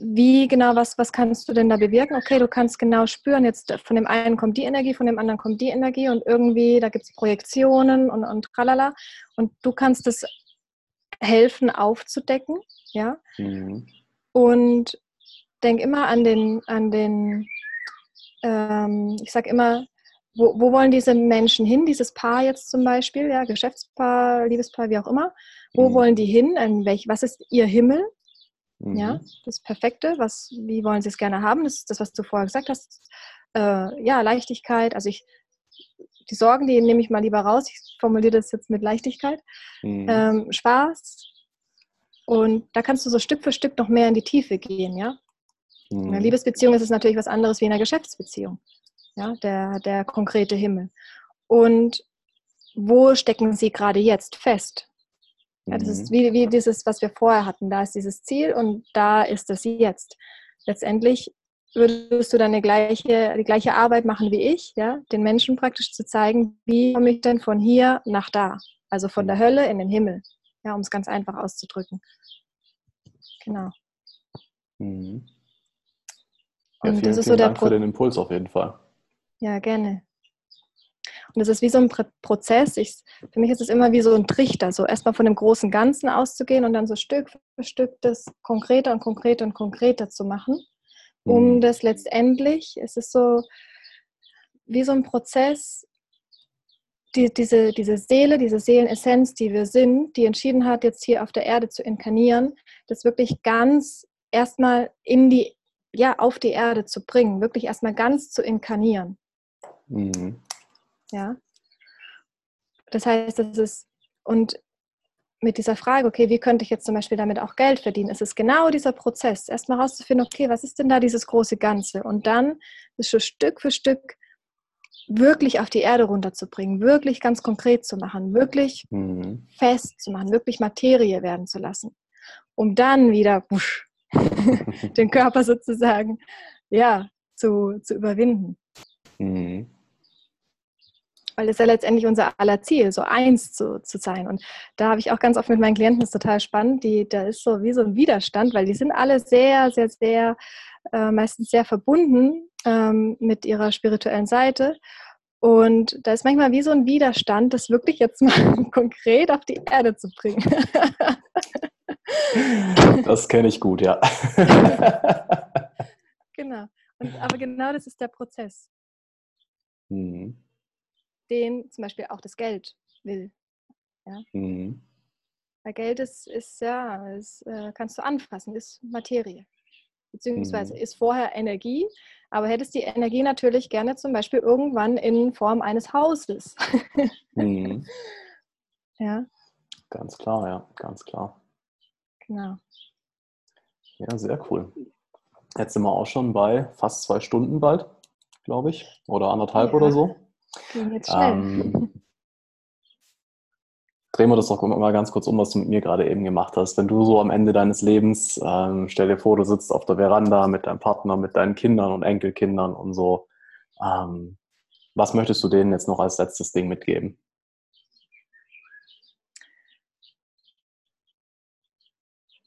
wie genau, was, was kannst du denn da bewirken? Okay, du kannst genau spüren, jetzt von dem einen kommt die Energie, von dem anderen kommt die Energie und irgendwie, da gibt es Projektionen und, und tralala. Und du kannst es helfen aufzudecken, ja. Mhm. Und denk immer an den, an den, ähm, ich sag immer, wo, wo wollen diese Menschen hin, dieses Paar jetzt zum Beispiel, ja, Geschäftspaar, Liebespaar, wie auch immer, wo mhm. wollen die hin? In welch, was ist ihr Himmel? Mhm. Ja, das Perfekte, was, wie wollen sie es gerne haben? Das ist das, was du vorher gesagt hast. Äh, ja, Leichtigkeit. Also ich, die Sorgen, die nehme ich mal lieber raus. Ich formuliere das jetzt mit Leichtigkeit. Mhm. Ähm, Spaß. Und da kannst du so Stück für Stück noch mehr in die Tiefe gehen, ja. Mhm. In einer Liebesbeziehung ist es natürlich was anderes wie in einer Geschäftsbeziehung. Ja, der, der konkrete Himmel. Und wo stecken sie gerade jetzt fest? Ja, das ist mhm. wie, wie dieses, was wir vorher hatten. Da ist dieses Ziel und da ist es jetzt. Letztendlich würdest du dann die gleiche, die gleiche Arbeit machen wie ich, ja, den Menschen praktisch zu zeigen, wie komme ich denn von hier nach da? Also von der. Hölle in den Himmel, ja, um es ganz einfach auszudrücken. Genau. Mhm. Ja, vielen, das ist so der Dank Pro für den Impuls auf jeden Fall. Ja, gerne. Und es ist wie so ein Prozess. Ich, für mich ist es immer wie so ein Trichter, so erstmal von dem großen Ganzen auszugehen und dann so Stück für Stück das konkreter und konkreter und konkreter zu machen, um mhm. das letztendlich, es ist so wie so ein Prozess, die, diese, diese Seele, diese Seelenessenz, die wir sind, die entschieden hat, jetzt hier auf der Erde zu inkarnieren, das wirklich ganz erstmal in die, ja, auf die Erde zu bringen, wirklich erstmal ganz zu inkarnieren. Mhm. Ja. Das heißt, es ist, und mit dieser Frage, okay, wie könnte ich jetzt zum Beispiel damit auch Geld verdienen, ist es genau dieser Prozess, erstmal rauszufinden, okay, was ist denn da dieses große Ganze? Und dann es schon Stück für Stück wirklich auf die Erde runterzubringen, wirklich ganz konkret zu machen, wirklich mhm. fest zu machen, wirklich Materie werden zu lassen, um dann wieder wusch, den Körper sozusagen ja, zu, zu überwinden. Mhm weil das ist ja letztendlich unser aller Ziel, so eins zu, zu sein. Und da habe ich auch ganz oft mit meinen Klienten, das ist total spannend, die, da ist so wie so ein Widerstand, weil die sind alle sehr, sehr, sehr, äh, meistens sehr verbunden ähm, mit ihrer spirituellen Seite. Und da ist manchmal wie so ein Widerstand, das wirklich jetzt mal konkret auf die Erde zu bringen. das kenne ich gut, ja. genau. Und, aber genau das ist der Prozess. Mhm den zum Beispiel auch das Geld will. Ja? Mhm. Weil Geld ist, ist ja, ist, äh, kannst du anfassen, ist Materie. Beziehungsweise mhm. ist vorher Energie, aber hättest die Energie natürlich gerne zum Beispiel irgendwann in Form eines Hauses. mhm. Ja. Ganz klar, ja, ganz klar. Genau. Ja, sehr cool. Jetzt sind wir auch schon bei fast zwei Stunden bald, glaube ich. Oder anderthalb ja. oder so. Ging jetzt schnell. Ähm, drehen wir das doch mal ganz kurz um, was du mit mir gerade eben gemacht hast. Wenn du so am Ende deines Lebens, ähm, stell dir vor, du sitzt auf der Veranda mit deinem Partner, mit deinen Kindern und Enkelkindern und so. Ähm, was möchtest du denen jetzt noch als letztes Ding mitgeben?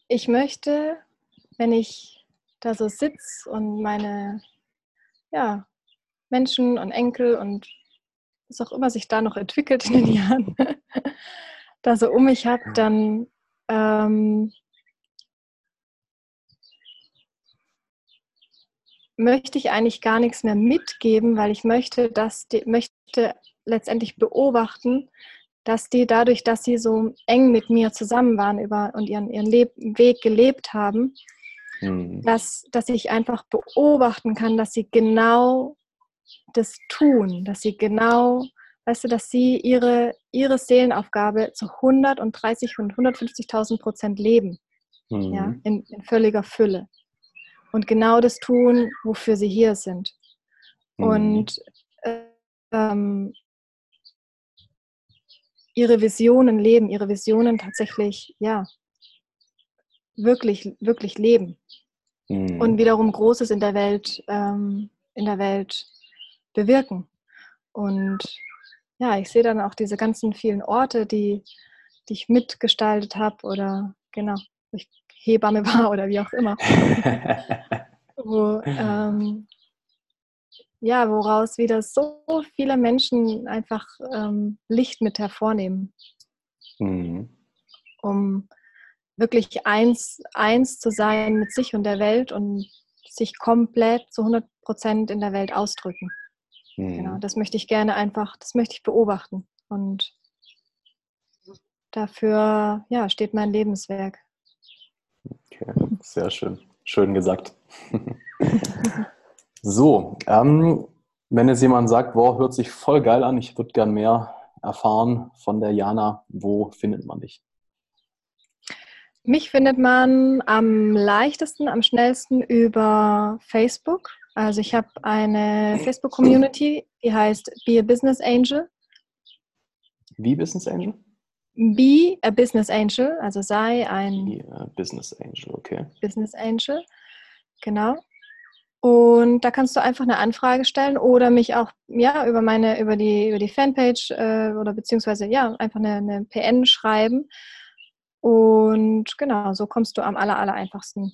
Ich möchte, wenn ich da so sitze und meine ja, Menschen und Enkel und was auch immer sich da noch entwickelt in den Jahren, da so um mich habe, dann ähm, möchte ich eigentlich gar nichts mehr mitgeben, weil ich möchte, dass die, möchte letztendlich beobachten, dass die dadurch, dass sie so eng mit mir zusammen waren über, und ihren, ihren Leb Weg gelebt haben, mhm. dass, dass ich einfach beobachten kann, dass sie genau das tun, dass sie genau, weißt du, dass sie ihre, ihre Seelenaufgabe zu 130 und 150.000 Prozent leben, mhm. ja, in, in, völliger Fülle. Und genau das tun, wofür sie hier sind. Mhm. Und ähm, ihre Visionen leben, ihre Visionen tatsächlich, ja, wirklich, wirklich leben. Mhm. Und wiederum Großes in der Welt, ähm, in der Welt bewirken. Und ja, ich sehe dann auch diese ganzen vielen Orte, die, die ich mitgestaltet habe oder genau, ich Hebamme war oder wie auch immer. Wo, ähm, ja, woraus wieder so viele Menschen einfach ähm, Licht mit hervornehmen. Mhm. Um wirklich eins, eins zu sein mit sich und der Welt und sich komplett zu 100 Prozent in der Welt ausdrücken. Mhm. Genau, das möchte ich gerne einfach, das möchte ich beobachten. Und dafür ja, steht mein Lebenswerk. Okay, sehr schön. Schön gesagt. so, ähm, wenn jetzt jemand sagt, boah, hört sich voll geil an, ich würde gern mehr erfahren von der Jana, wo findet man dich? Mich findet man am leichtesten, am schnellsten über Facebook. Also ich habe eine Facebook-Community, die heißt Be a Business Angel. Wie Business Angel? Be a Business Angel, also sei ein Be a Business Angel, okay. Business Angel, genau. Und da kannst du einfach eine Anfrage stellen oder mich auch ja über meine über die über die Fanpage äh, oder beziehungsweise ja einfach eine, eine, PN schreiben. Und genau, so kommst du am aller, aller einfachsten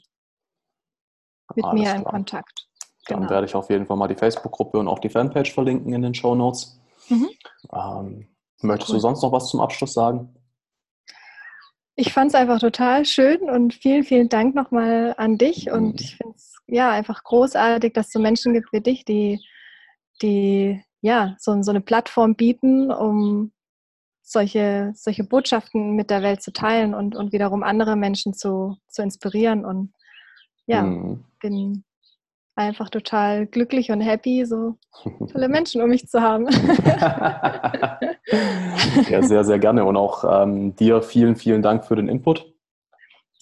mit Alles mir in klar. Kontakt. Dann genau. werde ich auf jeden Fall mal die Facebook-Gruppe und auch die Fanpage verlinken in den Show Notes. Mhm. Ähm, möchtest cool. du sonst noch was zum Abschluss sagen? Ich fand es einfach total schön und vielen, vielen Dank nochmal an dich. Und mhm. ich finde es ja einfach großartig, dass es so Menschen gibt wie dich, die, die ja so, so eine Plattform bieten, um solche, solche Botschaften mit der Welt zu teilen und, und wiederum andere Menschen zu, zu inspirieren. Und ja, mhm. bin einfach total glücklich und happy, so tolle Menschen um mich zu haben. ja, sehr, sehr gerne. Und auch ähm, dir vielen, vielen Dank für den Input.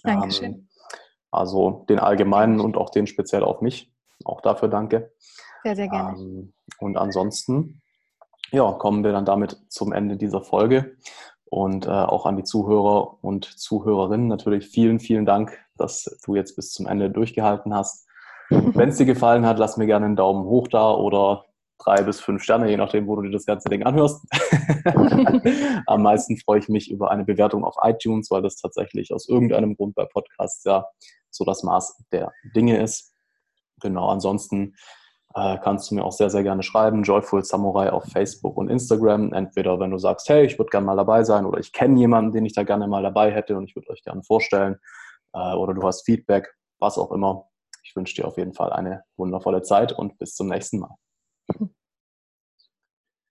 Dankeschön. Ähm, also den allgemeinen und auch den speziell auf mich. Auch dafür danke. Sehr, sehr gerne. Ähm, und ansonsten, ja, kommen wir dann damit zum Ende dieser Folge. Und äh, auch an die Zuhörer und Zuhörerinnen natürlich vielen, vielen Dank, dass du jetzt bis zum Ende durchgehalten hast. Wenn es dir gefallen hat, lass mir gerne einen Daumen hoch da oder drei bis fünf Sterne, je nachdem, wo du dir das ganze Ding anhörst. Am meisten freue ich mich über eine Bewertung auf iTunes, weil das tatsächlich aus irgendeinem Grund bei Podcasts ja so das Maß der Dinge ist. Genau, ansonsten äh, kannst du mir auch sehr, sehr gerne schreiben. Joyful Samurai auf Facebook und Instagram. Entweder wenn du sagst, hey, ich würde gerne mal dabei sein oder ich kenne jemanden, den ich da gerne mal dabei hätte und ich würde euch gerne vorstellen. Äh, oder du hast Feedback, was auch immer. Ich wünsche dir auf jeden Fall eine wundervolle Zeit und bis zum nächsten Mal.